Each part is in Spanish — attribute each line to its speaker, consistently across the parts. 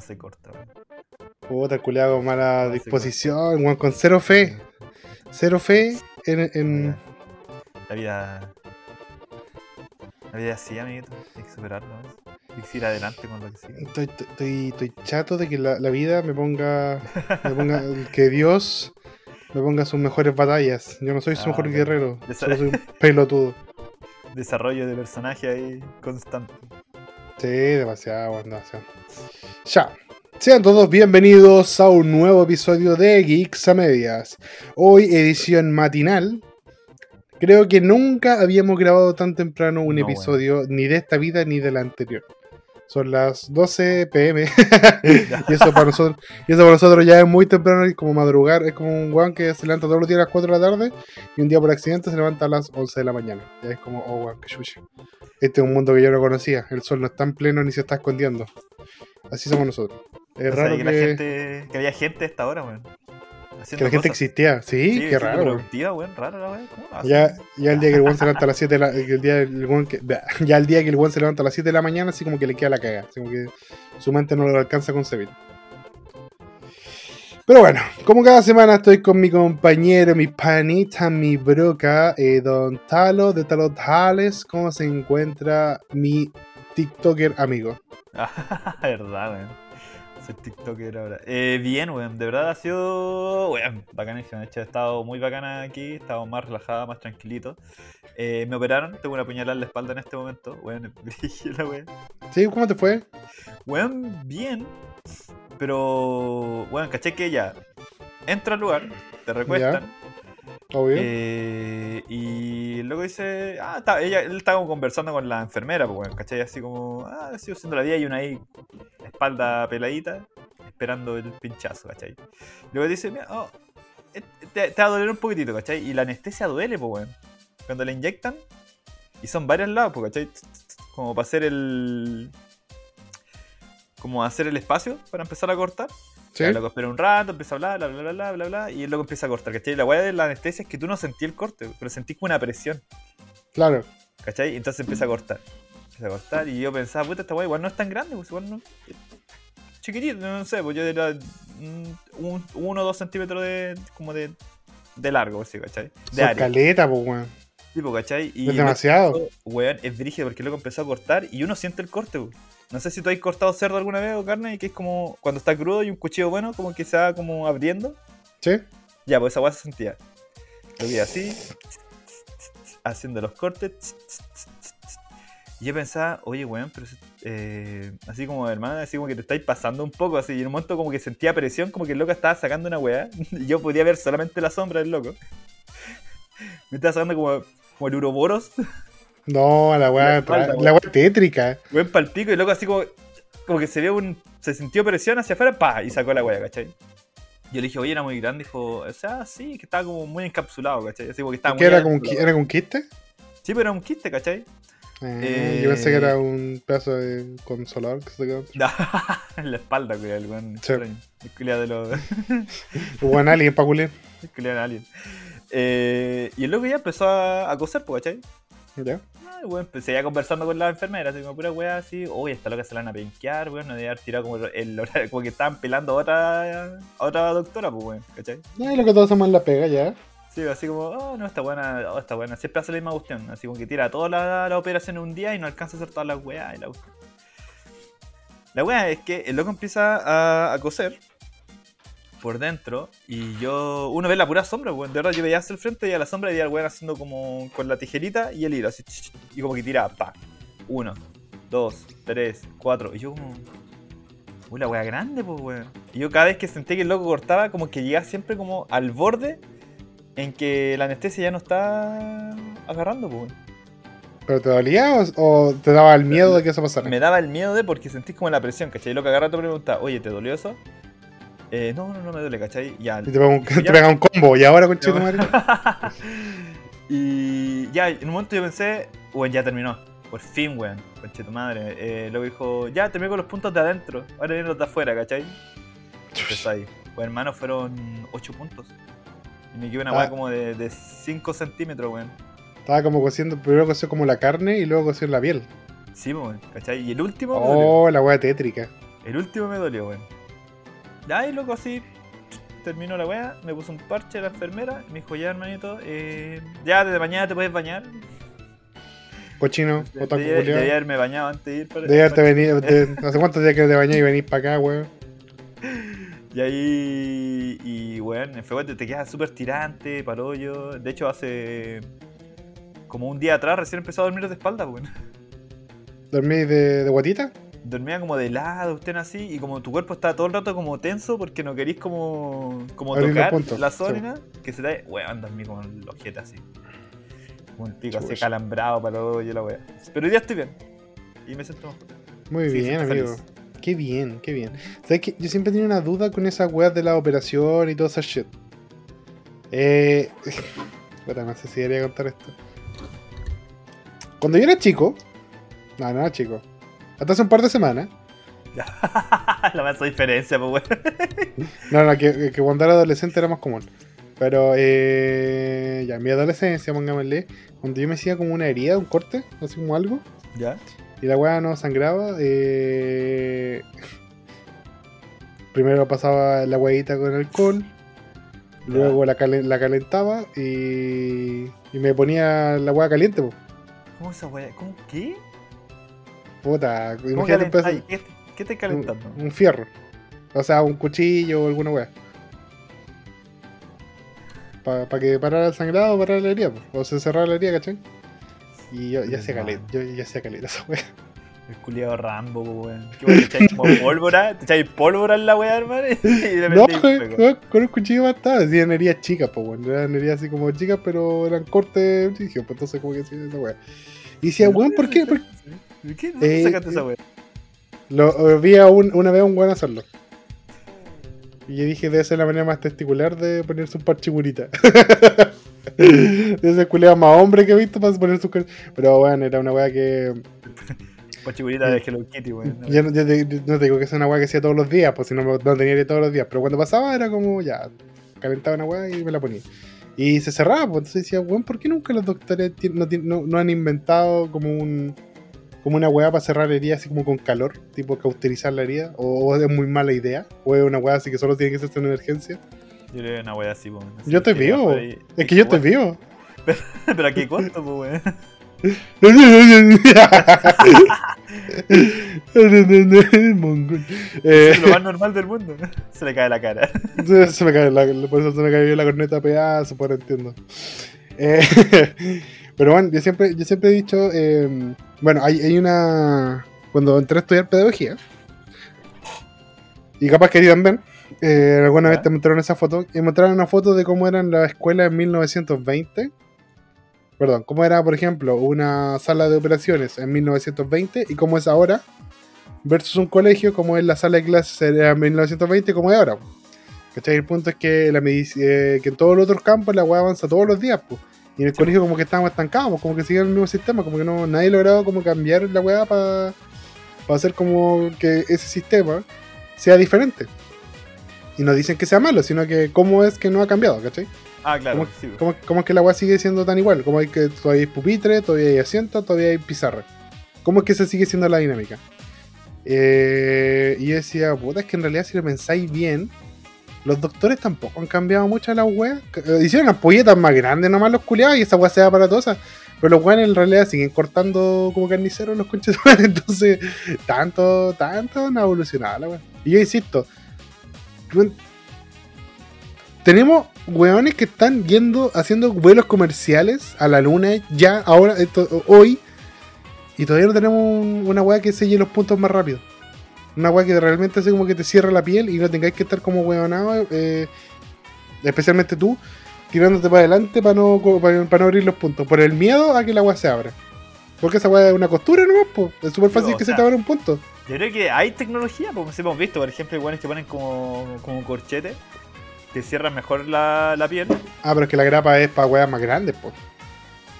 Speaker 1: base corta, weón.
Speaker 2: Puta, culiado con mala
Speaker 1: Base
Speaker 2: disposición, weón, con cero fe. Cero fe en. en-
Speaker 1: La vida. La vida así, amiguito. Hay que superarlo. ¿no? Hay que ir adelante con lo que sigue.
Speaker 2: Estoy, estoy, estoy chato de que la, la vida me ponga, me ponga. Que Dios me ponga sus mejores batallas. Yo no soy su
Speaker 1: Ah,
Speaker 2: mejor guerrero,
Speaker 1: Esa-
Speaker 2: solo soy un pelotudo.
Speaker 1: Desarrollo de personaje ahí constante.
Speaker 2: Sí, demasiado, demasiado. Ya. Sean todos bienvenidos a un nuevo episodio de Geeks a Medias. Hoy edición matinal. Creo que nunca habíamos grabado tan temprano un
Speaker 1: No,
Speaker 2: episodio, ni de esta vida ni de la anterior. Son las 12 pm. y, eso para nosotros, y eso para nosotros ya es muy temprano, es como madrugar. Es como un weón que se levanta todos los días a las 4 de la tarde y un día por accidente se levanta a las 11 de la mañana. Ya es como, oh weón, qué chucha. Este es un mundo que yo no conocía. El sol no está en pleno ni se está escondiendo. Así somos nosotros. Es raro
Speaker 1: que,
Speaker 2: que,
Speaker 1: la gente, que había gente a esta hora, weón.
Speaker 2: Que la gente
Speaker 1: cosas.
Speaker 2: existía. Sí,
Speaker 1: Sí,
Speaker 2: qué raro. Ya, ya el día que el weón se levanta a las 7 de la, el día el weón que- ya el día que el weón se levanta a las 7 de la mañana, así como que le queda la caga. Así como que su mente no lo alcanza a concebir. Pero bueno, como cada semana estoy con mi compañero, mi panita, mi broca, eh, Don Talo de Talo Tales. ¿Cómo se encuentra mi TikToker amigo?
Speaker 1: Ah, verdad, weón. Soy TikToker ahora. Eh, bien, weón. De verdad ha sido, weón, bacanísimo. De hecho, he estado muy bacana aquí. He estado más relajada, más tranquilito. Eh, me operaron. Tengo una puñalada en la espalda en este momento. Weón, brígida, weón.
Speaker 2: ¿Sí? ¿Cómo te fue?
Speaker 1: Weón, bien. Pero, weón, caché que ya. Entra al lugar, te recuestan. Eh, y luego dice, ah, está- ella, él estaba conversando con la enfermera, pues bueno, ¿cachai? Así como, ah, sigo siendo la día y una ahí, espalda peladita, esperando el pinchazo, ¿cachai? Luego dice, mira, oh, eh, te, te va a doler un poquitito, ¿cachai? Y la anestesia duele, pues bueno. Cuando le inyectan, y son varios lados, pues, ¿cachai? Como para hacer el... Como hacer el espacio para empezar a cortar.
Speaker 2: ¿Sí?
Speaker 1: Loco espera un rato, empieza a hablar, bla, bla, bla, bla, bla, bla, y luego empieza a cortar, ¿cachai? La weá de la anestesia es que tú no sentí el corte, pero sentís como una presión,
Speaker 2: Claro.
Speaker 1: ¿cachai? Entonces empieza a cortar. Empieza a cortar, y yo pensaba, puta, esta weá igual no es tan grande, pues igual no. Chiquitito, no sé, pues yo era mm, un, uno o dos centímetros de, como de, de largo, así, ¿cachai? De área.
Speaker 2: caleta, pues, weón.
Speaker 1: Tipo, ¿cachai? Y
Speaker 2: Es demasiado.
Speaker 1: Weón, es brígido porque luego empezó a cortar y uno siente el corte, weón. No sé si tú has cortado cerdo alguna vez o carne y que es como cuando está crudo y un cuchillo bueno, como que se va como abriendo.
Speaker 2: ¿Sí?
Speaker 1: Ya, pues esa weá se sentía. Lo vi así, haciendo los cortes. Y yo pensaba, oye, weón, pero eh, así como hermano, así como que te estáis pasando un poco, así. Y en un momento como que sentía presión, como que el loco estaba sacando una weá. Y yo podía ver solamente la sombra del loco. Me estaba sacando como, como el uroboros,
Speaker 2: No, la
Speaker 1: La
Speaker 2: weá, la weá tétrica.
Speaker 1: weón, pa'l pico, y loco así como, como que se ve un. Se sintió presión hacia afuera, pa, y sacó la weá, ¿cachai? Yo le dije, oye, era muy grande, dijo, o sea, sí, que estaba como muy encapsulado, ¿cachai? Así como que estaba
Speaker 2: ¿Qué
Speaker 1: muy
Speaker 2: era, como, un era con quiste?
Speaker 1: Sí, pero era un quiste, ¿cachai?
Speaker 2: Eh,
Speaker 1: Eh,
Speaker 2: Yo pensé que era un pedazo de consolador que se quedó.
Speaker 1: en la espalda, cuidado, el weón.
Speaker 2: Sí.
Speaker 1: El de los.
Speaker 2: Hubo un alien pa' culiar.
Speaker 1: el de alien. Eh, y el loco ya empezó a, a coser, pues, ¿cachai?
Speaker 2: ¿Ya?
Speaker 1: Ah, empecé ya conversando con la enfermera, así como pura weá, así. Oye, esta loca se la van a penquear, weón. No debe haber tirado como el horario, como que estaban pelando a otra, a otra doctora, pues, weón, ¿cachai?
Speaker 2: No, y lo que todos hacemos en la pega, ya.
Speaker 1: Sí, así como, oh, no, está buena, oh, está buena. Siempre hace la misma cuestión. Así como que tira toda la, la operación en un día y no alcanza a hacer todas las weas y la. La wea es que el loco empieza a, a coser por dentro y yo, uno ve la pura sombra, weón. De verdad, yo veía hacia el frente y a la sombra veía al weón haciendo como con la tijerita y el hilo, así, y como que tiraba, pa. Uno, dos, tres, cuatro. Y yo como, uy, la wea grande, pues, weón. Y yo cada vez que sentí que el loco cortaba, como que llegaba siempre como al borde en que la anestesia ya no está agarrando, pues. weón.
Speaker 2: ¿Pero te dolía o, o te daba el miedo de que eso pasara?
Speaker 1: Me daba el miedo de porque sentís como la presión, ¿cachai? Y lo que agarra te pregunta, oye, ¿te dolió eso? Eh, no, no, no me duele, ¿cachai? Ya.
Speaker 2: Y te pega un, te
Speaker 1: Ya.
Speaker 2: pega un combo. Y ahora, conchito madre.
Speaker 1: y ya, en un momento yo pensé, weón, ya terminó. Por fin, weón, conche tu madre. Eh, luego dijo, ya terminé con los puntos de adentro, ahora vienen los de afuera, ¿cachai? Empezó ahí. Pues hermano, fueron 8 puntos. Y me quedó una
Speaker 2: Ah.
Speaker 1: weá como de 5 centímetros, weón.
Speaker 2: Estaba como cociendo, primero coció como la carne y luego coció la piel.
Speaker 1: Sí, weón, ¿cachai? Y el último.
Speaker 2: Oh, la weá tétrica.
Speaker 1: El último me dolió, weón. Ya, y loco, así. Terminó la weá, me puso un parche a la enfermera me dijo, ya hermanito, eh, ya desde mañana te puedes bañar.
Speaker 2: Cochino,
Speaker 1: De-
Speaker 2: otaku
Speaker 1: Debía
Speaker 2: culiao.
Speaker 1: debía haberme bañado antes de ir para
Speaker 2: De haberte venido. de- ¿Hace cuántos días que te bañás y venís para acá, weón?
Speaker 1: Y ahí, y weón, bueno, te quedas súper tirante, parollo. De hecho, hace como un día atrás recién empezó a dormir de espalda, weón.
Speaker 2: ¿Dormís de, de guatita?
Speaker 1: Dormía como de lado, usted así, y como tu cuerpo está todo el rato como tenso porque no querís como, como
Speaker 2: Abrir los
Speaker 1: tocar la
Speaker 2: sí.
Speaker 1: zona, que se te... Weón, dormí como el ojete así. Como el pico así calambrado para todo y la wea. Pero hoy día estoy bien. Y me siento mejor.
Speaker 2: Muy
Speaker 1: Sí,
Speaker 2: bien, amigo.
Speaker 1: feliz.
Speaker 2: Qué bien, qué bien. ¿Sabes qué? Yo siempre tenía una duda con esas weas de la operación y toda esa shit. Eh. Puta, no sé si debería contar esto. Cuando yo era chico. No, no era chico. Hasta hace un par de semanas.
Speaker 1: la más diferencia, pues weón.
Speaker 2: No, no, que, que cuando era adolescente era más común. Pero, eh, ya, en mi adolescencia, pongámosle, cuando yo me hacía como una herida, un corte, así como algo,
Speaker 1: ¿Ya?
Speaker 2: y la weá no sangraba, eh, primero pasaba la huevita con alcohol, luego la, la calentaba y, y me ponía la hueá caliente, po.
Speaker 1: ¿Cómo esa wea? ¿Cómo qué?
Speaker 2: Puta,
Speaker 1: ¿Cómo
Speaker 2: imagínate
Speaker 1: calent- Ay, ¿Qué, qué estás calentando?
Speaker 2: un, un fierro, o sea, un cuchillo o alguna weá. Para que parara el sangrado, parara la herida, po. o se cerrara la herida, ¿cachai? Y yo ya
Speaker 1: No.
Speaker 2: caleta, yo ya sé caleta esa weá.
Speaker 1: El culiado Rambo, weón. ¿Qué weón? ¿Te echáis pólvora? ¿Te echáis pólvora en la weá, hermano?
Speaker 2: No, güey, con un cuchillo bastaba. Eran heridas chicas, pues, bueno. Eran heridas así como chicas, pero eran cortes. Dije, pues entonces, como que sí, esa weá. Y decía, weón, ¿por qué? ¿Por qué?
Speaker 1: ¿Por qué? ¿Dónde
Speaker 2: Eh,
Speaker 1: sacaste esa weá?
Speaker 2: Lo, vi a un- una vez a un weón hacerlo. Y yo dije, debe ser la manera más testicular de ponerse un parche curita. ese culeado más hombre que he visto para poner su. Pero bueno, era una weá que.
Speaker 1: Pachigurita de Hello Kitty, weón.
Speaker 2: Yo, no- yo yo no te digo que sea una weá que hacía todos los días, pues si no, no tenía que todos los días. Pero cuando pasaba era como, ya, calentaba una weá y me la ponía. Y se cerraba, pues entonces decía, weón, ¿por qué nunca los doctores no, no- no han inventado como un como una weá para cerrar heridas así como con calor? Tipo cauterizar la herida. O, o es muy mala idea. O es una weá así que solo tiene que hacerse en emergencia.
Speaker 1: Yo le veo una weá así, weón. Así
Speaker 2: Yo
Speaker 1: va
Speaker 2: vivo. Es que yo
Speaker 1: weón,
Speaker 2: vivo.
Speaker 1: Pero a qué costo, pues, weón.
Speaker 2: Mongol.
Speaker 1: Es
Speaker 2: Eh,
Speaker 1: lo más normal del mundo. Se le cae la cara.
Speaker 2: Se, se me cae la, por eso se me cayó la corneta a pedazos, por entiendo. Eh, pero bueno, yo siempre, yo siempre he dicho, eh, bueno, hay, hay una, cuando entré a estudiar pedagogía, y capaz que también, eh, alguna
Speaker 1: Ya.
Speaker 2: vez te mostraron esa foto, y mostraron una foto de cómo eran las escuelas en 1920. Perdón, cómo era, por ejemplo, una sala de operaciones en 1920 y cómo es ahora, versus un colegio, como es la sala de clases en 1920 y como es ahora. ¿Cachai? El punto es que, la eh, que en todos los otros campos la weá avanza todos los días, pues. Y en el
Speaker 1: Sí,
Speaker 2: colegio como que estábamos estancados, pues, como que siguen el mismo sistema, como que no nadie lograba como cambiar la weá para hacer como que ese sistema sea diferente. Y no dicen que sea malo, sino que cómo es que no ha cambiado, ¿cachai?
Speaker 1: Ah, claro,
Speaker 2: ¿Cómo-
Speaker 1: sí, weón.
Speaker 2: ¿Cómo, cómo es que la weá sigue siendo tan igual? ¿Cómo hay que todavía hay pupitre, todavía hay asiento, todavía hay pizarra? ¿Cómo es que se sigue siendo la dinámica? Eh, y yo decía, puta, es que en realidad si lo pensáis bien, los doctores tampoco han cambiado mucho las weas. Eh, Hicieron ampolletas más grandes nomás los culiados y esa wea se da aparatosa. Pero los weones en realidad siguen cortando como carniceros los conches. Entonces, tanto, tanto no ha evolucionado la wea. Y yo insisto, tenemos weones que están yendo, haciendo vuelos comerciales a la luna ya, ahora, hoy. Y todavía no tenemos un- una weá que selle los puntos más rápido. Una weá que realmente hace como que te cierra la piel y no tengáis que estar como weonado, eh, especialmente tú, tirándote para adelante para no, para, para no abrir los puntos. Por el miedo a que la weá se abra. Porque esa weá es una costura nomás, pues. Es súper fácil que
Speaker 1: sea,
Speaker 2: se te abra un punto.
Speaker 1: Yo creo que hay tecnología, como hemos visto, por ejemplo, hay weones que ponen como, como corchete, que cierran mejor la, la piel,
Speaker 2: Ah, pero es que la grapa es para weas más grandes, pues.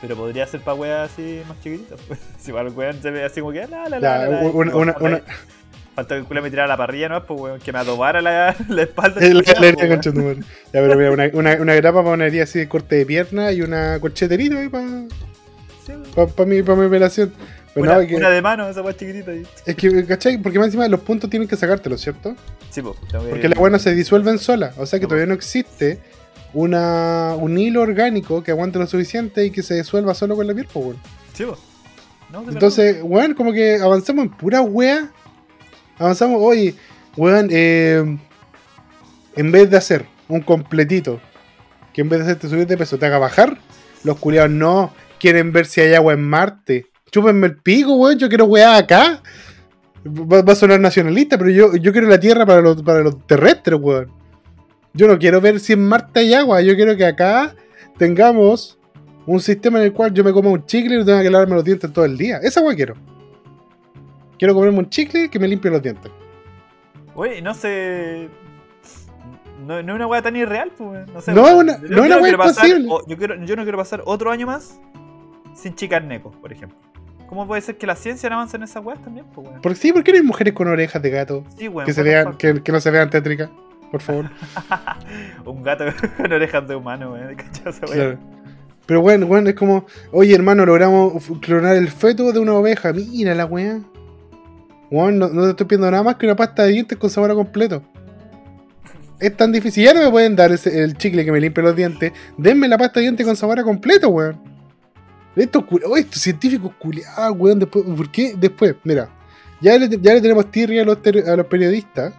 Speaker 1: pero podría ser para weas así más chiquititas. pues. si para el weón se ve así como que la la la. La, la,
Speaker 2: una-
Speaker 1: y
Speaker 2: una-
Speaker 1: falta-
Speaker 2: una-
Speaker 1: Falta que el culo me tirara la parrilla, ¿no? Pues weón, que me adobara la, la espalda.
Speaker 2: Es la-
Speaker 1: culiao,
Speaker 2: la herida, madre. Ya, pero mira, una, una, una grapa para una herida así de corte de pierna y una corcheterita ahí para
Speaker 1: Sí, weón.
Speaker 2: pa, pa mi, pa mi operación. Pero
Speaker 1: una,
Speaker 2: no, es que,
Speaker 1: una de mano, esa weá chiquitita. ahí.
Speaker 2: es que, ¿cachai? Porque más encima los puntos tienen que sacártelos, ¿cierto?
Speaker 1: Sí, pues. que-
Speaker 2: Porque las weas no se disuelven solas. O sea que todavía no existe una, un hilo orgánico que aguante lo suficiente y que se disuelva solo con la piel, pues, weón.
Speaker 1: Sí, pues. No,
Speaker 2: Entonces, weón, como que avanzamos en pura wea. Avanzamos, oye, weón, eh, en vez de hacer un completito, que en vez de hacerte subir de peso te haga bajar, los culiados no quieren ver si hay agua en Marte. Chúpenme el pico, weón, yo quiero weá acá. Va, a sonar nacionalista, pero yo, yo quiero la Tierra para los, para terrestres, weón. Yo no quiero ver si en Marte hay agua, yo quiero que acá tengamos un sistema en el cual yo me coma un chicle y no tenga que lavarme los dientes todo el día. Esa weá quiero. Quiero comerme un chicle que me limpie los dientes.
Speaker 1: Oye, no sé. No, no es una weá tan irreal, pues. weón. No, sé,
Speaker 2: No
Speaker 1: weón.
Speaker 2: es una-
Speaker 1: Yo
Speaker 2: no es una
Speaker 1: quiero
Speaker 2: weá
Speaker 1: pasar-
Speaker 2: imposible.
Speaker 1: o- yo, quiero, yo no quiero pasar otro año más sin chicas necos, por ejemplo. ¿Cómo puede ser que la ciencia no avance en esas weas también, pues, weón?
Speaker 2: Porque sí, ¿por qué no hay mujeres con orejas de gato?
Speaker 1: Sí, weón.
Speaker 2: Que, se vean, que, que no se vean tétricas, por favor.
Speaker 1: Un gato con orejas de humano, weón. ¿Cachai esa weá?
Speaker 2: Claro. Pero bueno, bueno, es como, oye hermano, logramos clonar el feto de una oveja. Mira la weá. Bueno, no, te estoy pidiendo nada más que una pasta de dientes con sabor a completo. Es tan difícil. Ya no me pueden dar el chicle que me limpie los dientes. Denme la pasta de dientes con sabor a completo, weón. Estos, oh, estos científicos culiados, weón. ¿Por qué? Después, mira. Ya le, tenemos tirria a los, periodistas.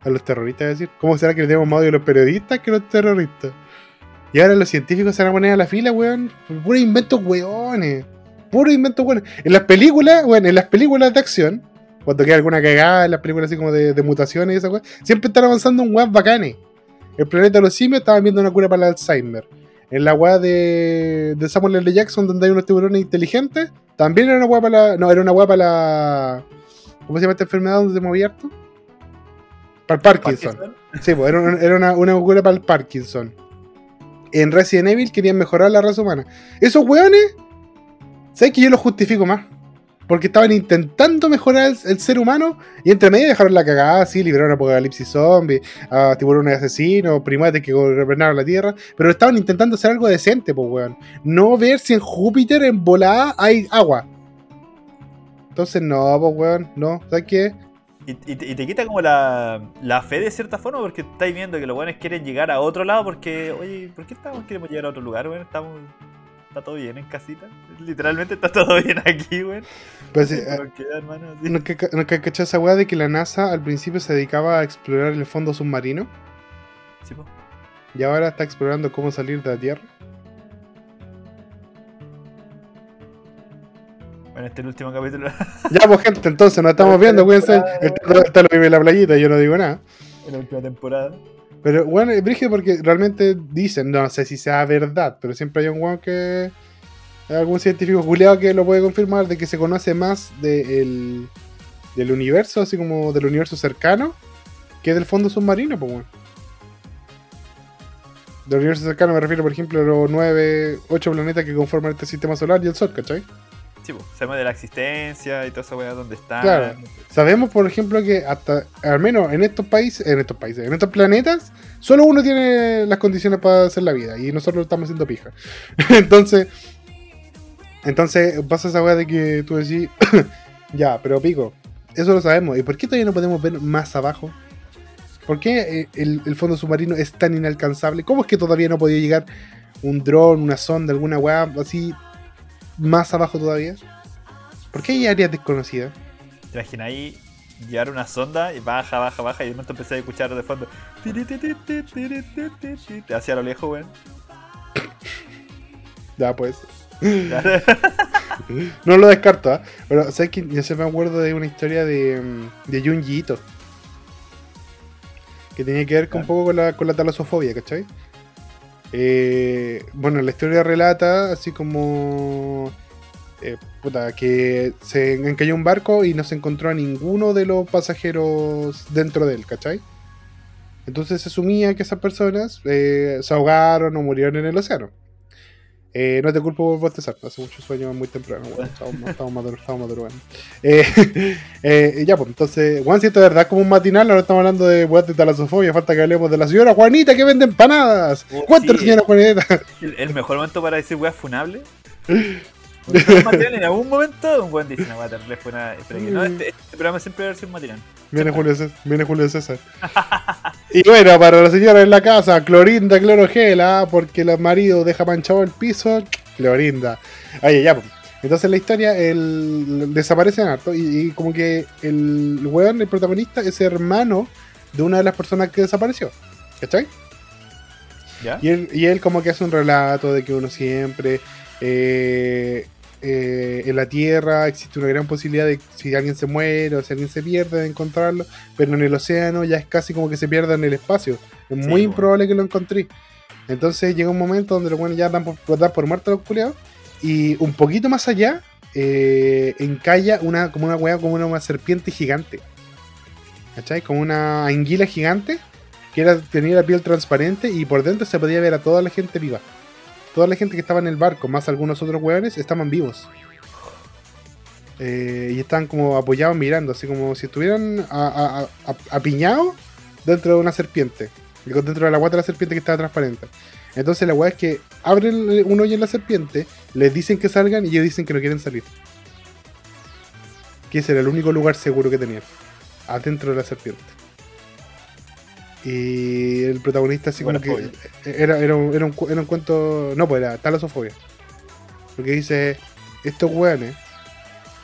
Speaker 2: A los terroristas, es decir. ¿Cómo será que le tenemos más odio a los periodistas que a los terroristas? Y ahora los científicos se van a poner a la fila, weón. Puros inventos, weones. Puros inventos, weones. En las películas, weón, en las películas de acción, cuando queda alguna cagada, en las películas así como de, de mutaciones y esa weón, siempre están avanzando en weas bacanes. El planeta de los simios estaban viendo una cura para el Alzheimer. En la wea de, de Samuel L. Jackson, donde hay unos tiburones inteligentes, también era una wea para la. No, era una wea para la. ¿Cómo se llama esta enfermedad donde se movía harto? Para el Parkinson. Sí, pues era, una, era una, una cura para el Parkinson. En Resident Evil querían mejorar la raza humana. Esos weones, ¿sabes que yo los justifico más? Porque estaban intentando mejorar el, ser humano y entre medio dejaron la cagada, así, liberaron a apocalipsis zombie, a tiburones asesinos, primates que gobernaron la Tierra, pero estaban intentando hacer algo decente, pues weón. No ver si en Júpiter en volada hay agua. Entonces, no, pues weón, no, ¿sabes qué?
Speaker 1: Y, te, quita como la, la fe de cierta forma porque estáis viendo que los buenos quieren llegar a otro lado porque, oye, ¿por qué estamos, queremos llegar a otro lugar, weón? Estamos, está todo bien en casita. Literalmente está todo bien aquí, weón.
Speaker 2: Pues, sí,
Speaker 1: ¿Por qué, hermano? Así.
Speaker 2: ¿No que no que esa weá de que la NASA al principio se dedicaba a explorar el fondo submarino
Speaker 1: Sí, po.
Speaker 2: y ahora está explorando cómo salir de la Tierra?
Speaker 1: Bueno, este es el último capítulo
Speaker 2: Ya, pues gente, entonces nos estamos viendo, cuídense. El el vive en la playita, yo no digo nada.
Speaker 1: en la última temporada.
Speaker 2: Pero bueno, es brígido porque realmente dicen, no sé si sea verdad, pero siempre hay un weón que. algún científico culiado que lo puede confirmar de que se conoce más de el- del universo, así como del universo cercano, que del fondo submarino, pues bueno. Del universo cercano me refiero, por ejemplo, a los 9, 8 planetas que conforman este sistema solar y el Sol, ¿cachai?
Speaker 1: Sí. Sabemos de la existencia y toda esa weá dónde están.
Speaker 2: Claro. Sabemos, por ejemplo, que hasta, al menos en estos países, en estos países, en estos planetas, solo uno tiene las condiciones para hacer la vida y nosotros lo estamos haciendo pija. entonces, entonces pasa esa weá de que tú decís, ya, pero pico, eso lo sabemos. ¿Y por qué todavía no podemos ver más abajo? ¿Por qué eh, el, el fondo submarino es tan inalcanzable? ¿Cómo es que todavía no podía llegar un dron, una sonda, alguna weá así más abajo todavía? ¿Por qué hay áreas desconocidas?
Speaker 1: ¿Te imaginas ahí llevar una sonda y baja, baja, baja y de momento empecé a escuchar de fondo hacia lo lejos, weón.
Speaker 2: Ya, pues. No lo descarto, ¿ah? Pero, ¿sabes que Yo se me acuerdo de una historia de, mm, de Junji Ito. Que tenía que ver con, un poco con la, con la talasofobia, ¿cachai? Eh, bueno, la historia relata así como. eh, que se encalló un barco y no se encontró a ninguno de los pasajeros dentro de él, ¿cachai? Entonces se asumía que esas personas eh, se ahogaron o murieron en el océano. Eh, no te culpo por bostezar, hace mucho sueño muy temprano, bueno, estamos, estamos, madur- estamos madurando. Eh, eh, ya, pues entonces, Juan, si esto es verdad como un matinal, ahora estamos hablando de weas de talasofobia, falta que hablemos de la señora Juanita que vende empanadas.
Speaker 1: Oh, sí.
Speaker 2: señora Juanita.
Speaker 1: El, el mejor momento para decir weas funable Materiales en algún momento un buen dice, no, va a tener fue una. Pero que no, este, este programa siempre va a ser un material.
Speaker 2: Viene Julio César. Viene Julio César. y bueno, para la señora en la casa, clorinda, clorogela, porque el marido deja manchado el piso, clorinda. Oye, ya, pues. Entonces en la historia el, desaparecen harto y, y como que el weón, el protagonista, es hermano de una de las personas que desapareció. ¿Cachai?
Speaker 1: ¿Ya?
Speaker 2: Y él, y él como que hace un relato de que uno siempre eh, eh, en la Tierra existe una gran posibilidad de si alguien se muere o si alguien se pierde de encontrarlo, pero en el océano ya es casi como que se pierda en el espacio. Es
Speaker 1: Sí,
Speaker 2: muy
Speaker 1: bueno.
Speaker 2: improbable que lo encontré. Entonces llega un momento donde los buenos ya dan por, dan por muertos los culiados y un poquito más allá eh, encalla una, como una como una, una serpiente gigante. ¿Cachai? Como una anguila gigante que era, tenía la piel transparente y por dentro se podía ver a toda la gente viva. Toda la gente que estaba en el barco, más algunos otros hueones, estaban vivos. Eh, y estaban como apoyados mirando, así como si estuvieran apiñados dentro de una serpiente. Dentro de la guata de la serpiente que estaba transparente. Entonces la weá es que abren un hoyo en la serpiente, les dicen que salgan y ellos dicen que no quieren salir. Que ese era el único lugar seguro que tenían. Adentro de la serpiente. Y el protagonista así como que era, era, un, era, un, era un cuento. No, pues era talasofobia. Porque dice, estos weones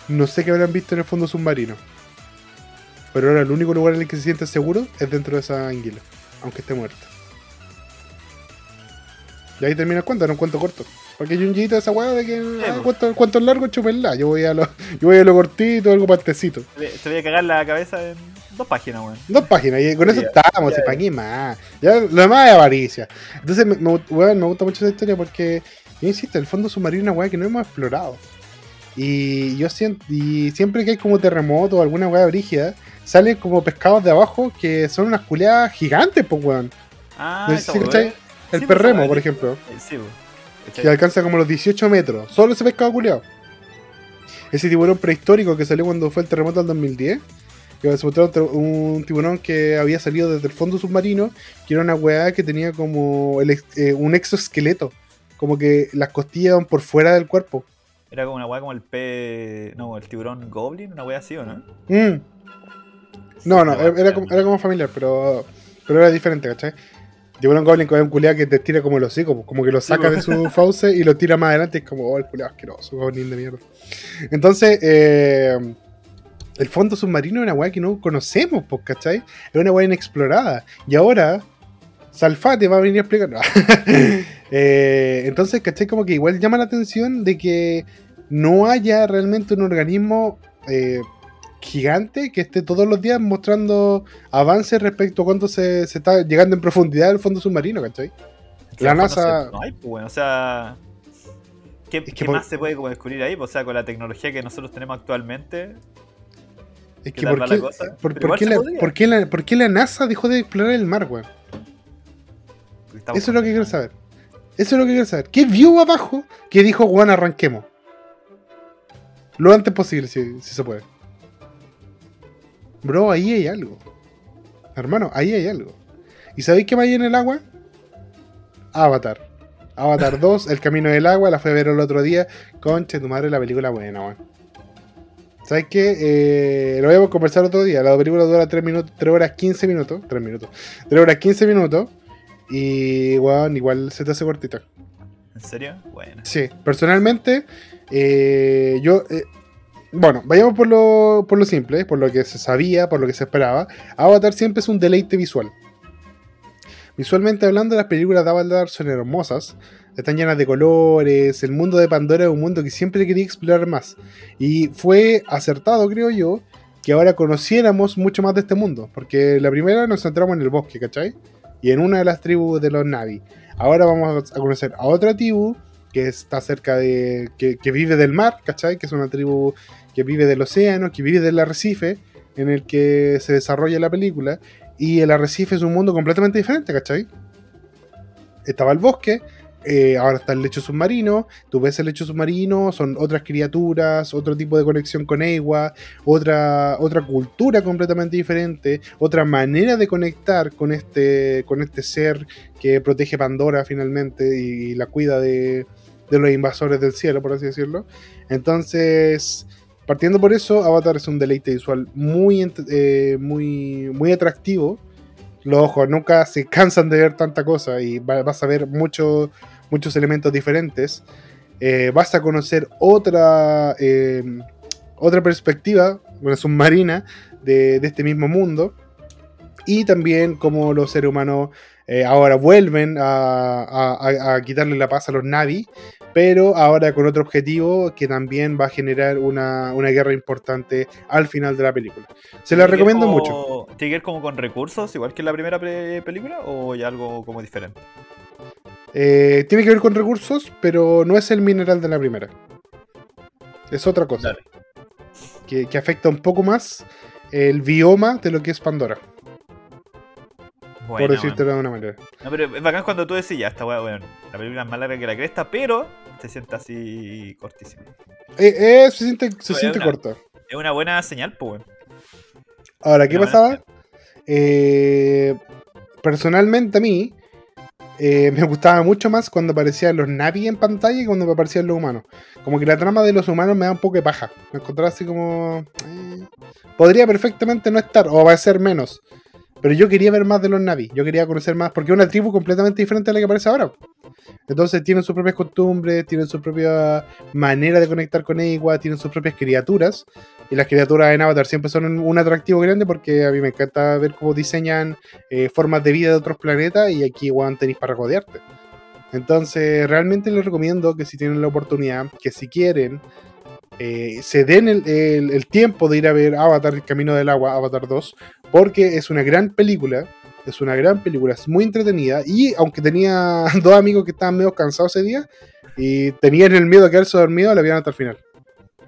Speaker 2: no sé qué habrán visto en el fondo submarino. Pero ahora el único lugar en el que se sienten seguros es dentro de esa anguila, aunque esté muerta. Y ahí termina el cuento, era un cuento corto. Porque hay un de esa weá de que ah,
Speaker 1: pues.
Speaker 2: cuento, cuento largo, chupenla. Yo voy a lo, yo voy a lo cortito, algo partecito.
Speaker 1: Te voy a cagar la cabeza en dos páginas, weón.
Speaker 2: Dos páginas, y con eso
Speaker 1: Ya,
Speaker 2: estamos,
Speaker 1: ya.
Speaker 2: y para qué más. Ya, lo demás es avaricia. Entonces, me, me, weón, me gusta mucho esa historia porque, yo insisto, el fondo submarino es una weá que no hemos explorado. Y yo siento, y siempre que hay como terremoto o alguna weá brígida, salen como pescados de abajo que son unas culeadas gigantes, pues weón.
Speaker 1: Ah,
Speaker 2: No sé si. El
Speaker 1: Sí, pues,
Speaker 2: perremo,
Speaker 1: esa
Speaker 2: por ejemplo,
Speaker 1: Sí, weón.
Speaker 2: Que alcanza como los 18 metros. Solo ese pescado culeado. Ese tiburón prehistórico que salió cuando fue el terremoto del 2010. Que se mostró un tiburón que había salido desde el fondo submarino, que era una weá que tenía como el eh, un exoesqueleto. Como que las costillas van por fuera del cuerpo.
Speaker 1: Era como una weá como el pe. No, el tiburón goblin, una weá así, ¿o no?
Speaker 2: Mm. No, no, como, era como familiar, pero, pero era diferente, ¿cachai? Tiburón Goblin con un culiado que te tira como el hocico, pues, como que lo saca de su fauce y lo tira más adelante. Es como, oh, el culiado asqueroso, Goblin de mierda. Entonces, eh, el fondo submarino es una weá que no conocemos, pues, ¿cachai? Es una weá inexplorada. Y ahora, Salfate va a venir a explicar. No. Eh, entonces, ¿cachai? Como que igual llama la atención de que no haya realmente un organismo eh, gigante que esté todos los días mostrando avances respecto a cuánto se, se está llegando en profundidad del fondo submarino, ¿cachai? La NASA-
Speaker 1: No, hay, pues, weón. O sea. ¿Qué,
Speaker 2: que
Speaker 1: qué
Speaker 2: por-
Speaker 1: más se puede como descubrir ahí? Pues, O sea, con la tecnología que nosotros tenemos actualmente.
Speaker 2: Es
Speaker 1: ¿Qué
Speaker 2: que ¿por qué,
Speaker 1: la
Speaker 2: por, por qué la, por qué la- por qué la NASA dejó de explorar el mar, weón? Eso es lo que quiero saber. Eso es lo que quiero saber. ¿Qué vio abajo que dijo, Juan, arranquemos? Lo antes posible, si, si se puede. Bro, ahí hay algo. Hermano, ahí hay algo. ¿Y sabéis qué más hay en el agua? Avatar. Avatar 2, El Camino del Agua, la fui a ver el otro día. Conche, tu madre, la película buena, weón. ¿Sabes qué? Eh, lo voy a conversar otro día. La película dura 3, minutos, 3 horas 15 minutos. 3 minutos. 3 horas 15 minutos. Y, weón, igual se te hace cortita.
Speaker 1: ¿En serio? Bueno.
Speaker 2: Sí, personalmente, eh, yo. eh, bueno, vayamos por lo, por lo simple, por lo que se sabía, por lo que se esperaba. Avatar siempre es un deleite visual. Visualmente hablando, las películas de Avatar son hermosas, están llenas de colores. El mundo de Pandora es un mundo que siempre quería explorar más. Y fue acertado, creo yo, que ahora conociéramos mucho más de este mundo. Porque la primera nos centramos en el bosque, ¿cachai? Y en una de las tribus de los Navi. Ahora vamos a conocer a otra tribu que está cerca de. que, que vive del mar, ¿cachai? Que es una tribu que vive del océano, que vive del arrecife en el que se desarrolla la película. Y el arrecife es un mundo completamente diferente, ¿cachai? Estaba el bosque, eh, ahora está el lecho submarino. Tú ves el lecho submarino, son otras criaturas, otro tipo de conexión con Ewa, otra, otra cultura completamente diferente, otra manera de conectar con este, con este ser que protege Pandora finalmente y, la cuida de, de los invasores del cielo, por así decirlo. Entonces, partiendo por eso, Avatar es un deleite visual muy, eh, muy, muy atractivo. Los ojos nunca se cansan de ver tanta cosa y va- vas a ver mucho- muchos elementos diferentes. Eh, vas a conocer otra, eh, otra perspectiva, una submarina de, de este mismo mundo. Y también como los seres humanos eh, ahora vuelven a, a- quitarle la paz a los Navi, pero ahora con otro objetivo que también va a generar una, una guerra importante al final de la película. Se la
Speaker 1: ¿Tiene que ver
Speaker 2: recomiendo
Speaker 1: como-
Speaker 2: mucho.
Speaker 1: ¿Tiene que ver como con recursos, igual que en la primera pe- película, o ya algo como diferente?
Speaker 2: Eh, tiene que ver con recursos, pero no es el mineral de la primera. Es otra cosa. Que, que afecta un poco más el bioma de lo que es Pandora,
Speaker 1: Buena,
Speaker 2: por decirte de una manera.
Speaker 1: No, pero es bacán cuando tú decís, ya, esta weá, weón, la película es más larga que la cresta, pero se siente así cortísima.
Speaker 2: Eh, eh, se siente, se
Speaker 1: Bueno,
Speaker 2: siente
Speaker 1: una-
Speaker 2: corta.
Speaker 1: Es una buena señal, pues, weón.
Speaker 2: Ahora, ¿qué
Speaker 1: Una
Speaker 2: pasaba? Eh, personalmente a mí eh, me gustaba mucho más cuando aparecían los Navi en pantalla que cuando aparecían los humanos. Como que la trama de los humanos me da un poco de paja. Me encontraba así como... eh, podría perfectamente no estar o va a ser menos. Pero yo quería ver más de los Navi. Yo quería conocer más porque es una tribu completamente diferente a la que aparece ahora. Entonces tienen sus propias costumbres, tienen su propia manera de conectar con Ewa, tienen sus propias criaturas. Y las criaturas en Avatar siempre son un, atractivo grande porque a mí me encanta ver cómo diseñan eh, formas de vida de otros planetas y aquí igual tenéis para rodearte. Entonces, realmente les recomiendo que si tienen la oportunidad, que si quieren, eh, se den el, el- el tiempo de ir a ver Avatar, el Camino del Agua, Avatar 2, porque es una gran película. Es una gran película, es muy entretenida. Y aunque tenía dos amigos que estaban medio cansados ese día y tenían el miedo de quedarse dormidos, la vieron hasta el final.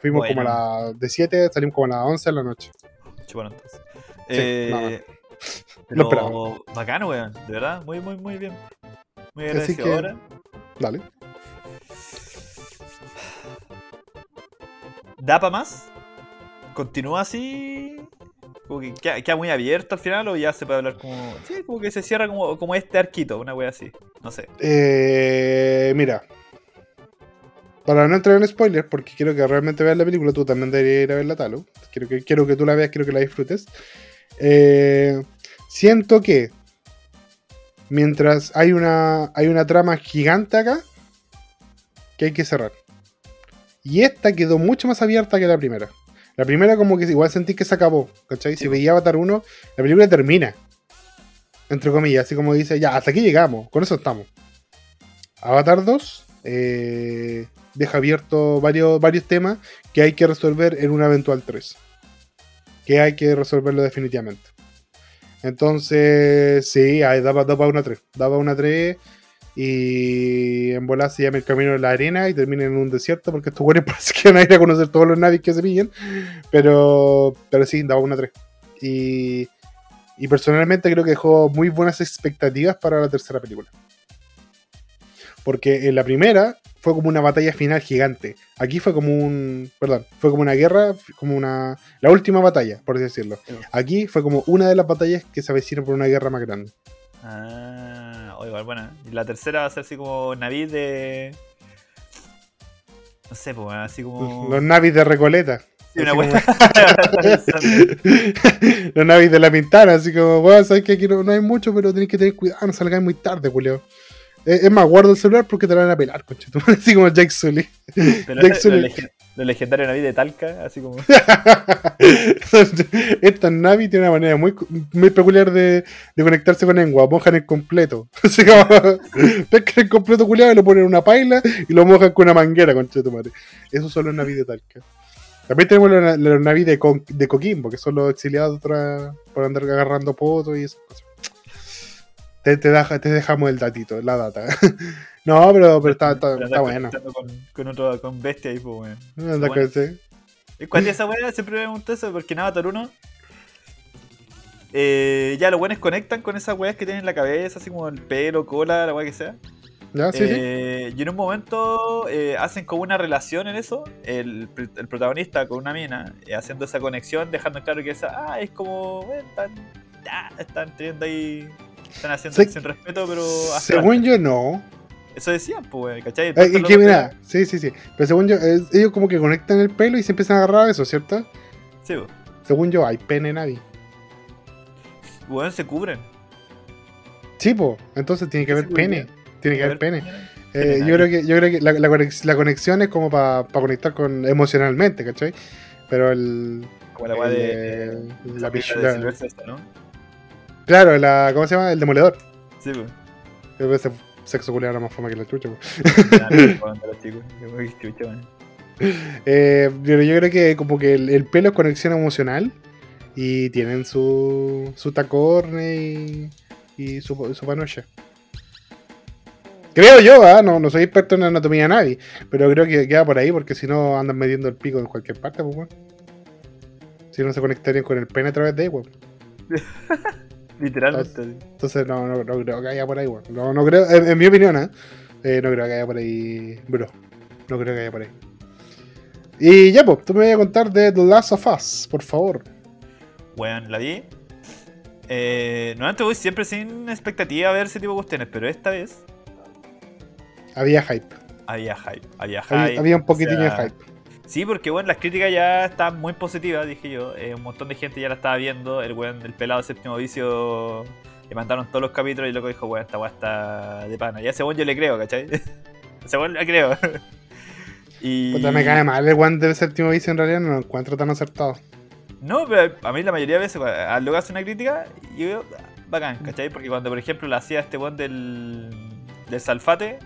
Speaker 2: Fuimos
Speaker 1: Bueno.
Speaker 2: como a las de 7, salimos como a las 11 de la noche.
Speaker 1: Bueno, entonces.
Speaker 2: Sí,
Speaker 1: Eh, bacano, weón. De verdad, muy, muy, muy bien. Muy
Speaker 2: Así
Speaker 1: agradecido.
Speaker 2: que-
Speaker 1: Ahora,
Speaker 2: Dale.
Speaker 1: ¿da para más? ¿Continúa así? Que queda, queda muy abierto al final o ya se puede hablar como. Sí, como que se cierra como, como este arquito, una wea así. No sé.
Speaker 2: Eh, mira. Para no entrar en spoilers, porque quiero que realmente veas la película, tú también deberías ir a verla, Talo. Quiero que, quiero que tú la veas, quiero que la disfrutes. Eh, siento que mientras hay una, hay una trama gigante acá, que hay que cerrar. Y esta quedó mucho más abierta que la primera. La primera como que igual sentí que se acabó, ¿cachai? Si veía Avatar 1, la película termina. Entre comillas, así como dice, ya, hasta aquí llegamos, con eso estamos. Avatar 2 eh, deja abierto varios, varios temas que hay que resolver en una eventual 3. Que hay que resolverlo definitivamente. Entonces, sí, ahí daba, daba una 3. Daba una 3 y en volar se llama el camino de la arena y termina en un desierto porque estos güeyes parece que van a ir a conocer todos los navis que se pillen. Pero, pero sí, daba una 3. Y, y personalmente creo que dejó muy buenas expectativas para la tercera película. Porque en la primera fue como una batalla final gigante. Aquí fue como un. Perdón, fue como una guerra, como una. La última batalla, por así decirlo. Aquí fue como una de las batallas que se avecinan por una guerra más grande.
Speaker 1: Ah, igual. Y la tercera va a ser así como Navid de. No sé, pues, así como.
Speaker 2: Los navis de Recoleta.
Speaker 1: Sí, una wea.
Speaker 2: Los navis de la pintana, así como, bueno, sabes que aquí no, no hay mucho, pero tenéis que tener cuidado, no salgáis muy tarde, Julio. Es es más, guarda el celular porque te lo van a pelar. Así como Jake Sully.
Speaker 1: Pero
Speaker 2: Jack Sully.
Speaker 1: Legen- lo legendario Navid de Talca, así como.
Speaker 2: Esta Navi tiene una manera muy, muy peculiar de, de conectarse con Engua. Mojan el completo. Así como, pescan el completo culiado y lo ponen en una paila y lo mojan con una manguera, concha de tu madre. Esos son los Navi de Talca. También tenemos los, los Navi de, de Coquimbo, que son los exiliados otra- por andar agarrando potos y esas cosas. Te, te dejamos el datito, la data. No, pero, pero está, bueno.
Speaker 1: Con, con, otro, con bestia ahí, pues, weón.
Speaker 2: Anda
Speaker 1: bueno.
Speaker 2: que sí.
Speaker 1: Es cuando esa weá siempre me pregunto eso, porque Avatar 1. eh, ya los buenos conectan con esas weas que tienen en la cabeza, así como el pelo, cola, la weá que sea.
Speaker 2: ¿Ya? Sí, sí.
Speaker 1: Eh, Y en un momento eh, hacen como una relación en eso, el, pr- el protagonista con una mina, eh, haciendo esa conexión, dejando claro que esa, ah, es como, están, ah, están teniendo ahí, están haciendo
Speaker 2: Sí.
Speaker 1: sin respeto, pero...
Speaker 2: Según yo, no.
Speaker 1: Eso decían, pues, ¿cachai?
Speaker 2: Eh, es que mira, sí, sí, sí. Pero según yo, ellos como que conectan el pelo y se empiezan a agarrar a eso, ¿cierto?
Speaker 1: Sí, po.
Speaker 2: Según yo, hay pene en Navi.
Speaker 1: weón, se cubren.
Speaker 2: Sí, po. Entonces tiene que haber pene. Tiene que
Speaker 1: A
Speaker 2: haber
Speaker 1: ver,
Speaker 2: pene. Eh, yo creo que, yo creo que la, la conex- la conexión es como para conectar con emocionalmente, ¿cachai? Pero el.
Speaker 1: Como la
Speaker 2: el,
Speaker 1: de.
Speaker 2: eh, la pichula-
Speaker 1: de.
Speaker 2: Claro, la. ¿Cómo se llama? El demoledor.
Speaker 1: Sí, pues.
Speaker 2: Sexo culiado era más fama que la chucha. Eh, pero yo creo que como que el, el pelo es conexión emocional y tienen su, su tacorne y, y su, su panocha. Creo yo, ¿ah? no, no soy experto en anatomía de nadie, pero creo que queda por ahí porque si no andan metiendo el pico en cualquier parte, pues. Si no se conectarían con el pene a través de ahí.
Speaker 1: Literalmente.
Speaker 2: Entonces no, no, no creo que haya por ahí, weón. No, no creo, en, en mi opinión, ¿eh? Eh, no creo que haya por ahí, bro. No creo que haya por ahí. Y ya, pues, tú me vas a contar de The Last of Us, por favor.
Speaker 1: Weón, la vi. Eh, normalmente voy siempre sin expectativa a ver ese tipo de cuestiones, pero esta vez
Speaker 2: Había hype.
Speaker 1: había hype. Había hype.
Speaker 2: Había, había un poquitín
Speaker 1: o sea,
Speaker 2: de hype.
Speaker 1: Sí, porque bueno, las críticas ya están muy positivas, dije yo. Eh, un montón de gente ya la estaba viendo. El weón del pelado séptimo vicio le mandaron todos los capítulos y el loco dijo, weón, esta weá está de pana. Ya ese weón yo le creo, ¿cachai? ese weón le creo. y...
Speaker 2: Puta, me cae mal el one del séptimo vicio en realidad no lo encuentro tan acertado.
Speaker 1: No, pero a mí la mayoría de veces, cuando al loco hace una crítica, yo veo, bacán, ¿cachai? Porque cuando, por ejemplo, la hacía este weón del, del Salfate,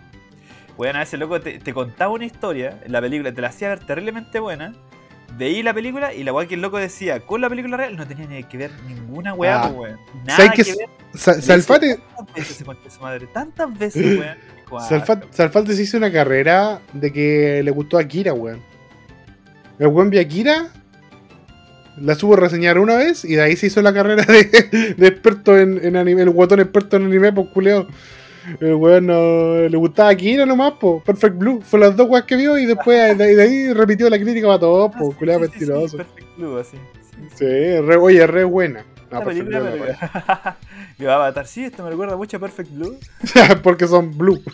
Speaker 1: weón, a veces loco te, te contaba una historia en la película, te la hacía ver terriblemente buena, veí la película y la weá que el loco decía con la película real no tenía ni que ver ninguna weá,
Speaker 2: Ah.
Speaker 1: pues, weón. Nada
Speaker 2: ¿Sabes
Speaker 1: que
Speaker 2: qué?
Speaker 1: ver.
Speaker 2: Sa-
Speaker 1: Le
Speaker 2: Salfate,
Speaker 1: Tantas veces se su madre, tantas veces, weón.
Speaker 2: Salfate, Salfate se hizo una carrera de que le gustó a Akira, weón. El weón vio a Akira, la supo reseñar una vez y de ahí se hizo la carrera de, de experto en, en anime, el guatón experto en anime, pues culeo. El weón no, le gustaba Akira nomás, pues. Perfect Blue. Fue las dos weas que vio y después de, ahí- de ahí repitió la crítica para todos,
Speaker 1: ah,
Speaker 2: pues,
Speaker 1: sí, sí, sí, sí,
Speaker 2: mentiroso.
Speaker 1: Perfect Blue, así. Sí,
Speaker 2: re, oye, re buena. No, Perfect Blue
Speaker 1: Yo Avatar, sí, esto me recuerda mucho a Perfect Blue.
Speaker 2: Porque son blue.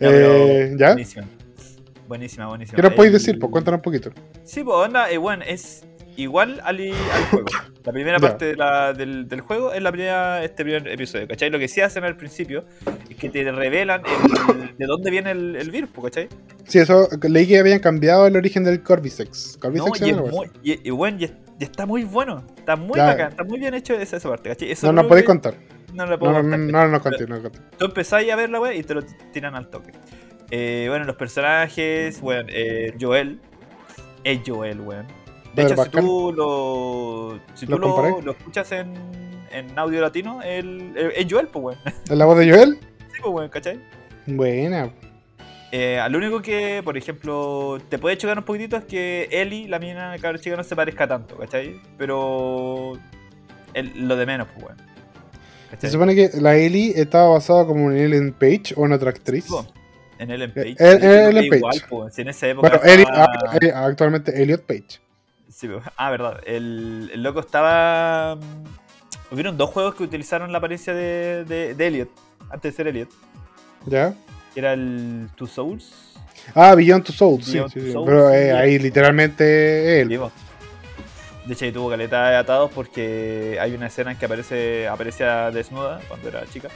Speaker 1: Ya,
Speaker 2: Eh, ¿Ya?
Speaker 1: Buenísima. Buenísima, buenísima.
Speaker 2: ¿Qué nos podéis decir? Pues cuéntanos un poquito.
Speaker 1: Sí, pues onda, eh, bueno, es igual al, al juego. La primera parte de la- del, del juego es la primera, este primer episodio, ¿cachai? Lo que sí hacen al principio es que te revelan el- de dónde viene el, el virus, ¿cachai?
Speaker 2: Sí, eso leí que habían cambiado el origen del Cordyceps.
Speaker 1: No,
Speaker 2: Cordyceps
Speaker 1: y, es muy, y, y bueno, y, y está muy bueno, está muy bacán, está muy bien hecho esa, esa parte, ¿cachai? Eso
Speaker 2: No
Speaker 1: lo
Speaker 2: podéis contar.
Speaker 1: No lo
Speaker 2: No,
Speaker 1: puedo
Speaker 2: no,
Speaker 1: contar,
Speaker 2: no, no, no contéis, no contéis.
Speaker 1: Tú empezáis a ver la web y te lo tiran al toque. Eh, bueno, los personajes, bueno, eh, Joel. Es Joel, weón. De hecho, si tú lo, si
Speaker 2: ¿Lo
Speaker 1: tú lo, lo escuchas en, en audio latino, el, el- es Joel, pues, weón.
Speaker 2: ¿Es la voz de Joel?
Speaker 1: Sí, pues, weón, ¿cachai?
Speaker 2: Buena.
Speaker 1: Eh, a lo único que, por ejemplo, te puede chocar un poquitito es que Ellie, la mina cabra chica, no se parezca tanto, ¿cachai? Pero el- lo de menos, pues, weón.
Speaker 2: Se supone que la Ellie estaba basada como en Ellen Page o en otra actriz.
Speaker 1: En Ellen Page.
Speaker 2: Eh,
Speaker 1: yo creo
Speaker 2: Ellen
Speaker 1: igual,
Speaker 2: Page.
Speaker 1: po, si en esa época.
Speaker 2: Bueno,
Speaker 1: estaba-
Speaker 2: ah, eh, actualmente Elliot Page.
Speaker 1: Sí, po. ah, verdad. El, el loco estaba. mm, Hubieron dos juegos que utilizaron la apariencia de, de, de Elliot, antes de ser Elliot.
Speaker 2: ¿Ya?
Speaker 1: Era el Two Souls.
Speaker 2: Ah, Beyond Two Souls, sí,
Speaker 1: Beyond
Speaker 2: sí,
Speaker 1: Two
Speaker 2: sí.
Speaker 1: Souls,
Speaker 2: Pero eh, ahí literalmente él.
Speaker 1: Po. De hecho, ahí tuvo caleta de atados porque hay una escena en que aparece aparecía desnuda cuando era chica.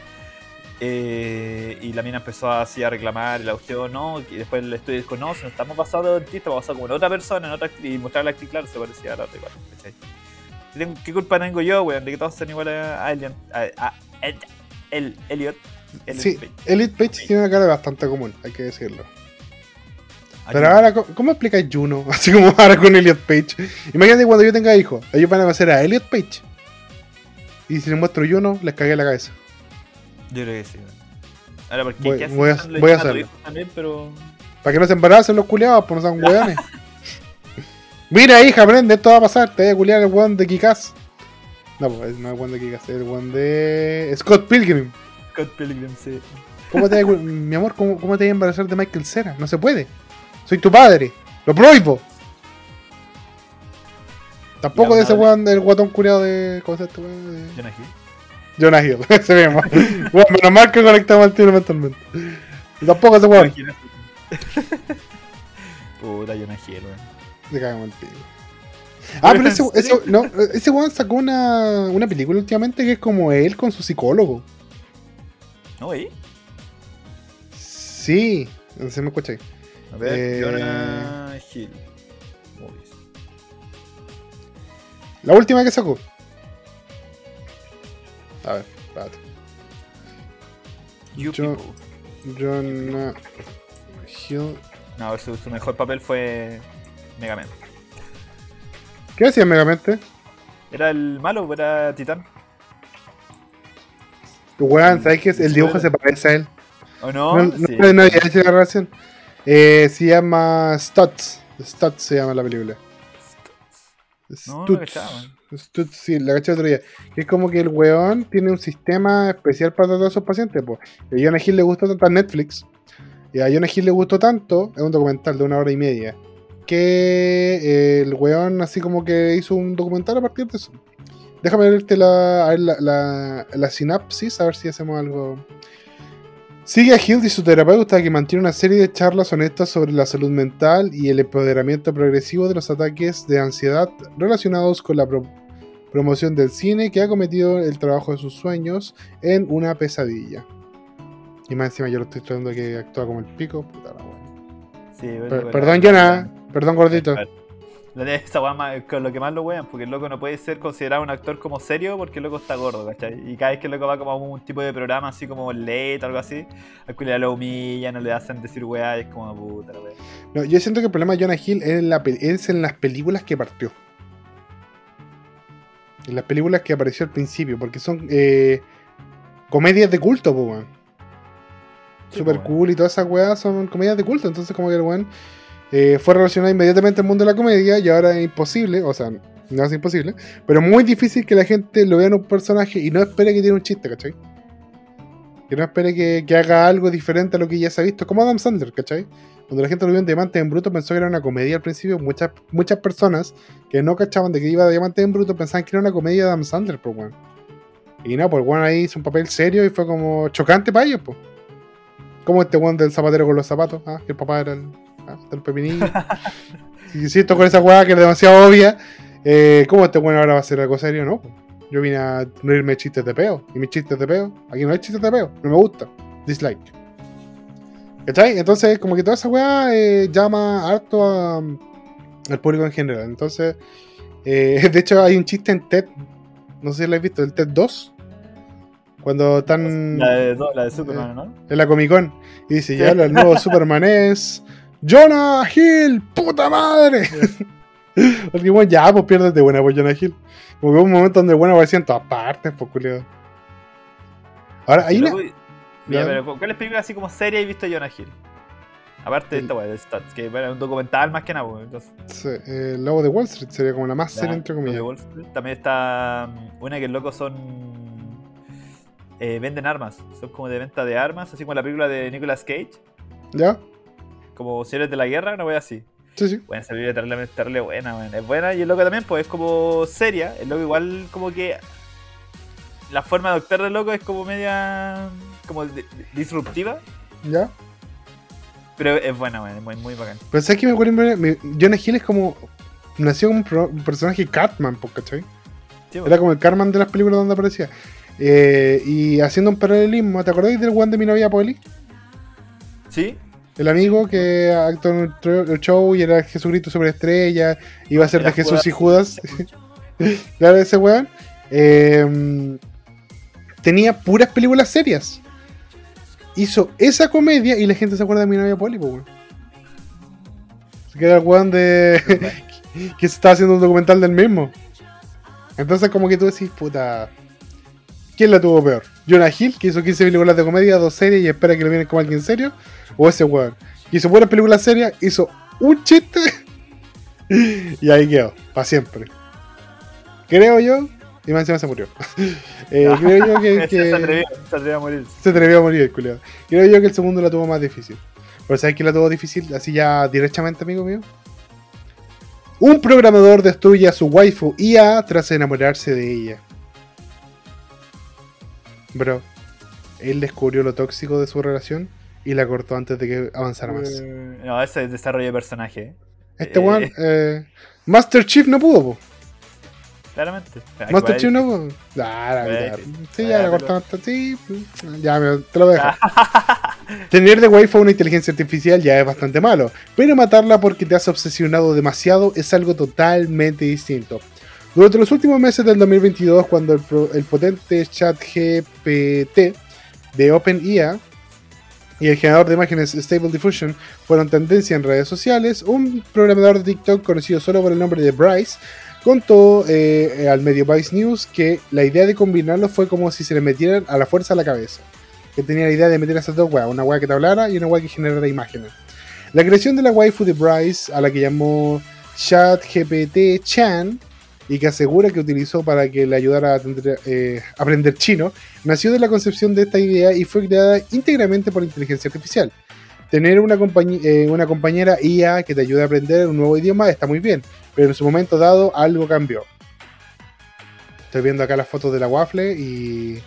Speaker 1: Eh, y la mina empezó así a reclamar la cuestión no. Y después el estudio dijo: No, si no estamos basados en dentista, vamos a como en otra persona, en otra actriz. Y mostrar a la actriz, claro, se parecía a la otra igual. ¿cachai? ¿Qué, culpa tengo yo, weón? De que todos sean iguales a, a, Elliot- a, a- el, el Elliot. Elliot
Speaker 2: Sí,
Speaker 1: Page.
Speaker 2: Elliot Page tiene una cara bastante común, hay que decirlo. Pero ahora, ¿cómo, explicas Juno? Así como ahora con Elliot Page. Imagínate cuando yo tenga hijos, ellos van a conocer a Elliot Page. Y si les muestro Juno, les cagué la cabeza.
Speaker 1: Yo creo que sí. Ahora, porque
Speaker 2: Voy-
Speaker 1: ¿qué
Speaker 2: voy a- voy a hacerlo.
Speaker 1: También, pero.
Speaker 2: Para que no se embaracen los culiados, pues no sean hueones. Mira, hija, aprende, esto va a pasar. Te voy a culiar el weón de Kikas. No, pues no es el weón de Kikas, es el weón de Scott Pilgrim.
Speaker 1: Scott Pilgrim, sí.
Speaker 2: ¿Cómo te voy a cu- mi amor, ¿cómo, cómo te voy a embarazar de Michael Cera? No se puede. Soy tu padre. Lo prohíbo. Tampoco de ese weón del guatón culiado de. ¿Cómo se llama este weón? De-
Speaker 1: Jonah Hill.
Speaker 2: Jonah Hill, ese mismo. bueno, menos mal que conectamos al tiro mentalmente. Y tampoco se puede.
Speaker 1: Puta, Jonah Hill, weón.
Speaker 2: Le cagamos el tiro. Ah, pero ese, ese, no, ese weón sacó una, una película últimamente que es como él con su psicólogo.
Speaker 1: ¿No, ahí?
Speaker 2: Sí, no sé me escuché.
Speaker 1: A ver,
Speaker 2: Eh,
Speaker 1: Jonah Hill. Movies.
Speaker 2: La última que sacó. A ver, espérate.
Speaker 1: You.
Speaker 2: Jonah Hill.
Speaker 1: No, su, su mejor papel fue Mega Man.
Speaker 2: ¿Qué hacía Megamente?
Speaker 1: ¿Era el malo o era Titán?
Speaker 2: Weón, ¿sabes qué? El dibujo se parece a él.
Speaker 1: ¿O no?
Speaker 2: No, no,
Speaker 1: Sí.
Speaker 2: no, no había hecho la relación. Eh, se llama Stutz. Stutz se llama la película.
Speaker 1: No, no
Speaker 2: Stutz. Stutz, sí, la caché otro día. Que es como que el weón tiene un sistema especial para tratar a sus pacientes. Pues. A Jonah Hill le gustó tanto a Netflix. Y a Jonah Hill le gustó tanto, es un documental de una hora y media. Que eh, el weón así como que hizo un documental a partir de eso. Déjame leerte la, la, la, la sinapsis, a ver si hacemos algo. Sigue a Hill y su terapeuta que mantiene una serie de charlas honestas sobre la salud mental y el empoderamiento progresivo de los ataques de ansiedad relacionados con la pro- promoción del cine que ha cometido el trabajo de sus sueños en una pesadilla. Y más encima yo lo estoy tratando que actúa como el pico. Puta la.
Speaker 1: Sí,
Speaker 2: Per-
Speaker 1: bueno,
Speaker 2: perdón. Jonah. Perdón, gordito.
Speaker 1: Lo de esa weá más- con lo que más lo wean, porque el loco no puede ser considerado un actor como serio porque el loco está gordo, ¿cachai? Y cada vez que el loco va como a un tipo de programa así como late o algo así, al cual lo humillan, no le hacen decir weá, y es como puta la weá.
Speaker 2: No, yo siento que el problema de Jonah Hill es en, la pe- es en las películas que partió. En las películas que apareció al principio, porque son eh, comedias de culto, po, weón.
Speaker 1: Sí,
Speaker 2: Super cool y todas esas weas son comedias de culto. Entonces, como que el weón eh, fue relacionado inmediatamente al mundo de la comedia y ahora es imposible, o sea, no es imposible, pero muy difícil que la gente lo vea en un personaje y no espere que tiene un chiste, ¿cachai? Que no espere que, que haga algo diferente a lo que ya se ha visto, como Adam Sandler, ¿cachai? Cuando la gente lo vio en Diamante en Bruto pensó que era una comedia al principio. Muchas, muchas personas que no cachaban de que iba a Diamante en Bruto pensaban que era una comedia de Adam Sandler, pues, weón. Y no, pues, weón ahí hizo un papel serio y fue como chocante para ellos, pues. Como este weón del zapatero con los zapatos, ¿ah? que el papá era el, ah, del pepinillo. y insisto con esa weá que es demasiado obvia. Eh, ¿Cómo este weón ahora va a ser algo serio? No. Yo vine a reírme chistes de peo. Y mis chistes de peo, aquí no hay chistes de peo, no me gusta. Dislike. ¿Cachai? Entonces, como que toda esa weá eh, llama harto a- al público en general. Entonces, eh, de hecho, hay un chiste en TED, no sé si lo has visto, el TED 2, cuando están
Speaker 1: La de, la de Superman, ¿no?
Speaker 2: en la Comic Con y dice: Ya, el nuevo Superman es Jonah Hill, puta madre. Porque bueno, ya, pues pierdes de buena por Jonah Hill. Como que hubo un momento donde bueno aparecía en todas partes, pues culiado. Ahora, hay
Speaker 1: Y
Speaker 2: una.
Speaker 1: Mira, pero ¿cuáles películas así como serie he visto de Jonah Hill? Aparte de esta weá de Stats, que bueno, es un documental más que nada, pues, entonces.
Speaker 2: Sí, eh, el lobo de Wall Street sería como la más seria, entre
Speaker 1: lo de
Speaker 2: comillas.
Speaker 1: Wall Street. También está mm, una que el loco son. eh, venden armas. Son como de venta de armas, así como la película de Nicolas Cage.
Speaker 2: ¿Ya?
Speaker 1: Como Seres de la Guerra, una wea así.
Speaker 2: Sí, sí.
Speaker 1: Bueno, esa película es terrible, buena, weón. Es buena y el loco también, pues es como seria. El loco igual como que. La forma de actuar del loco es como media. como di- disruptiva.
Speaker 2: ¿Ya?
Speaker 1: Pero es buena, weón. Es muy, muy bacán.
Speaker 2: Pero ¿sabes qué me acuerdo? Jonah Hill es como. Nació como un, pro- un personaje Catman, po, ¿cachai?
Speaker 1: Sí,
Speaker 2: Era como el Cartman de las películas donde aparecía. Eh, y haciendo un paralelismo, ¿te acordáis del one de mi novia Polly?
Speaker 1: ¿Sí?
Speaker 2: El amigo que actuó en el show y era Jesucristo Superestrella, iba a ser de Jesús y
Speaker 1: Judas.
Speaker 2: Claro, ese weón. eh, tenía puras películas serias. Hizo esa comedia y la gente se acuerda de mi novia Polly, po, weón. Que era el weón de. que se estaba haciendo un documental del mismo. Entonces, como que tú decís, puta. ¿Quién la tuvo peor? ¿Jonah Hill, que hizo 15 películas de comedia, dos series y espera que lo vienen como alguien serio? ¿O ese weón? Que hizo buenas películas serias, hizo un chiste y ahí quedó, para siempre. Creo yo, y más encima se murió. Eh, creo yo que, que
Speaker 1: se, atrevió, se atrevió a morir.
Speaker 2: se atrevió a morir el culiado. Creo yo que el segundo la tuvo más difícil. Pero ¿sabes quién la tuvo difícil? Así ya directamente, amigo mío. Un programador destruye a su waifu IA tras enamorarse de ella. Bro, él descubrió lo tóxico de su relación y la cortó antes de que avanzara más.
Speaker 1: Eh, No, ese es desarrollo de personaje.
Speaker 2: Este
Speaker 1: eh.
Speaker 2: weón, eh, Master Chief no pudo, po.
Speaker 1: Claramente. Ah,
Speaker 2: Master Chief no pudo. Ah, la
Speaker 1: sí.
Speaker 2: Ya la cortaron. hasta- Sí, ya, me- te lo voy a dejar. Tener de waifu una inteligencia artificial ya es bastante malo, pero matarla porque te has obsesionado demasiado es algo totalmente distinto. Durante los últimos meses del 2022, cuando el, potente chat GPT de OpenIA y el generador de imágenes Stable Diffusion fueron tendencia en redes sociales, un programador de TikTok conocido solo por el nombre de Bryce contó eh, al medio Vice News que la idea de combinarlos fue como si se le metieran a la fuerza a la cabeza que tenía la idea de meter esas dos weas, una wea que te hablara y una wea que generara imágenes. La creación de la waifu de Bryce, a la que llamó ChatGPT Chan, y que asegura que utilizó para que le ayudara a eh, aprender chino, nació de la concepción de esta idea y fue creada íntegramente por inteligencia artificial. Tener una, eh, una compañera IA que te ayude a aprender un nuevo idioma está muy bien, pero en su momento dado algo cambió. Estoy viendo acá las fotos de la waffle y.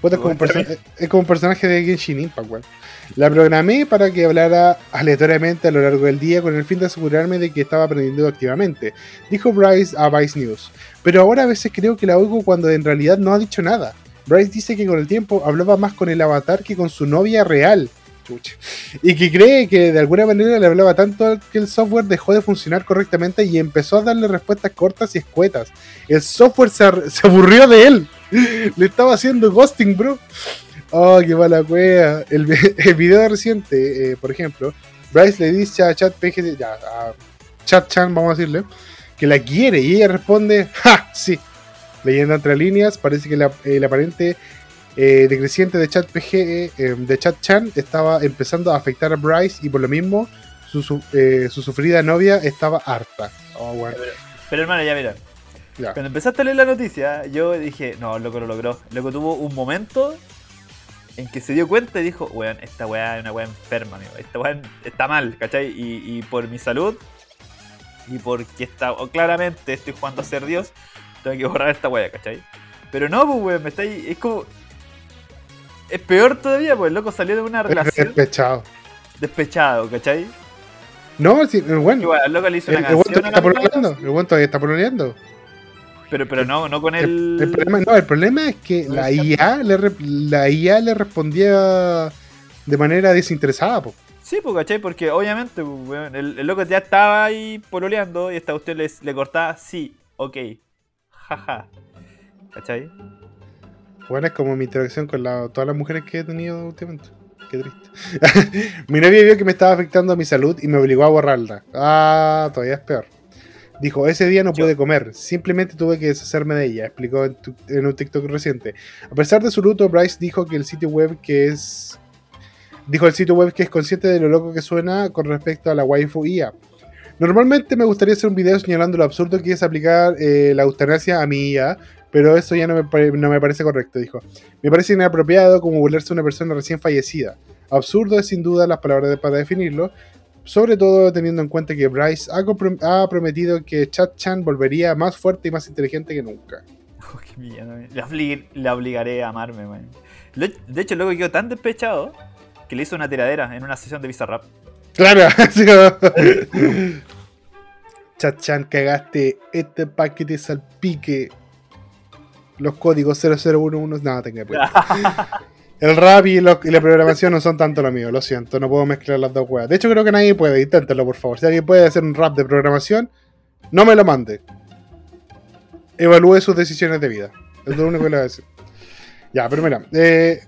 Speaker 2: Puta, es, como un perso- es como un personaje de Genshin Impact, weón. La programé para que hablara aleatoriamente a lo largo del día con el fin de asegurarme de que estaba aprendiendo activamente, dijo Bryce a Vice News. Pero ahora a veces creo que la oigo cuando en realidad no ha dicho nada. Bryce dice que con el tiempo hablaba más con el avatar que con su novia real. Chucha. Y que cree que de alguna manera le hablaba tanto que el software dejó de funcionar correctamente y empezó a darle respuestas cortas y escuetas. El software se, se aburrió de él. Le estaba haciendo ghosting, bro. Oh, qué mala wea. El, vi- el video reciente, eh, por ejemplo, Bryce le dice a Chat PG, a Chat Chan, vamos a decirle, que la quiere y ella responde, ¡ja! Sí. Leyendo entre líneas, parece que la- el aparente eh, decreciente de Chat PG, eh, de Chat Chan, estaba empezando a afectar a Bryce y por lo mismo su, su- eh, su sufrida novia estaba harta. Oh, bueno.
Speaker 1: Pero hermano, ya mira.
Speaker 2: Ya.
Speaker 1: Cuando empezaste a leer la noticia, yo dije, no, el loco lo logró. El loco tuvo un momento en que se dio cuenta y dijo, weón, esta weá es una weá enferma, amigo. Esta weá está mal, ¿cachai? Y, y por mi salud y porque está, o claramente estoy jugando a ser Dios, tengo que borrar esta weá, ¿cachai? Pero no, pues weón, me está ahí, es como... Es peor todavía, pues el loco salió de una relación
Speaker 2: Despechado.
Speaker 1: despechado, ¿cachai?
Speaker 2: No, sí, el bueno.
Speaker 1: El loco le hizo
Speaker 2: El,
Speaker 1: una
Speaker 2: el
Speaker 1: canción
Speaker 2: todavía está pololeando. El buen todavía está pololeando.
Speaker 1: Pero, pero no, no con
Speaker 2: El,
Speaker 1: el...
Speaker 2: el problema, no, el problema es que
Speaker 1: No
Speaker 2: la
Speaker 1: es
Speaker 2: IA, le, la IA le respondía de manera desinteresada. po.
Speaker 1: Sí, pues, ¿cachai? Porque obviamente, el loco ya estaba ahí pololeando y esta usted le, le cortaba, sí, ok, jaja. ¿Cachai?
Speaker 2: Bueno, es como mi interacción con la- todas las mujeres que he tenido últimamente. Qué triste. mi novia vio que me estaba afectando a mi salud y me obligó a borrarla. Ah, todavía es peor. Dijo, ese día no pude comer, simplemente tuve que deshacerme de ella, explicó en, tu- en un TikTok reciente. A pesar de su luto, Bryce dijo que el sitio web que es... Dijo el sitio web que es consciente de lo loco que suena con respecto a la waifu IA. Normalmente me gustaría hacer un video señalando lo absurdo que es aplicar eh, la eutanasia a mi IA, pero eso ya no me, no me parece correcto, dijo. Me parece inapropiado como burlarse de una persona recién fallecida. Absurdo es sin duda las palabras de- para definirlo, sobre todo teniendo en cuenta que Bryce ha, prometido que Chat Chan volvería más fuerte y más inteligente que nunca.
Speaker 1: Oh, qué weón. la, obli- la obligaré a amarme. Lo- De hecho, loco quedó tan despechado que le hizo una tiradera en una sesión de Bizarrap.
Speaker 2: Claro, así como- Chat Chan, cagaste este paquete salpique. Los códigos 0011, nada, tenga cuidado. El rap y, la programación no son tanto lo mío, lo siento, no puedo mezclar las dos weas. De hecho, creo que nadie puede, inténtalo por favor. Si alguien puede hacer un rap de programación, no me lo mande. Evalúe sus decisiones de vida. Es lo único que le voy a decir. Ya, pero mira, eh,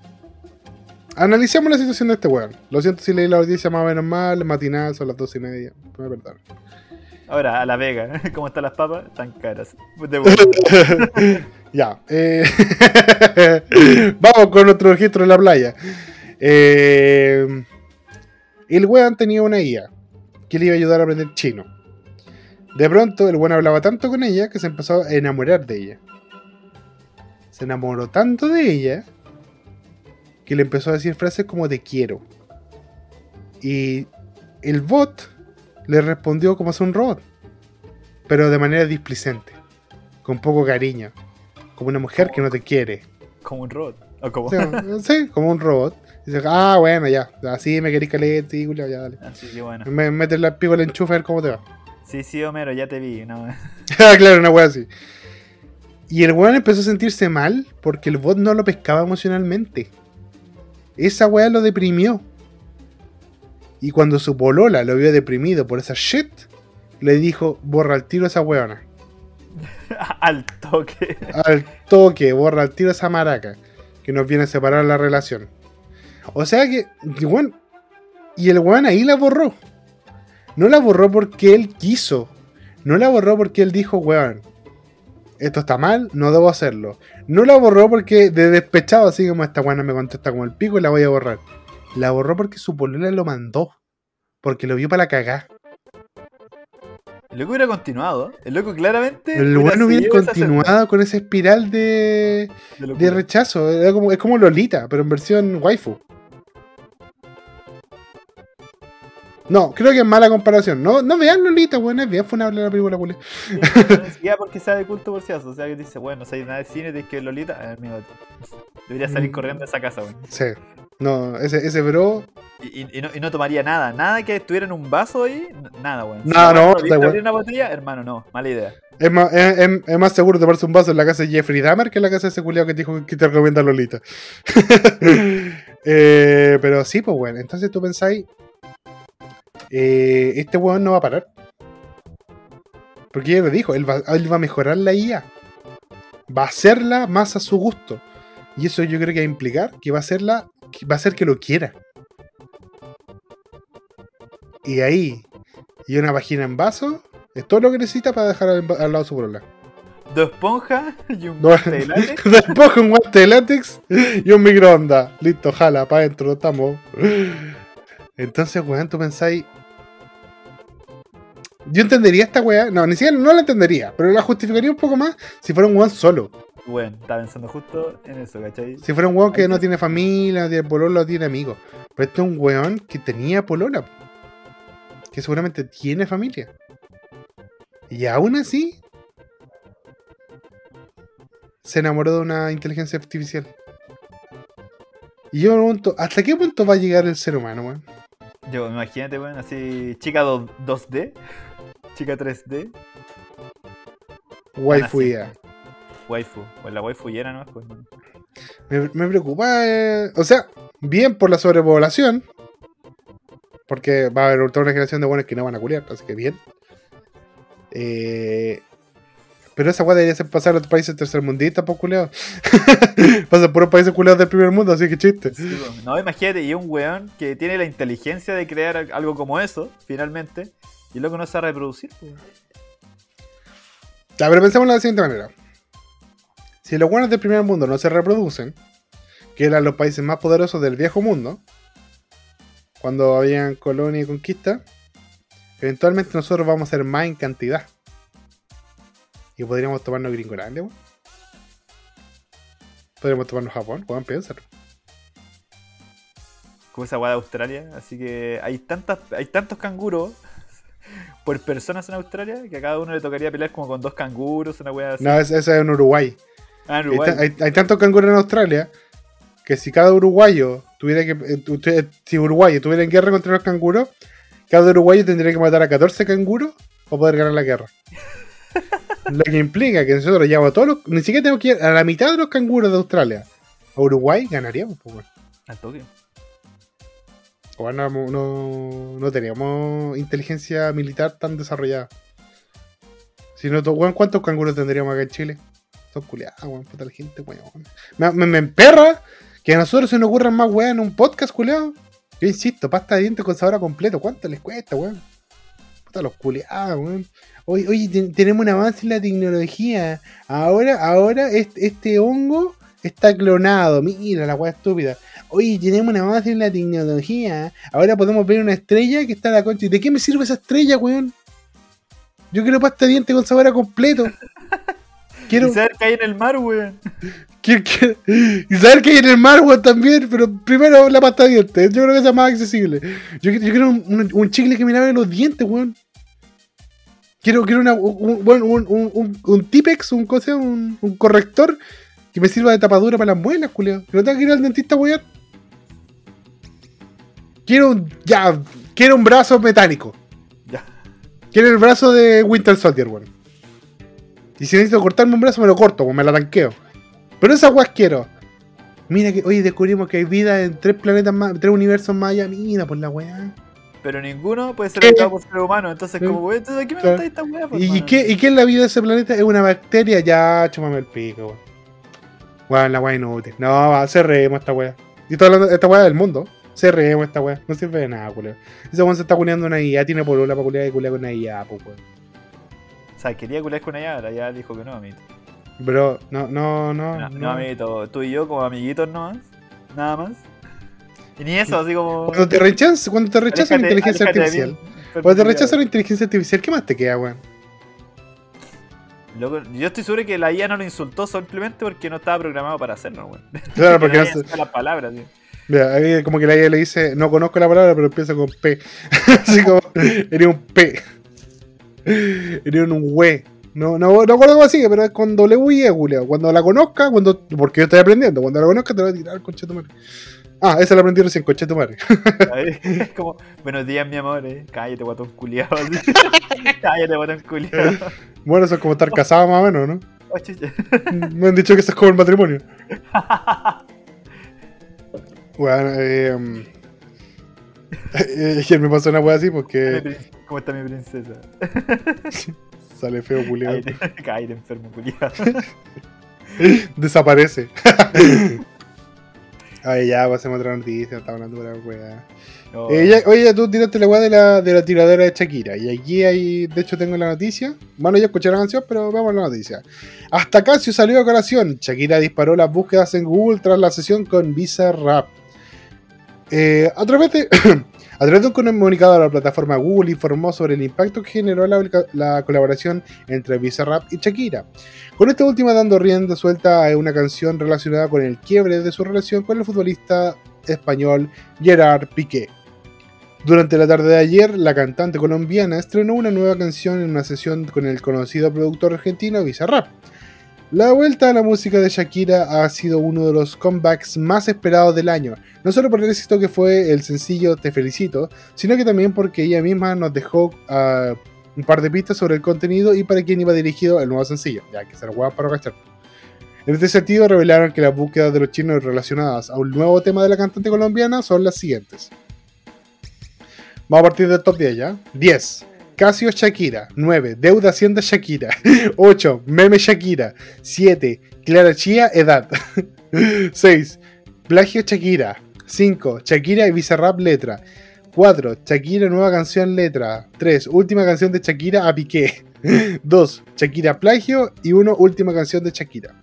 Speaker 2: analicemos la situación de este weón. Lo siento si leí la audiencia más o menos mal, matinal, son las dos y media. Me perdón.
Speaker 1: Ahora, a La Vega, ¿cómo están las papas? Están caras.
Speaker 2: Ya. eh, Vamos con nuestro registro en la playa. Eh, El weón tenía una IA que le iba a ayudar a aprender chino. De pronto, el weón hablaba tanto con ella que se empezó a enamorar de ella. Se enamoró tanto de ella que le empezó a decir frases como te quiero. Y el bot le respondió como es un robot, pero de manera displicente, con poco cariño, como una mujer que no te quiere.
Speaker 1: Como un robot. ¿O cómo?
Speaker 2: Sí, sí, como un robot. Dice, ah, bueno, ya. Así me caleta, sí, culiao, ya, dale.
Speaker 1: Así que bueno.
Speaker 2: Me metes la pico al enchufe a ver cómo te va.
Speaker 1: Sí, sí, Homero, ya te vi. No.
Speaker 2: Ah, claro, una wea así. Y el weón empezó a sentirse mal porque el bot no lo pescaba emocionalmente. Esa weá lo deprimió. Y cuando su polola lo vio deprimido por esa shit, le dijo, borra al tiro a esa weona.
Speaker 1: Al toque.
Speaker 2: Al toque, borra al tiro a esa maraca. Que nos viene a separar la relación. O sea que, weón- y el weón ahí la borró. No la borró porque él quiso. No la borró porque él dijo, weón, esto está mal, no debo hacerlo. No la borró porque de despechado, así como esta weona me contesta como el pico y la voy a borrar. La borró porque su polola lo mandó. Porque lo vio para la cagá.
Speaker 1: El loco hubiera continuado. El loco claramente.
Speaker 2: El weón hubiera continuado con esa espiral de,
Speaker 1: de
Speaker 2: rechazo. Era como, es como Lolita, pero en versión waifu. No, creo que es mala comparación. No, no vean Lolita, weón, es bien funable la película, culia.
Speaker 1: Sí, siquiera porque sea de culto por si. O sea, que dice, bueno, no sabes nada de cine, tienes que ver Lolita. A ver, mi. Debería salir
Speaker 2: Mm.
Speaker 1: corriendo de esa casa, weón.
Speaker 2: Sí. No, ese, ese bro.
Speaker 1: Y, y- y no, y no tomaría nada. Nada que estuviera en un vaso ahí. Nada, weón.
Speaker 2: No,
Speaker 1: la
Speaker 2: no, da
Speaker 1: viste
Speaker 2: igual.
Speaker 1: abrir una botella, hermano, no. Mala idea.
Speaker 2: Es más, es, es- es más seguro tomarse un vaso en la casa de Jeffrey Dahmer que en la casa de ese culiao que te dijo que te recomienda Lolita. Eh, pero sí, pues bueno. Entonces tú pensáis. eh, este weón no va a parar. Porque ya lo dijo, él va, él va a mejorar la IA. Va a hacerla más a su gusto. Y eso yo creo que va a implicar que va a hacerla. Va a hacer que lo quiera. Y ahí. Y una vagina en vaso. Es todo lo que necesita para dejar al, al lado su problema.
Speaker 1: Dos esponjas y un guante de látex.
Speaker 2: Después con guante de látex y un microondas. Listo, jala, para adentro, estamos. Entonces, weón, tú pensáis. Yo entendería esta weá. No, ni siquiera no la entendería, pero la justificaría un poco más si fuera un weón solo.
Speaker 1: Bueno, estaba pensando justo en eso, ¿cachai?
Speaker 2: Si fuera un weón que no tiene familia, tiene polola, no tiene amigos. Pero este es un weón que tenía polola. Que seguramente tiene familia. Y aún así. Se enamoró de una inteligencia artificial. Y yo me pregunto, ¿hasta qué punto va a llegar el ser humano, weón?
Speaker 1: Yo, imagínate, weón, así, chica do- 2D, chica 3D,
Speaker 2: Waifu ya.
Speaker 1: Waifu. Pues la waifu era, ¿no? Pues.
Speaker 2: Me, me preocupa, eh, o sea, bien por la sobrepoblación, porque va a haber toda una generación de buenos que no van a culiar, así que bien. Eh, pero esa weá debería ser pasar a los países tercermundistas, por culiados. Pasa por los países culiados del primer mundo, así que chiste.
Speaker 1: Sí, pues, No, imagínate, y un weón que tiene la inteligencia de crear al- algo como eso, finalmente, y luego no sabe reproducir. pues.
Speaker 2: Ya, pero pensemos de la siguiente manera. Si los buenos del primer mundo no se reproducen, que eran los países más poderosos del viejo mundo, cuando habían colonia y conquista, eventualmente nosotros vamos a ser más en cantidad. Y podríamos tomarnos Gringolandia, weón. Podríamos tomarnos Japón, weón, piénsalo.
Speaker 1: Como esa weá de Australia, así que hay tantas, hay tantos canguros por personas en Australia que a cada uno le tocaría pelear como con dos canguros, una weá así.
Speaker 2: No, ese es en Uruguay.
Speaker 1: Ah,
Speaker 2: Hay, tantos canguros en Australia que si cada uruguayo tuviera que. eh, tu- Si Uruguay estuviera en guerra contra los canguros, cada uruguayo tendría que matar a 14 canguros para poder ganar la guerra. Lo que implica que nosotros llevamos a todos los. Ni siquiera tenemos que ir a la mitad de los canguros de Australia. A Uruguay ganaríamos, pues.
Speaker 1: Al toque.
Speaker 2: O no, no, no teníamos inteligencia militar tan desarrollada. Si no, ¿cuántos canguros tendríamos acá en Chile? Son culiados, weón, puta la gente, weón. Me, me, me emperra que a nosotros se nos ocurran más weón en un podcast, culiado. Yo insisto, pasta de dientes con sabor a completo. ¿Cuánto les cuesta, weón? Puta los culiados, weón. Oye, oye, ten- tenemos un avance en la tecnología. Ahora, ahora este, este hongo está clonado. Mira la weá estúpida. Oye, tenemos un avance en la tecnología. Ahora podemos ver una estrella que está en la concha. ¿Y de qué me sirve esa estrella, weón? Yo quiero pasta de dientes con sabor a completo. Quiero,
Speaker 1: Y saber que hay en el mar, weón.
Speaker 2: y saber que hay en el mar, weón, también. Pero primero la pasta de dientes. Yo creo que es más accesible. Yo, yo quiero un, un- un chicle que me lave los dientes, weón. Quiero, quiero una, un, un, un, un, un- un Tipex, un, cosa, un, un corrector Que me sirva de tapadura para las muelas, culiao. Que no tenga que ir al dentista, weón. Quiero un. Ya. Quiero un brazo metálico.
Speaker 1: Ya.
Speaker 2: Quiero el brazo de Winter Soldier, weón. Y si necesito cortarme un brazo, me lo corto, weón, me la tanqueo. Pero esas weas quiero. Mira que, oye, descubrimos que hay vida en tres planetas más, tres universos más allá. Mira, por la weá.
Speaker 1: Pero ninguno puede ser habitado por ser humano. Entonces,
Speaker 2: Sí.
Speaker 1: como, weón, entonces, ¿de qué me
Speaker 2: Claro.
Speaker 1: esta weá? pues,
Speaker 2: ¿Y, qué, ¿Y qué es la vida de ese planeta? Es una bacteria. Ya, chúmame el pico, weón. Weón, la weá inútil. No, va, cerremos esta weá. Y estoy hablando de esta weá del mundo. Cerremos esta weá. No sirve de nada, culeo. Ese weón se está culeando una IA. Tiene polola para culear y culea con una IA, pues weón.
Speaker 1: Sea, quería cular con ella, ahora ya dijo que no, amito.
Speaker 2: Bro, no, no, no.
Speaker 1: No,
Speaker 2: no.
Speaker 1: no, amito. Tú y yo como amiguitos nomás. Nada más. Y ni eso, así como.
Speaker 2: Cuando te rechazan, cuando te rechazan la inteligencia artificial. Cuando te rechazan la inteligencia artificial, ¿qué más te queda, weón?
Speaker 1: Loco, yo estoy seguro que la IA no lo insultó simplemente porque no estaba programado para hacerlo, weón.
Speaker 2: Claro, porque no
Speaker 1: no
Speaker 2: se-
Speaker 1: las palabras, tío.
Speaker 2: Mira, ahí como que la IA le dice, no conozco la palabra, pero empieza con P. Así como, eres un P. Eres un we. No, no, no acuerdo cómo sigue, pero es con W y E, Julio. Cuando la conozca, cuando, porque yo estoy aprendiendo, cuando la conozca te va a tirar tu madre. Ah, esa la aprendí recién, conche tu madre.
Speaker 1: Ahí, Es como, buenos días, mi amor, eh. Cállate, guatón culiado. Cállate, guatón culiado.
Speaker 2: Bueno, eso es como estar casado más o menos, ¿no?
Speaker 1: Oh.
Speaker 2: Me han dicho que eso es como el matrimonio. Bueno, eh, ayer me pasó una wea así porque
Speaker 1: ¿Cómo está mi princesa?
Speaker 2: sale feo, culiado.
Speaker 1: Cállate, enfermo culiado.
Speaker 2: Desaparece. Ay, ya, pasemos a otra noticia, estamos hablando de la.
Speaker 1: No,
Speaker 2: Eh, ya- oye, tú tiraste la weá de la, de la tiradera de Shakira. Y aquí hay, de hecho, tengo la noticia. Bueno, ya escuché la canción, pero vamos a la noticia. Hasta Casio salió a colación. Shakira disparó las búsquedas en Google tras la sesión con Visa Rap. Eh, a, través de, a través de un comunicado la plataforma Google informó sobre el impacto que generó la, la colaboración entre Visa Rap y Shakira. Con esta última dando rienda suelta a una canción relacionada con el quiebre de su relación con el futbolista español Gerard Piqué. Durante la tarde de ayer, la cantante colombiana estrenó una nueva canción en una sesión con el conocido productor argentino Bizarrap. La vuelta a la música de Shakira ha sido uno de los comebacks más esperados del año, no solo por el éxito que fue el sencillo Te felicito, sino que también porque ella misma nos dejó ah, un par de pistas sobre el contenido y para quién iba dirigido el nuevo sencillo, ya que se lo para cachar. En este sentido, revelaron que las búsquedas de los chinos relacionadas a un nuevo tema de la cantante colombiana son las siguientes. Vamos a partir del top 10 ya. 10. Casio Shakira. 9. Deuda Hacienda Shakira. 8. Meme Shakira. 7. Clara Chía Edad. 6. Plagio Shakira. 5. Shakira y Bizarrap Letra. 4. Shakira Nueva Canción Letra. 3. Última canción de Shakira a Piqué. 2. Shakira Plagio. Y 1. Última canción de Shakira.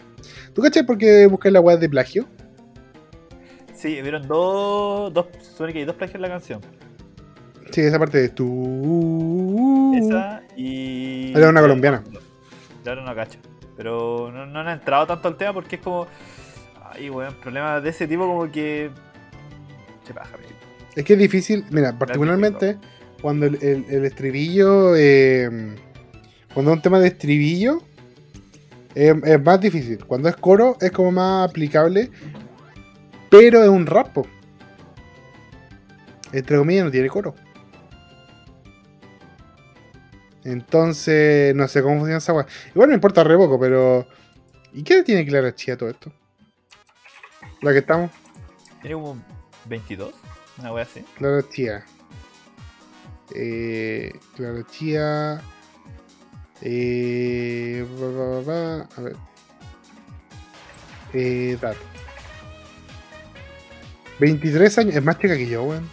Speaker 2: ¿Tú cachai por qué buscas la web de plagio?
Speaker 1: Sí, vieron dos. dos supone que hay dos plagios en la canción.
Speaker 2: Sí, esa parte de tú.
Speaker 1: Esa y.
Speaker 2: Era una colombiana.
Speaker 1: Claro, no cacho. Pero no, no han entrado tanto al tema porque es como. Ay, weón, problemas de ese tipo como que. Se baja.
Speaker 2: Es que es difícil, mira, particularmente cuando el, el- el estribillo, eh, cuando es un tema de estribillo, eh, es más difícil. Cuando es coro es como más aplicable, pero es un rap. po. Entre comillas no tiene coro. Entonces, no sé cómo funciona esa weá. Igual me importa re poco, pero... ¿Y qué tiene Clara Chía todo esto? La que estamos.
Speaker 1: Tiene como un 22, una wea así.
Speaker 2: Clara Chía. Eh, Clara Chía. Eh, a ver. Eh, edad. 23 años. Es más chica que yo, weón.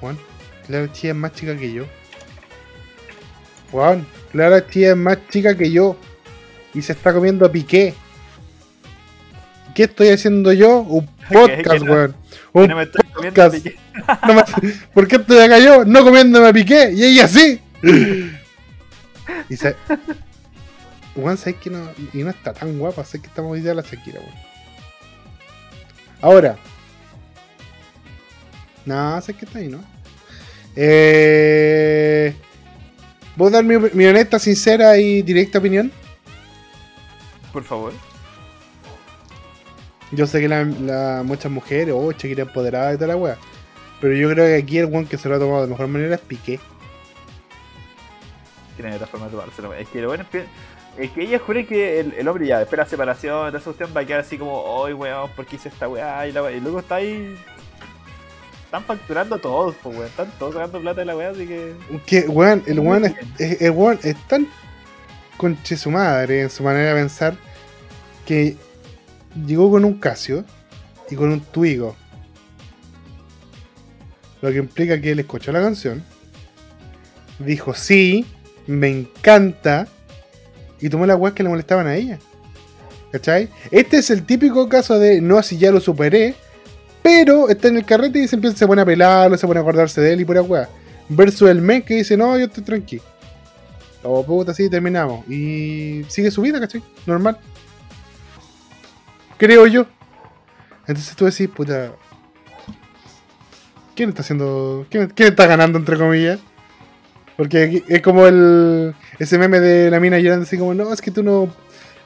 Speaker 2: Weón. Clara Chía es más chica que yo. Weón. Clara Chía es más chica que yo. Y se está comiendo a Piqué. ¿Qué estoy haciendo yo? Un podcast,
Speaker 1: no-
Speaker 2: weón. Un
Speaker 1: no me estoy comiendo
Speaker 2: podcast. no me- ¿Por qué estoy acá yo? No comiéndome a Piqué y ella sí. Y se... Weón, ¿sabes que no? Y no está tan guapa, sé que estamos hoy día la Shakira, weón. Ahora. No, sé que está ahí, ¿no? Eh... ¿Puedo dar mi, mi honesta, sincera y directa opinión?
Speaker 1: Por favor.
Speaker 2: Yo sé que la, la- muchas mujeres, oh, Shakira empoderada y toda la wea. Pero yo creo que aquí el one que se lo ha tomado de mejor manera es Piqué.
Speaker 1: Tiene otra forma de tomárselo. Es que lo bueno es que. Es que ella jura que el, el hombre ya, después de la separación, de esa cuestión, va a quedar así como, ¡ay, weón! ¿Por qué hice esta weá? Y, la y luego está ahí. Están facturando todos, pues weón. Están todos sacando plata de la weá, así que.
Speaker 2: Que, weón, el weón es- el weón es tan conche su madre en su manera de pensar que llegó con un Casio y con un Twigo. Lo que implica que él escuchó la canción, dijo sí, me encanta, y tomó las weas que le molestaban a ella. ¿Cachai? Este es el típico caso de no, si ya lo superé, pero está en el carrete y se empieza se pone a pelarlo, se pone a acordarse de él y pura wea. Versus el men que dice, no, yo estoy tranquilo. O puta, así terminamos. Y sigue su vida, ¿cachai? Normal. Creo yo. Entonces tú decís, puta. ¿Quién está haciendo. ¿Quién, quién está ganando, entre comillas? Porque es como el. Ese meme de la mina llorando así como, no, es que tú no.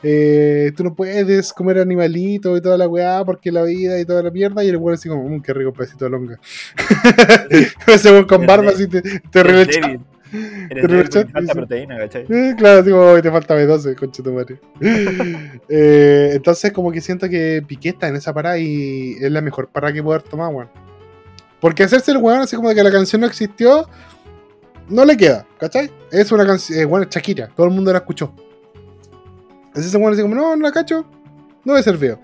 Speaker 2: Eh, tú no puedes comer animalito y toda la weá porque la vida y toda la mierda. Y el weón así como, mmm, qué rico pedacito de longa. Ese weón con barba así te, te.
Speaker 1: Eres
Speaker 2: Te
Speaker 1: falta proteína, ¿cachai?
Speaker 2: Eh, claro, así como, "Ay, te falta B12, concha tu madre. Eh, entonces, como que siento que Piqué está en esa parada y es la mejor parada que poder tomar, weón. Porque hacerse el weón así como de que la canción no existió, no le queda, ¿cachai? Es una canción, eh, bueno, Shakira, todo el mundo la escuchó. Entonces ese weón así como, no, no la cacho, no me servido.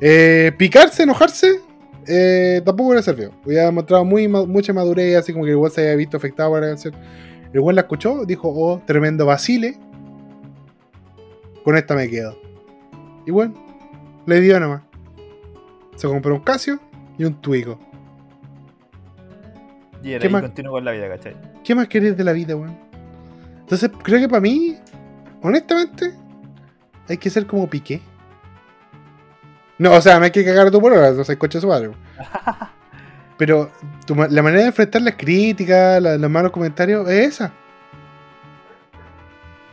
Speaker 2: Eh, picarse, enojarse, eh, tampoco hubiera servido. Hubiera mostrado muy, mucha madurez, así como que el weón se había visto afectado por la canción. El weón la escuchó, dijo, oh, tremendo vacile. Con esta me quedo. Y bueno, le dio nomás. Se compró un Casio y un Twigo.
Speaker 1: Y era
Speaker 2: ¿Qué
Speaker 1: ahí
Speaker 2: más?
Speaker 1: continuo con la vida, ¿cachai?
Speaker 2: ¿Qué más querés de la vida, weón? Entonces, creo que para mí, honestamente, hay que ser como Piqué. No, o sea, no hay que cagar a tu polola, no seas coche su madre. Pero tu la manera de enfrentar las críticas, la- los malos comentarios, es esa.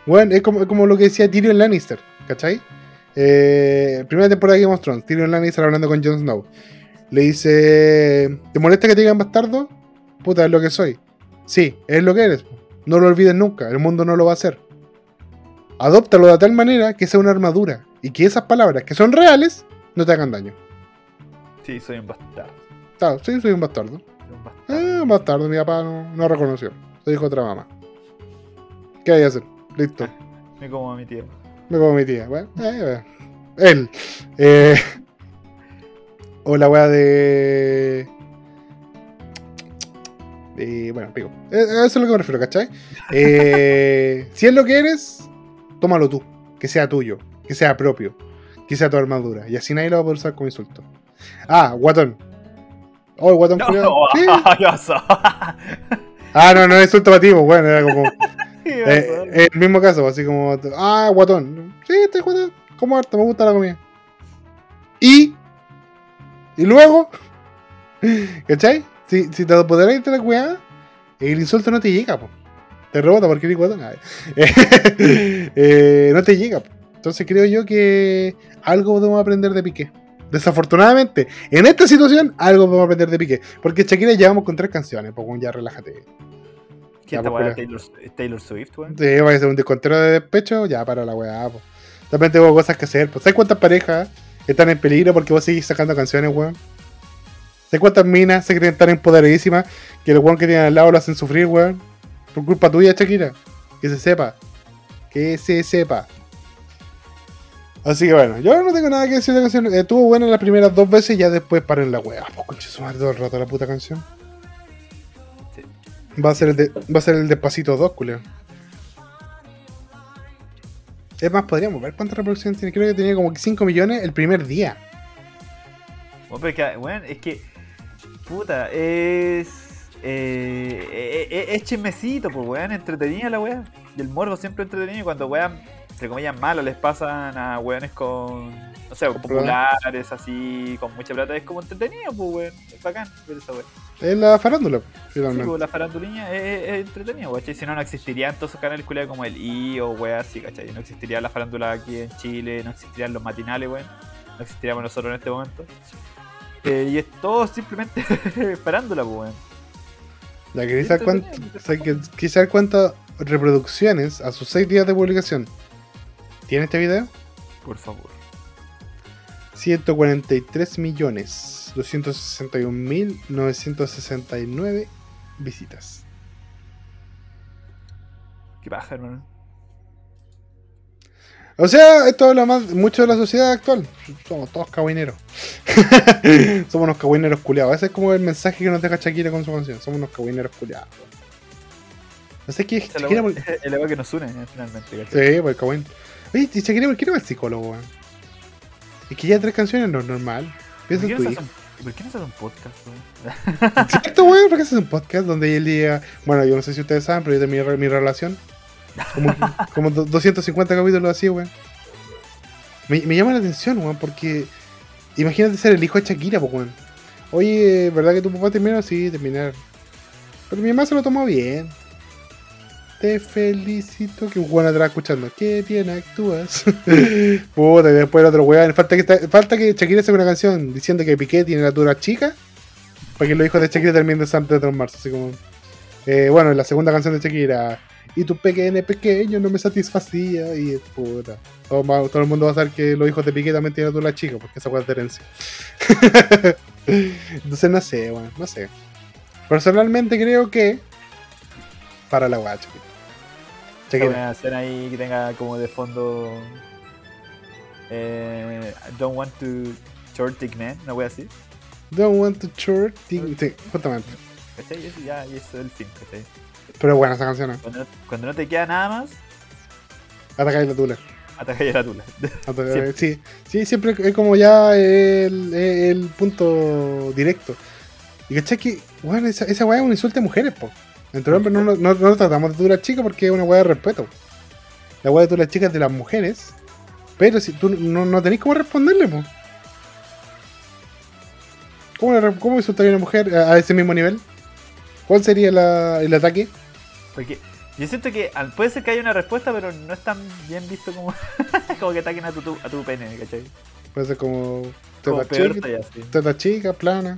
Speaker 2: Bueno, es como, es como lo que decía Tyrion Lannister, ¿cachai? Eh, primera temporada de Game of Thrones, Tyrion Lannister hablando con Jon Snow. Le dice, ¿te molesta que te digan bastardo? Puta, es lo que soy. Sí, es lo que eres. No lo olvides nunca, el mundo no lo va a hacer. Adóptalo de tal manera que sea una armadura y que esas palabras que son reales no te hagan daño.
Speaker 1: Sí, soy un bastardo.
Speaker 2: Claro, sí, soy un bastardo.
Speaker 1: Un bastardo.
Speaker 2: Eh, un bastardo, mi papá no, no reconoció. Lo dijo otra mamá. ¿Qué hay que hacer? Listo.
Speaker 1: Me como a mi tío.
Speaker 2: Me como mi tía. Bueno, eh, bueno. Él. Eh, o la weá de. de- bueno, pico. Eh, Eso es lo que me refiero, ¿cachai? Eh, si es lo que eres, tómalo tú. Que sea tuyo. Que sea propio. Que sea tu armadura. Y así nadie lo va a poder usar como insulto. Ah, guatón. Oh, guatón
Speaker 1: No. ¿qué?
Speaker 2: Ah, no, no es insulto para ti, pues, bueno, era como.
Speaker 1: ¿Qué
Speaker 2: Eh, eh, el mismo caso, así como, ah, guatón. Sí, este guatón, como harto, me gusta la comida. Y, y luego, ¿cachai? Si, si te apoderas de la weá, el insulto no te llega, po. Te rebota porque eres guatón. Ay. Eh, no te llega. Entonces creo yo que algo podemos aprender de Piqué. Desafortunadamente, en esta situación, algo podemos aprender de Piqué. Porque Shakira llevamos con tres canciones, pues ya relájate.
Speaker 1: ¿Qué esta weá. Taylor, Taylor Swift, weón?
Speaker 2: Sí, vaya a ser un descontero de despecho, ya para la weá. También tengo cosas que hacer. Pues, ¿sabes cuántas parejas están en peligro porque vos seguís sacando canciones, weón? ¿Sabes cuántas minas se creen tan empoderadísimas que el weón que tienen al lado lo hacen sufrir, weón? Por culpa tuya, Shakira. Que se sepa. Que se sepa. Así que bueno, yo no tengo nada que decir de la canción. Estuvo buena las primeras dos veces y ya después paren la weá. Pues conche su todo el rato la puta canción. Va a ser el de, va a ser el despacito 2, culeo. Es más, podríamos ver cuántas reproducciones tiene. Creo que tenía como 5 millones el primer día.
Speaker 1: Bueno, es que. Puta, es. Eh, eh, eh, es chismecito, pues, weón, entretenida la weá. Y el morbo siempre entretenido. Y cuando weón entre comillas, malos les pasan a weones con, no sé, populares, así, con mucha plata. Es como entretenido, pues, weón. Es bacán ver esa weón.
Speaker 2: Es la farándula,
Speaker 1: Sí,
Speaker 2: finalmente.
Speaker 1: pues, la faranduliña es, es entretenido, ¿cachai? Si no, no existirían todos esos canales culiados como el I o weas así, ¿cachai? No existiría la farándula aquí en Chile, no existirían los matinales, weón. No existiríamos nosotros en este momento. Eh, y es todo simplemente farándula, pues, weón.
Speaker 2: Ya queréis saber cuánto, o sea, que- queréis saber cuántas reproducciones a sus 6 días de publicación tiene este video.
Speaker 1: Por favor.
Speaker 2: 143 millones 261 mil 969 visitas.
Speaker 1: Qué paja, hermano.
Speaker 2: O sea, esto habla más mucho de la sociedad actual. Somos todos cagüineros. Somos unos cagüineros culiados. Ese es como el mensaje que nos deja Shakira con su canción. Somos unos cagüineros culiados. No sé qué es Shakira. por-
Speaker 1: la wea que nos une, eh, finalmente.
Speaker 2: Sí, pues cagüín. Oye, ¿y Shakira, ¿por qué no va al psicólogo, weón? Es que ya tres canciones no es normal.
Speaker 1: ¿Por
Speaker 2: Piensa
Speaker 1: qué
Speaker 2: en
Speaker 1: no
Speaker 2: tu hija.
Speaker 1: ¿Por qué no se hace un podcast, weón?
Speaker 2: ¿Cierto, weón? ¿Por qué haces un podcast donde él diga, bueno, yo no sé si ustedes saben, pero yo re- mi relación. Como, como do- 250 capítulos así, weón. Me, llama la atención, weón, porque imagínate ser el hijo de Shakira, pues, weón. Oye, ¿verdad que tu papá terminó? Sí, terminaron. Pero mi mamá se lo tomó bien. Te felicito. Que un weón atrás escuchando. Qué bien actúas. Puta, y después el otro weón. Falta que, falta que Shakira saque una canción diciendo que Piqué tiene la dura chica. Para que los hijos de Shakira terminen de de transformarse. Así como. Eh, bueno, la segunda canción de Shakira. Y tu pequeño pequeño no me satisfacía. Y puta. Todo, todo el mundo va a saber que los hijos de Piqué también tienen la dura chica. Porque esa weá es de herencia. Entonces no sé, weón. No sé. Personalmente creo que. Para la Shakira.
Speaker 1: buena escena ahí que tenga como de fondo. Eh, don't want to short dick man, una wea así.
Speaker 2: Don't want to short. thing- Sí, justamente.
Speaker 1: Eso ya es el fin, ¿cachai?
Speaker 2: Pero buena esa canción. ¿eh?
Speaker 1: Cuando, no- cuando no te queda nada más,
Speaker 2: Atacar la tula.
Speaker 1: ataca ya la tula.
Speaker 2: Sí, sí, siempre es como ya el, el punto directo. Y cachai que, bueno, esa, esa weá es un insulto a mujeres, po. Entre hombres no, no, no, no tratamos de tula chica porque es una weá de respeto. La weá de tula chica es de las mujeres. Pero si tú no, no tenés cómo responderle, po. ¿Cómo, cómo insultaría a una mujer a, a ese mismo nivel? ¿Cuál sería la- el ataque?
Speaker 1: Porque yo siento que puede ser que haya una respuesta, pero no es tan bien visto como, como que ataquen a tu, a tu pene, ¿cachai?
Speaker 2: Puede ser como. Teta chica, teta plana.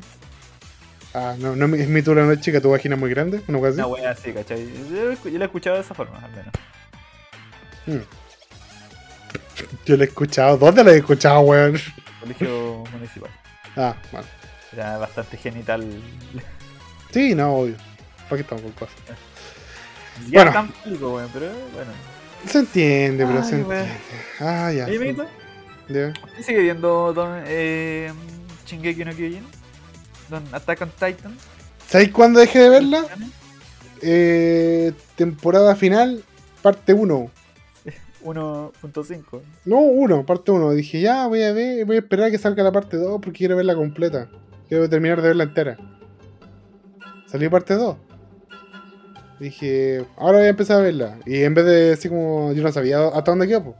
Speaker 2: Ah, no, no es mi tula no es chica, tu vagina es muy grande. Una cosa así.
Speaker 1: Una wea así, ¿cachai? Yo, yo lo he escuchado de esa forma, al menos.
Speaker 2: Hmm. Yo la he escuchado. ¿Dónde la he escuchado, weón?
Speaker 1: Colegio municipal.
Speaker 2: Ah, bueno.
Speaker 1: Era bastante genital.
Speaker 2: Sí, no, obvio. ¿Para qué estamos con cosas?
Speaker 1: Ya
Speaker 2: Bueno.
Speaker 1: tan público, weón, pero bueno.
Speaker 2: Se entiende, pero
Speaker 1: Ay,
Speaker 2: se entiende. Ah, ya. Ya.
Speaker 1: ¿usted sigue viendo Don eh, Shingeki no Kyojin? Don Attack on Titan.
Speaker 2: ¿Sabéis cuándo dejé de verla? Eh, temporada final, parte 1.
Speaker 1: 1.5.
Speaker 2: No, 1, parte 1. Dije, ya, voy a ver, voy a esperar a que salga la parte 2 porque quiero verla completa. Quiero terminar de verla entera. Salió parte 2. Dije, ahora voy a empezar a verla. Y en vez de así como yo no sabía hasta dónde quedó, pues.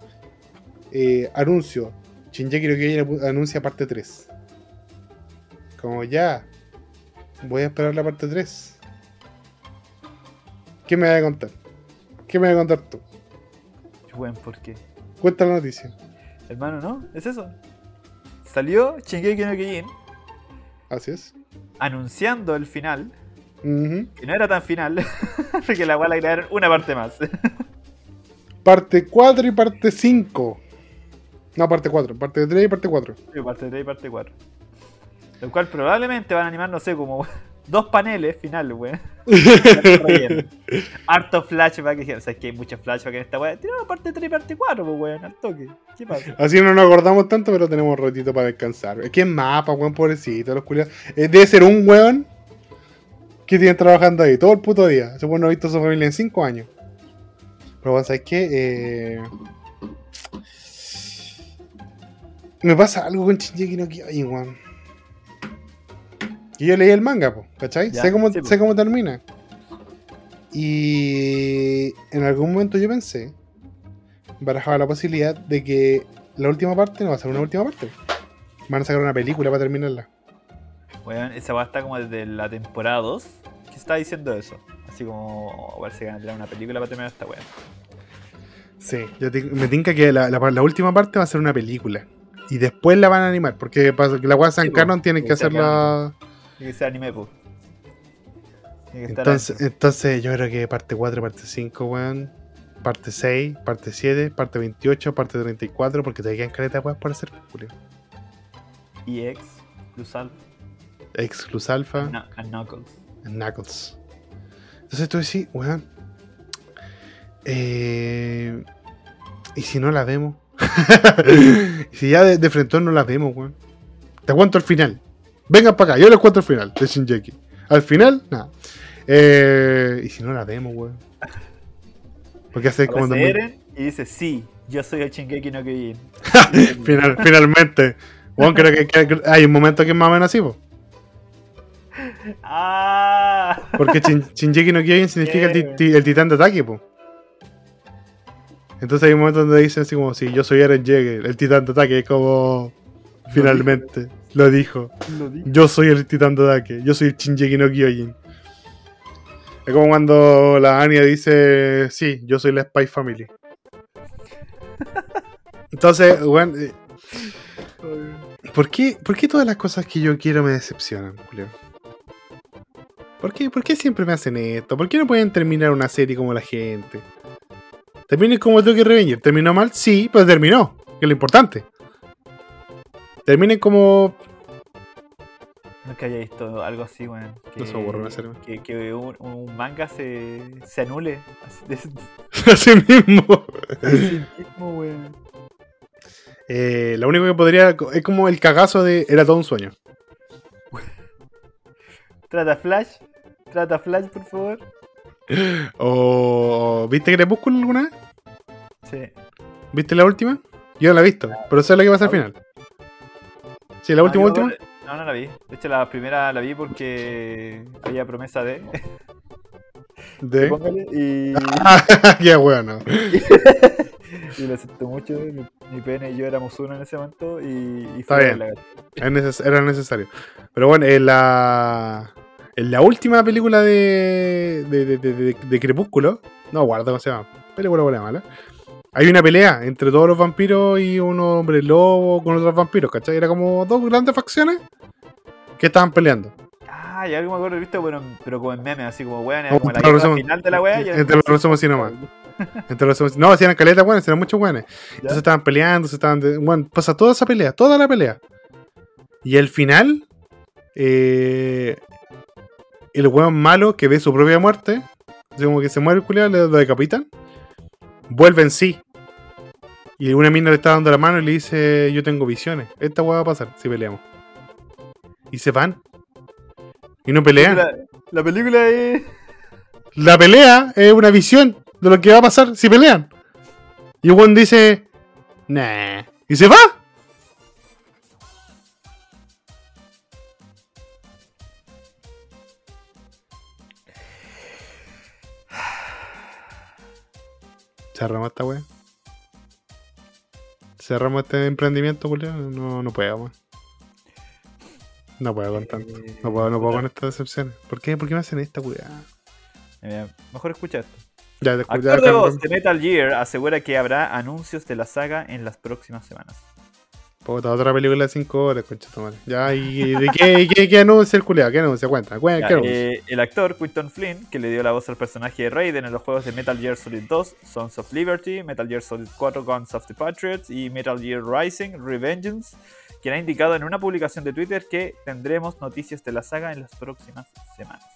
Speaker 2: Eh, anuncio. Shinjeki no Kyojin anuncia parte 3. Como ya. Voy a esperar la parte 3. ¿Qué me vas a contar? ¿Qué me vas a contar tú?
Speaker 1: Buen, ¿por qué?
Speaker 2: Cuenta la noticia.
Speaker 1: Hermano, ¿no? Es eso. Salió Shingeki no Kyojin
Speaker 2: Así es.
Speaker 1: anunciando el final.
Speaker 2: Ujú.
Speaker 1: Que no era tan final. porque la la agregaron una parte más.
Speaker 2: Parte 4 y parte 5. No, parte 4. Parte 3 y parte 4.
Speaker 1: Sí, parte 3 y parte 4. Lo cual probablemente van a animar, no sé, como dos paneles finales, weón. Harto flashback. O sea, es que hay muchos flashbacks en esta weá. Tiramos parte 3 y parte 4, pues weón, al toque. ¿Qué pasa?
Speaker 2: Así no nos acordamos tanto, pero tenemos un ratito para descansar. Es que es mapa, weón, pobrecito, los culiados. Eh, debe ser un weón que tiene trabajando ahí todo el puto día. Ese weón no ha visto a su familia en 5 años. Pero bueno, ¿sabes qué? Eh... Me pasa algo con Shinji no Kyojin, weón. Y yo leí el manga, po, ¿cachai?
Speaker 1: Ya,
Speaker 2: sé, cómo,
Speaker 1: sí,
Speaker 2: sé cómo termina. Y en algún momento yo pensé barajaba la posibilidad de que la última parte no va a ser una última parte. Van a sacar una película para terminarla.
Speaker 1: Weón, esa weá está como desde la temporada 2 que está diciendo eso. Así como oh, parece que van a tirar una película para terminar esta weá.
Speaker 2: Sí, yo te- me tinca que la, la- la última parte va a ser una película. Y después la van a animar, porque para que la weá San
Speaker 1: Sí,
Speaker 2: Canon tienen que
Speaker 1: está
Speaker 2: hacerla.
Speaker 1: Tiene que ser anime, que estar
Speaker 2: Entonces, entonces yo creo que parte 4, parte 5, weón. Parte 6, parte 7, parte 28, parte 34, porque te quedan caleta weas por hacer, Julio.
Speaker 1: EX, Luz Alpha, Knu- and Knuckles.
Speaker 2: Knuckles. Entonces tú decís, weón. Eh, ¿Y si no la vemos? ¿Y si ya de, de frente no la vemos, weón? Te cuento el final. Vengan para acá, yo les cuento el final de Shinjeki. Al final, nada. Eh, ¿Y si no la vemos, weón? Porque hace como
Speaker 1: Aparece
Speaker 2: 2000
Speaker 1: Eren y dice, sí, yo soy el Shingeki no Kyojin.
Speaker 2: Final- finalmente. Weón, creo que, que- hay un momento que es más o menos así, po.
Speaker 1: ¡Ah!
Speaker 2: Porque Shin- Shinjeki no Kyojin significa el, ti- ti- el titán de ataque, po. Entonces hay un momento donde dicen así como, si yo soy Eren Jaeger, el titán de ataque, es como... Finalmente, lo dijo.
Speaker 1: Lo dije.
Speaker 2: Yo soy el titán de ataque, yo soy el Shinjeki no Kyojin. Es como cuando la Anya dice, sí, yo soy la Spy Family. Entonces, bueno, eh, ¿por qué, ¿por qué todas las cosas que yo quiero me decepcionan, Julio? ¿Por qué, ¿Por qué siempre me hacen esto? ¿Por qué no pueden terminar una serie como la gente? Terminen como Tokyo Revenger. ¿Terminó mal? Sí, pero terminó, que es lo importante. Terminen como
Speaker 1: Nunca había visto algo así, weón. Que,
Speaker 2: No se aburre una serie.
Speaker 1: que, que un, un manga se, se anule. Así
Speaker 2: así mismo.
Speaker 1: de sí mismo, weón.
Speaker 2: Eh, lo único que podría. Es como el cagazo de. Era todo un sueño.
Speaker 1: Trata Flash. Trata Flash, por favor.
Speaker 2: O. ¿Viste Crepúsculo alguna vez?
Speaker 1: Sí.
Speaker 2: ¿Viste la última? Yo no la he visto, pero sé lo que pasa al final. Sí, la última,
Speaker 1: yo-
Speaker 2: última.
Speaker 1: No, no la vi. De hecho, la primera la vi porque había promesa de.
Speaker 2: De.
Speaker 1: Póngale. Y,
Speaker 2: Qué bueno.
Speaker 1: y lo siento mucho. Mi, mi pene y yo éramos uno en ese momento. Y, y
Speaker 2: Está
Speaker 1: fue
Speaker 2: bien.
Speaker 1: la-
Speaker 2: Era necesario. Pero bueno, en la. En la última película de. de, de, de- Crepúsculo. No, guarda cómo se llama. Película buena mala. Hay una pelea entre todos los vampiros y un hombre lobo con otros vampiros, ¿cachai? Era como dos grandes facciones que estaban peleando.
Speaker 1: Ah, ya algo me acuerdo, he visto, pero, pero como en memes, así como weón,
Speaker 2: Como
Speaker 1: la
Speaker 2: resumos-
Speaker 1: final de la wea. y
Speaker 2: entre los resumos así nomás. Entre los- no, hacían caletas buenas, eran muchos buenos. Entonces estaban peleando, se estaban. bueno, pasa toda esa pelea, toda la pelea. Y al final, eh, el weón malo que ve su propia muerte, así como que se muere el culiado, le lo decapitan, vuelve en sí. Y una mina le está dando la mano y le dice: Yo tengo visiones. Esta weá va a pasar si peleamos. Y se van. Y no pelean.
Speaker 1: La, la película es.
Speaker 2: La pelea es una visión de lo que va a pasar si pelean. Y el weón dice, nah. Y se va. Cerramos esta wea. Cerramos este emprendimiento, Julián. No, no puedo, weón. No puedo con tanto. No puedo, no puedo con estas decepciones. ¿Por qué? ¿Por qué me hacen esta weá?
Speaker 1: Eh, mejor escucha esto.
Speaker 2: Ya, te.
Speaker 1: Actor de voz de Metal Gear asegura que habrá anuncios de la saga en las próximas semanas.
Speaker 2: Puta, otra película de 5 horas, concha madre. Ya, ¿y de qué, qué, qué anuncia el culiao? ¿Qué anuncia? Cuenta, cuenta,
Speaker 1: eh, el actor Quinton Flynn, que le dio la voz al personaje de Raiden en los juegos de Metal Gear Solid 2, Sons of Liberty, Metal Gear Solid 4 Guns of the Patriots y Metal Gear Rising Revengeance, quien ha indicado en una publicación de Twitter que tendremos noticias de la saga en las próximas semanas.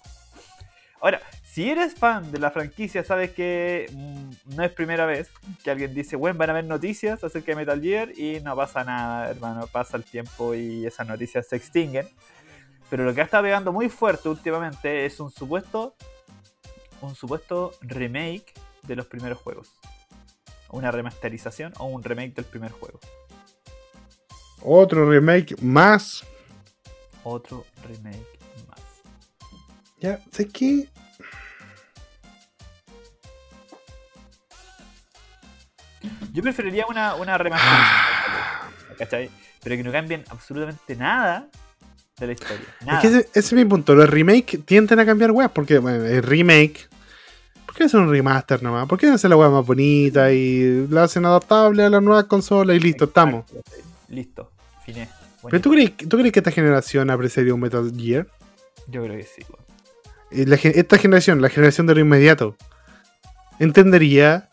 Speaker 1: Ahora, si eres fan de la franquicia, sabes que mm, no es primera vez que alguien dice, bueno, van a haber noticias acerca de Metal Gear y no pasa nada, hermano, pasa el tiempo y esas noticias se extinguen. Pero lo que ha estado pegando muy fuerte últimamente es un supuesto. Un supuesto remake de los primeros juegos. Una remasterización o un remake del primer juego.
Speaker 2: Otro remake más.
Speaker 1: Otro remake.
Speaker 2: Ya, sé que.
Speaker 1: Yo preferiría una, una remasterización, ¿cachai? Pero que no cambien absolutamente nada de la historia. Nada.
Speaker 2: Es que ese, ese es mi punto. Los remake tienden a cambiar weas. Porque bueno, el remake. ¿Por qué hacen un remaster nomás? ¿Por qué no hacen la wea más bonita y la hacen adaptable a las nuevas consolas y listo, estamos?
Speaker 1: Listo, finé.
Speaker 2: ¿Pero tú crees, tú crees que esta generación apreciaría un Metal Gear?
Speaker 1: Yo creo que sí, weón.
Speaker 2: La gen- esta generación, la generación de lo inmediato, ¿entendería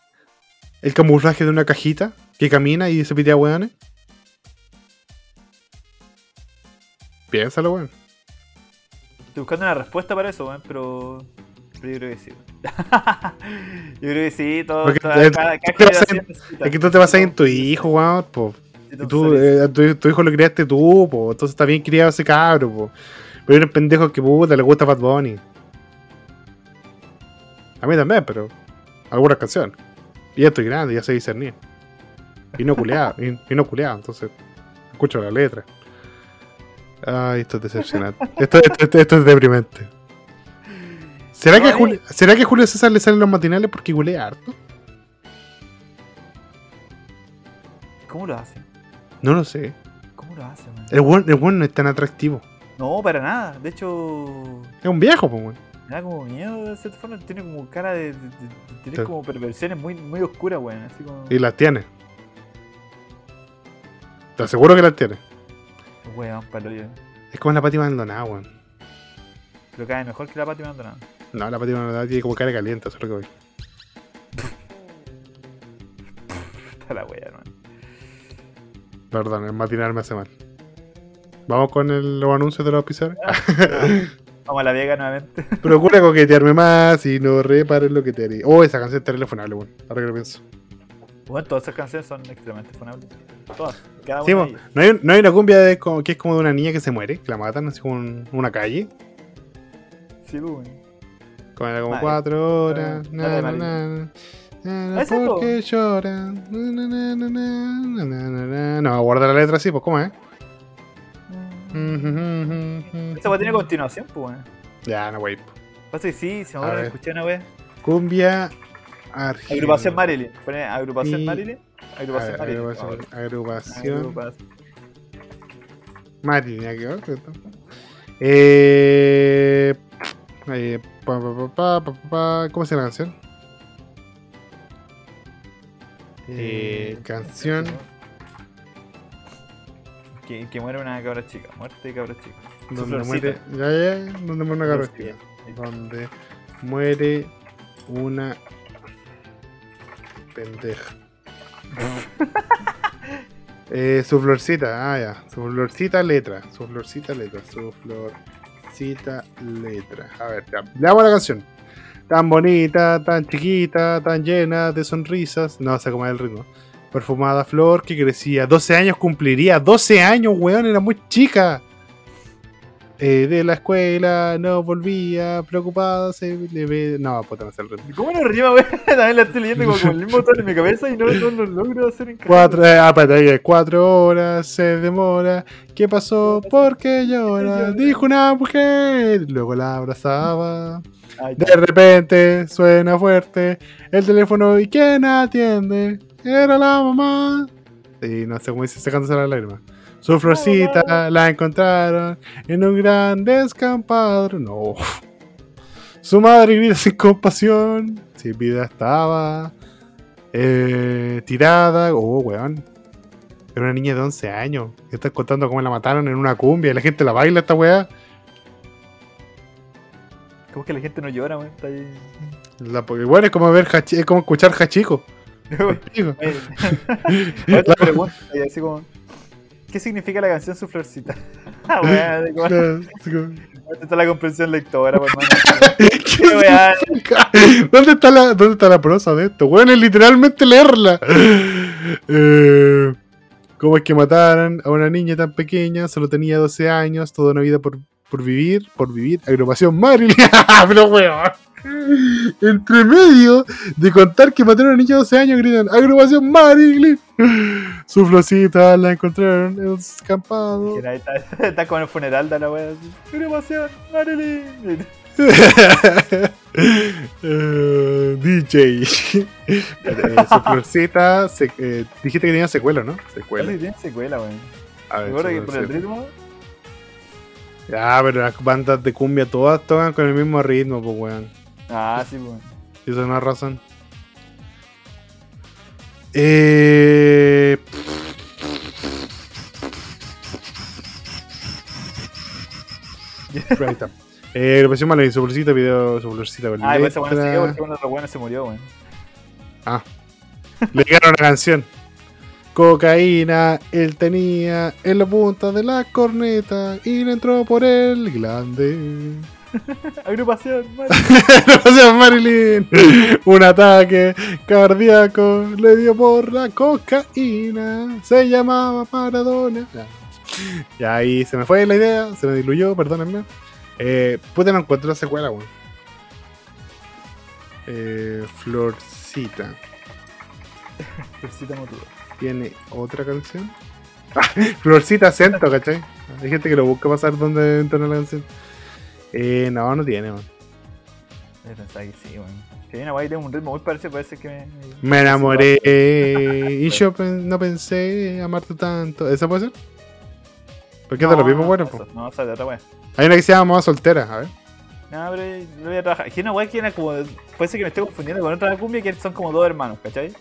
Speaker 2: el camuflaje de una cajita que camina y se pitea weones? Piénsalo, weón.
Speaker 1: Estoy buscando una respuesta para eso, weón, pero. Pero yo creo que sí. yo creo que sí, todo.
Speaker 2: Porque
Speaker 1: toda-
Speaker 2: te-
Speaker 1: cada,
Speaker 2: te
Speaker 1: cada
Speaker 2: a-
Speaker 1: generación necesita-
Speaker 2: Es que tú te vas a ir en tu hijo, weón, po. tú, eh, a tu, tu hijo lo criaste tú, po. Entonces está bien criado ese cabro, po. Pero hay unos pendejos que puta le gusta Bad Bunny. A mí también, pero. Algunas canciones. Y ya estoy grande, ya sé discernir. Y no culeado, y, y no culeado, entonces. Escucho la letra. Ay, esto es decepcionante. esto, esto, esto- esto es deprimente. ¿Será que, Julio, ¿Será que Julio César le salen los matinales porque culea harto?
Speaker 1: ¿Cómo lo hace?
Speaker 2: No lo sé.
Speaker 1: ¿Cómo lo hace, weón?
Speaker 2: El buen, el buen no es tan atractivo.
Speaker 1: No, para nada. De hecho,
Speaker 2: Es un viejo, pues.
Speaker 1: Me da como miedo de cierta forma. Tiene como cara de. de, tener como perversiones muy, muy oscuras, weón. Así como.
Speaker 2: Y las tiene. Te aseguro que las tiene.
Speaker 1: Weón, palo yo.
Speaker 2: Es como la Pati Maldonado, weón.
Speaker 1: Pero cae mejor que la Pati Maldonado.
Speaker 2: No, la Pati Maldonado tiene como cara caliente, eso es lo que voy.
Speaker 1: Está la wea, hermano.
Speaker 2: Perdón, el matinal me hace mal. Vamos con el, los anuncios de los pizarros.
Speaker 1: Vamos a la Vega nuevamente.
Speaker 2: Procura coquetearme más y no repares lo que te haré. Oh, esa canción es telefonable, weón. Ahora que lo pienso.
Speaker 1: Bueno, todas esas canciones son extremadamente funables. Todas. Cada
Speaker 2: Sí,
Speaker 1: una.
Speaker 2: ¿no, hay, no hay una cumbia de, que es como de una niña que se muere, que la matan así como en una calle.
Speaker 1: Sí, pues, weón.
Speaker 2: Como, era como cuatro horas.
Speaker 1: ah,
Speaker 2: na, na, na, na, na,
Speaker 1: Ah, esa, po.
Speaker 2: porque llora. na, na, na, na, na, na, na, na. No, guarda la letra así, pues, ¿cómo es?
Speaker 1: Esta wea tiene continuación, pues, weón.
Speaker 2: Ya, no, wey.
Speaker 1: Pasa que sí, se me
Speaker 2: ver.
Speaker 1: escuchar una wea.
Speaker 2: Cumbia argentina.
Speaker 1: Agrupación Marilyn. Pone agrupación Marilyn. Agrupación Marilyn.
Speaker 2: Agrupación. Marilyn, ya quedó, ¿cierto? Eh, eh, pa, pa, pa, pa, pa, pa, pa, ¿Cómo se llama la canción? Eh, canción.
Speaker 1: Que, que muere una cabra chica. Muerte de cabra chica.
Speaker 2: Donde muere. Ya, ya, donde muere una cabra chica. Donde muere una pendeja. Eh, su florcita, ah, ya. Su florcita letra. Su florcita letra. Su florcita letra. A ver, ya. Leamos la canción. Tan bonita, tan chiquita, tan llena de sonrisas. No sé cómo es el ritmo. Perfumada flor que crecía. 12 años cumpliría. 12 años, weón, era muy chica. Eh, de la escuela no volvía, preocupada se le ve. No, puta, no sé el ritmo.
Speaker 1: ¿Cómo no rima, weón? También la estoy leyendo como con el mismo tono en mi cabeza y no, no lo logro hacer en
Speaker 2: Cuatro, eh, ah, cuatro horas se demora. ¿Qué pasó? ¿Por qué llora? Dijo una mujer. Luego la abrazaba. De repente suena fuerte el teléfono y ¿quién atiende? Era la mamá. Y no sé cómo dice, secándose la lágrima. Su florcita la encontraron en un gran descampado. No. Su madre grita sin compasión. Sin vida estaba. eh, tirada. Oh, weón. Era una niña de 11 años. Estás contando cómo la mataron en una cumbia y la gente la baila esta weá.
Speaker 1: ¿Cómo es que la gente no llora, weón? Está ahí.
Speaker 2: La, porque, bueno, es como ver es como escuchar hachico. Digo,
Speaker 1: Oye, Otra pregunta, y así como. ¿Qué significa la canción Su Florcita? Ah, weá, de ¿Dónde está la comprensión lectora, pues.
Speaker 2: ¿Dónde está la, dónde está la prosa de esto? Bueno, es literalmente leerla. Eh, ¿Cómo es que mataron a una niña tan pequeña? Solo tenía 12 años, toda una vida por, por vivir, por vivir. Agrupación Marilyn. Pero weón. Entre medio de contar que mataron a una niña de 12 años, gritan Agrupación Marilyn. Su florcita la encontraron en un escampado.
Speaker 1: Está, está como en el funeral de la weá así. Agrupación, Marilyn.
Speaker 2: DJ. Eh, su florcita. se- eh, dijiste que tenía secuela, ¿no?
Speaker 1: ¿Cuál
Speaker 2: Secuela.
Speaker 1: tiene secuela, weón? Recuerda que por el ritmo.
Speaker 2: Ya, pero las bandas de cumbia todas tocan con el mismo ritmo, pues, weón.
Speaker 1: Ah, sí, weón.
Speaker 2: Esa es una razón. Eh. Ahí está. Eh, agrupación mala y su bolsita, video, su bolsita
Speaker 1: Ah, ese weón se quedó porque uno de los weones se murió, weón.
Speaker 2: Le llegaron una canción. Cocaína, él tenía en la punta de la corneta y le entró por el glande.
Speaker 1: Agrupación,
Speaker 2: o sea, Marilyn, un ataque cardíaco le dio por la cocaína. Se llamaba Maradona. Ya ahí se me fue la idea, se me diluyó, perdónenme. Eh, puta, no encuentro la secuela, weón. Eh, Florcita.
Speaker 1: Florcita motuda.
Speaker 2: ¿Tiene otra canción? Florcita acento, ¿cachai? Hay gente que lo busca para saber dónde entona la canción. Eh, no, no tiene, weón.
Speaker 1: Yo pensaba que sí, una weá que tiene un ritmo muy parecido, parece que me.
Speaker 2: Me enamoré y yo pen- no pensé amarte tanto. ¿Esa puede ser? Porque es de los mismos
Speaker 1: no,
Speaker 2: buenos,
Speaker 1: no,
Speaker 2: po.
Speaker 1: No, sea, de otra weá.
Speaker 2: Hay una que se llama Mamá Soltera, a ver.
Speaker 1: No, pero lo voy a trabajar. Que una weá que era como. Puede ser que me esté confundiendo con otra cumbia que son como dos hermanos, ¿cachai?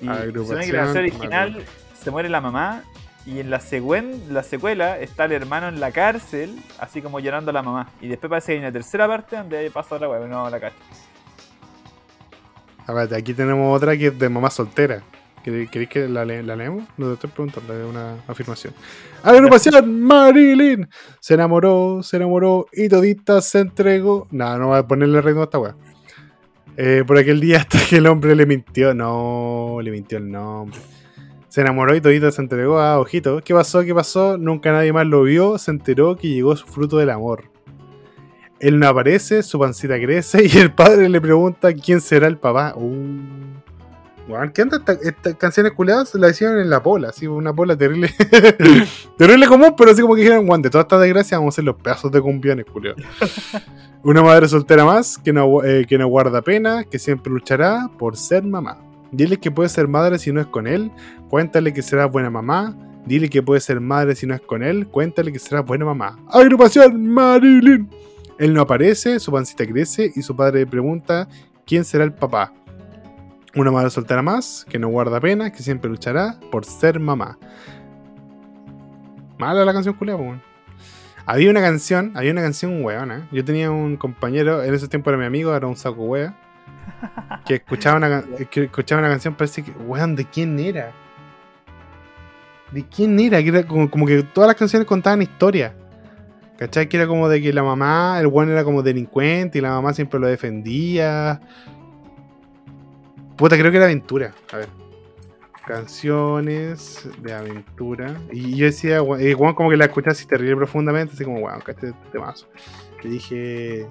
Speaker 1: Y en la versión original se muere la mamá. Y en la, la secuela está el hermano en la cárcel, así como llorando a la mamá. Y después parece que hay una tercera parte donde pasa otra weá, no la cacho.
Speaker 2: A ver, aquí tenemos otra que es de Mamá Soltera. ¿Queréis que la, le- la leemos? No te estoy preguntando, es una afirmación. Agrupación Marilyn se enamoró, se enamoró y todita se entregó. No, no voy a ponerle ritmo a esta weá. Eh, por aquel día hasta que el hombre le mintió. No, le mintió el nombre. Se enamoró y todita se entregó a Ojito. ¿Qué pasó? ¿Qué pasó? Nunca nadie más lo vio. Se enteró que llegó su fruto del amor. Él no aparece, su pancita crece y el padre le pregunta quién será el papá. Uh. ¿qué onda? Esta- Estas canciones culiadas la hicieron en la pola, así, una pola terrible. terrible común, pero así como que dijeron, Juan, de toda esta desgracia vamos a hacer los pedazos de cumbiones, culiados. una madre soltera más que no, eh, que no guarda pena, que siempre luchará por ser mamá. Dile que puede ser madre si no es con él, cuéntale que será buena mamá. Dile que puede ser madre si no es con él, cuéntale que será buena mamá. Agrupación Marilyn. Él no aparece, su pancita crece y su padre le pregunta quién será el papá. Una madre soltera más, que no guarda pena, que siempre luchará por ser mamá. Mala la canción culia, weón. Había una canción, había una canción weona. Yo tenía un compañero, en ese tiempo era mi amigo, era un saco wea. Que escuchaba una, que escuchaba una canción, parece que, weón, ¿de quién era? ¿De quién era? Que era como, que todas las canciones contaban historias. ¿Cachai? Que era como de que la mamá, el weón era como delincuente y la mamá siempre lo defendía. Puta, creo que era aventura. A ver. Canciones de aventura. Y yo decía, weón, como que la escuché así terrible profundamente, así como, weón, ¿cachai? Este temazo. Le dije,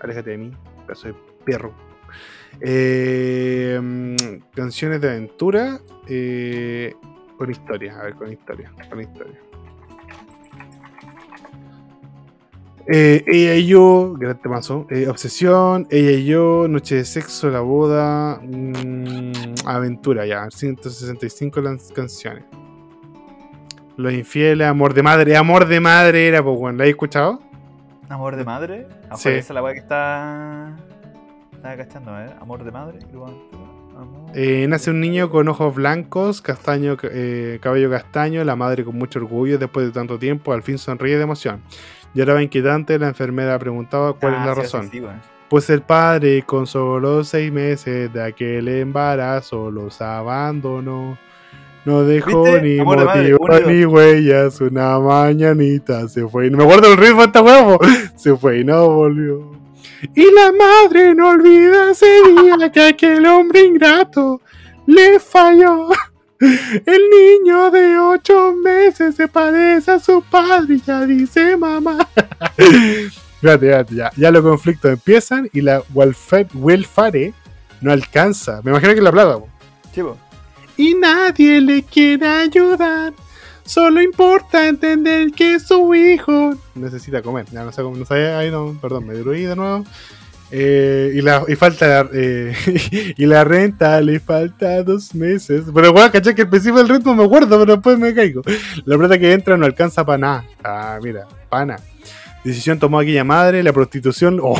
Speaker 2: aléjate de mí, pedazo de perro. Eh, mm, canciones de aventura eh, con historia. A ver, con historia. Con historia. Eh, ella y yo, gran temazo. Eh, obsesión, ella y yo, noche de sexo, la boda, mm, aventura, ya. 165 lan- canciones. Los infieles, amor de madre. Amor de madre era, pues, bueno, ¿la has escuchado?
Speaker 1: Amor de madre. Ah,
Speaker 2: Sí.
Speaker 1: Esa es la weá que está. Estaba cachando, ¿eh? Amor de madre. Amor.
Speaker 2: Eh, nace un niño con ojos blancos, castaño, eh, cabello castaño, la madre con mucho orgullo después de tanto tiempo, al fin sonríe de emoción. Lloraba inquietante, la enfermera preguntaba cuál
Speaker 1: Ah,
Speaker 2: es la
Speaker 1: sí,
Speaker 2: razón.
Speaker 1: sí.
Speaker 2: Pues el padre, con solo seis meses de aquel embarazo, los abandonó. No dejó
Speaker 1: ¿Viste?
Speaker 2: ni
Speaker 1: Amor madre,
Speaker 2: motivo ni huellas. Una mañanita se fue. y No me acuerdo el ritmo de esta huevo. Se fue y no volvió. Y la madre no olvida ese día que aquel hombre ingrato le falló. El niño de ocho meses se parece a su padre y ya dice mamá. Fíjate, fíjate, ya, ya los conflictos empiezan y la welfare, no alcanza. Me imagino que la plata. po. Y nadie le quiere ayudar. Solo importa entender que su hijo necesita comer. Ya no sé cómo, no sabía, ahí no, perdón, me diluí de nuevo. Eh, y, la, y falta eh, y la renta le falta dos meses. Pero bueno, caché que al principio del ritmo me acuerdo, pero después me caigo. La plata que entra no alcanza para nada. Ah, mira, pana. Decisión tomó aquella madre, la prostitución. Oh,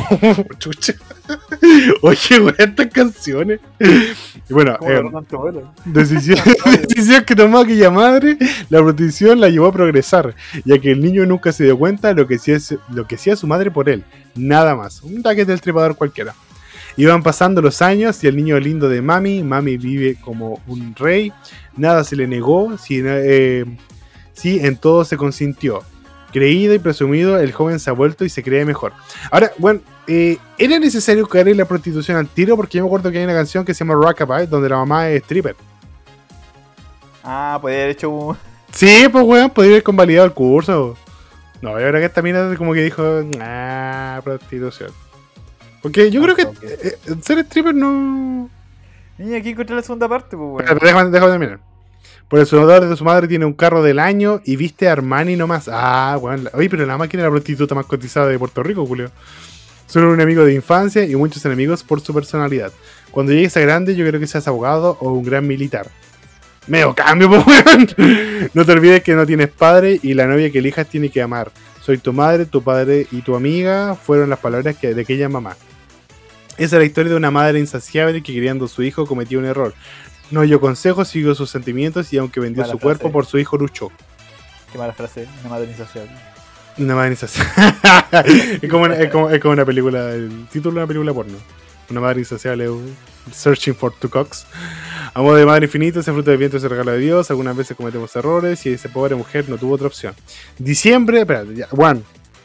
Speaker 2: chucha. Oye, güey, estas canciones. Y bueno,
Speaker 1: ¿Cómo
Speaker 2: eh,
Speaker 1: bueno?
Speaker 2: decisión, decisión que tomó aquella madre, la prostitución la llevó a progresar, ya que el niño nunca se dio cuenta de lo que hacía, lo que hacía su madre por él. Nada más. Un taque del trepador cualquiera. Iban pasando los años y el niño lindo de Mami, Mami vive como un rey, nada se le negó, si, eh, sí, en todo se consintió. Creído y presumido, el joven se ha vuelto y se cree mejor. Ahora, bueno, eh, ¿era necesario caer en la prostitución al tiro? Porque yo me acuerdo que hay una canción que se llama Rockabye, donde la mamá es stripper.
Speaker 1: Ah, podría haber hecho un.
Speaker 2: Sí, pues weón, podría haber convalidado el curso. No, yo creo que esta mina como que dijo, ah, prostitución. Porque yo creo que eh, ser stripper no...
Speaker 1: Niña, aquí encontré la segunda parte, pues, weón.
Speaker 2: Espérate, déjame, déjame terminar. Por el sonador de su madre tiene un carro del año y viste a Armani nomás. Ah, weón. Oye, pero la máquina es la prostituta más cotizada de Puerto Rico, Julio. Solo un amigo de infancia y muchos enemigos por su personalidad. Cuando llegues a grande, yo creo que seas abogado o un gran militar. Medio cambio, pues, weón. No te olvides que no tienes padre y la novia que elijas tiene que amar. Soy tu madre, tu padre y tu amiga fueron las palabras que, de aquella mamá. Esa es la historia de una madre insaciable que criando a su hijo cometió un error. No oyó consejos, siguió sus sentimientos y aunque vendió
Speaker 1: Mala
Speaker 2: su cuerpo por su hijo luchó.
Speaker 1: Qué mala frase, una modernización.
Speaker 2: Una madre insaciable. es, como una, es, como, es como una película, el título de una película porno. Una madre insaciable, Searching for Two Cocks. Amor de madre infinito, ese fruto del viento es el regalo de Dios. Algunas veces cometemos errores y esa pobre mujer no tuvo otra opción. Diciembre, espérate, ya, Juan,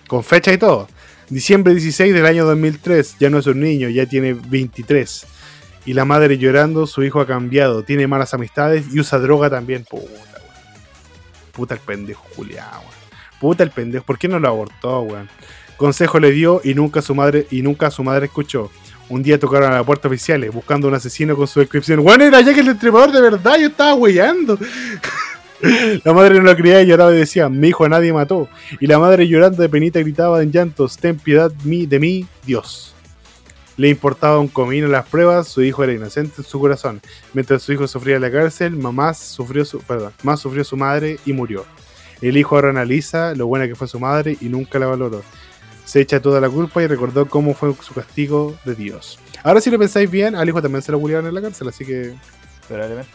Speaker 2: con fecha y todo. Diciembre 16 del año 2003, ya no es un niño, ya tiene 23. Y la madre llorando, su hijo ha cambiado, tiene malas amistades y usa droga también. Puta. Puta el pendejo, Julián, weón. Puta el pendejo, ¿por qué no lo abortó, weón? Consejo le dio y nunca su madre y nunca su madre escuchó. Un día tocaron a la puerta oficiales buscando un asesino con su descripción. Bueno, era ya que el destripador de verdad, yo estaba weyando. La madre no lo creía y lloraba y decía, mi hijo a nadie mató. Y la madre llorando de penita gritaba en llantos, ten piedad de mí, Dios. Le importaba un comino las pruebas, su hijo era inocente en su corazón. Mientras su hijo sufría en la cárcel, mamá sufrió su, perdón, más sufrió su madre y murió. El hijo ahora analiza lo buena que fue su madre y nunca la valoró. Se echa toda la culpa y recordó cómo fue su castigo de Dios. Ahora si lo pensáis bien, al hijo también se lo culiaron en la cárcel, así que...
Speaker 1: Probablemente.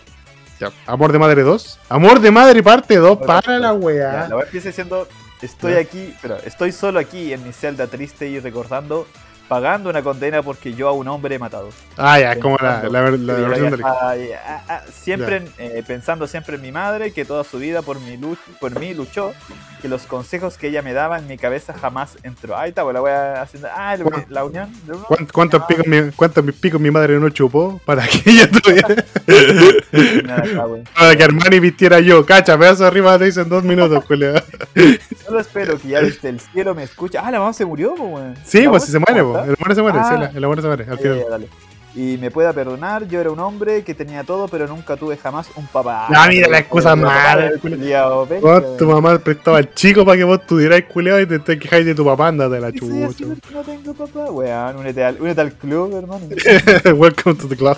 Speaker 2: Ya. Amor de Madre 2. Amor de Madre parte 2
Speaker 1: Bueno,
Speaker 2: para la
Speaker 1: Ya,
Speaker 2: weá.
Speaker 1: la web empieza diciendo, estoy
Speaker 2: Ya.
Speaker 1: aquí, pero estoy solo aquí en mi celda triste y recordando, pagando una condena porque yo a un hombre he matado.
Speaker 2: Ah, ya, es como la, la, versión del...
Speaker 1: ah, ah, ah, siempre eh, pensando siempre en mi madre que toda su vida por mi luch- por mí luchó que los consejos que ella me daba en mi cabeza jamás entró ahí está pues, la wea haciendo ah el-
Speaker 2: ¿Cuán-
Speaker 1: la unión
Speaker 2: ¿Cuántos, cuántos picos mi, cuántos picos mi madre no chupó para que ella tuviera... Para que Armani vistiera yo? Cacha, pedazo arriba te dicen dos minutos, culiao.
Speaker 1: solo espero que ya desde el cielo me escuche ah la mamá se murió weón.
Speaker 2: Sí, pues si se muere, po. El amor se muere,
Speaker 1: Ah.
Speaker 2: sí, la- el amor se muere, al
Speaker 1: Ya,
Speaker 2: final.
Speaker 1: dale. Y me pueda perdonar, yo era un hombre que tenía todo, pero nunca tuve jamás un papá.
Speaker 2: Ah, mira la excusa mala, Vos, tu mamá prestaba al chico para que vos tuvierais culiado y te, te quejáis de tu papá, ándate la
Speaker 1: ¿Qué soy así
Speaker 2: chucha.
Speaker 1: porque no tengo papá? Weón, únete al, únete al club, hermano.
Speaker 2: Welcome to the club.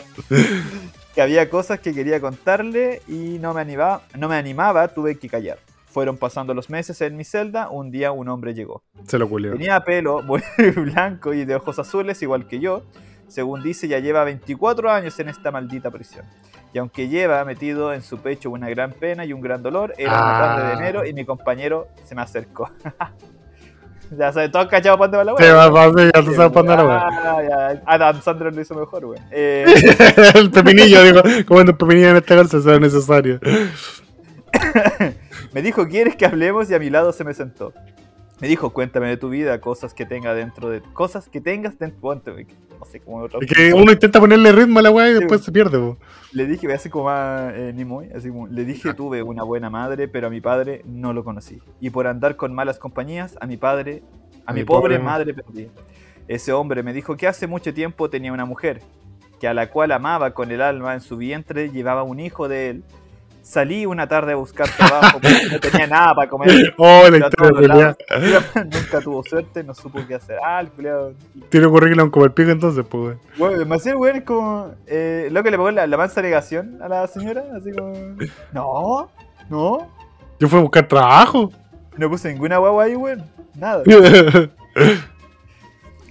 Speaker 1: que había cosas que quería contarle y no me animaba, no me animaba, tuve que callar. Fueron pasando los meses en mi celda, un día un hombre llegó.
Speaker 2: Se lo culió.
Speaker 1: Tenía pelo muy blanco y de ojos azules, igual que yo. Según dice, ya lleva 24 años en esta maldita prisión. Y aunque lleva metido en su pecho una gran pena y un gran dolor, era una
Speaker 2: Ah.
Speaker 1: tarde de enero y mi compañero se me acercó. ya sabes, todos cachados para dónde va la
Speaker 2: Sí,
Speaker 1: wea.
Speaker 2: va, va, sí, ya tú sabes para dónde la
Speaker 1: Ah, ya. Adam Sandler lo hizo mejor, güey. Eh,
Speaker 2: el pepinillo, digo, comiendo pepinillo en este caso será necesario.
Speaker 1: Me dijo, ¿quieres que hablemos? Y a mi lado se me sentó. Me dijo, cuéntame de tu vida, cosas que tenga dentro de... Cosas que tengas dentro... güey, No sé cómo.
Speaker 2: Es que uno intenta ponerle ritmo a la weá y
Speaker 1: Sí,
Speaker 2: después se pierde, po.
Speaker 1: Le dije, así como más eh, Nimoy, así como, le dije, tuve una buena madre, pero a mi padre no lo conocí. Y por andar con malas compañías, a mi padre, a, mi, pobre, madre perdí. Ese hombre me dijo que hace mucho tiempo tenía una mujer, que a la cual amaba con el alma en su vientre, llevaba un hijo de él, Salí una tarde a buscar trabajo porque no tenía nada para comer.
Speaker 2: Oh, la historia.
Speaker 1: Nunca tuvo suerte, no supo qué hacer. Ah, el culiao.
Speaker 2: Tiene currículum como el pico entonces, pues, weón.
Speaker 1: Bueno, demasiado weón es como. Eh, lo que le pegó la, la mansa negación a la señora. Así como. No, no.
Speaker 2: Yo fui a buscar trabajo.
Speaker 1: No puse ninguna guagua ahí, weón. Nada.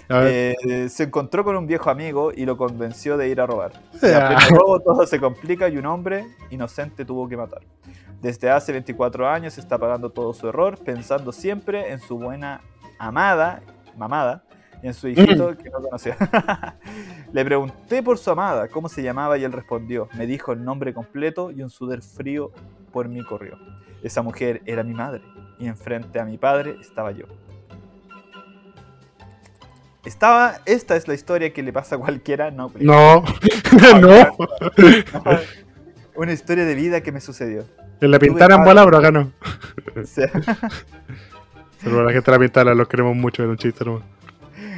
Speaker 1: Eh, se encontró con un viejo amigo y lo convenció de ir a robar.
Speaker 2: Ah.
Speaker 1: En el robo todo se complica y un hombre inocente tuvo que matar. Desde hace 24 años está pagando todo su error, pensando siempre en su buena amada, mamada, y en su hijito que no conocía. Le pregunté por su amada, cómo se llamaba, y él respondió. Me dijo el nombre completo y un sudor frío por mí corrió. Esa mujer era mi madre, y enfrente a mi padre estaba yo. Estaba, esta es la historia que le pasa a cualquiera, no,
Speaker 2: No, no.
Speaker 1: Una historia de vida que me sucedió.
Speaker 2: En la bola, pero acá no. Pero la gente la los queremos mucho, era un chiste nomás.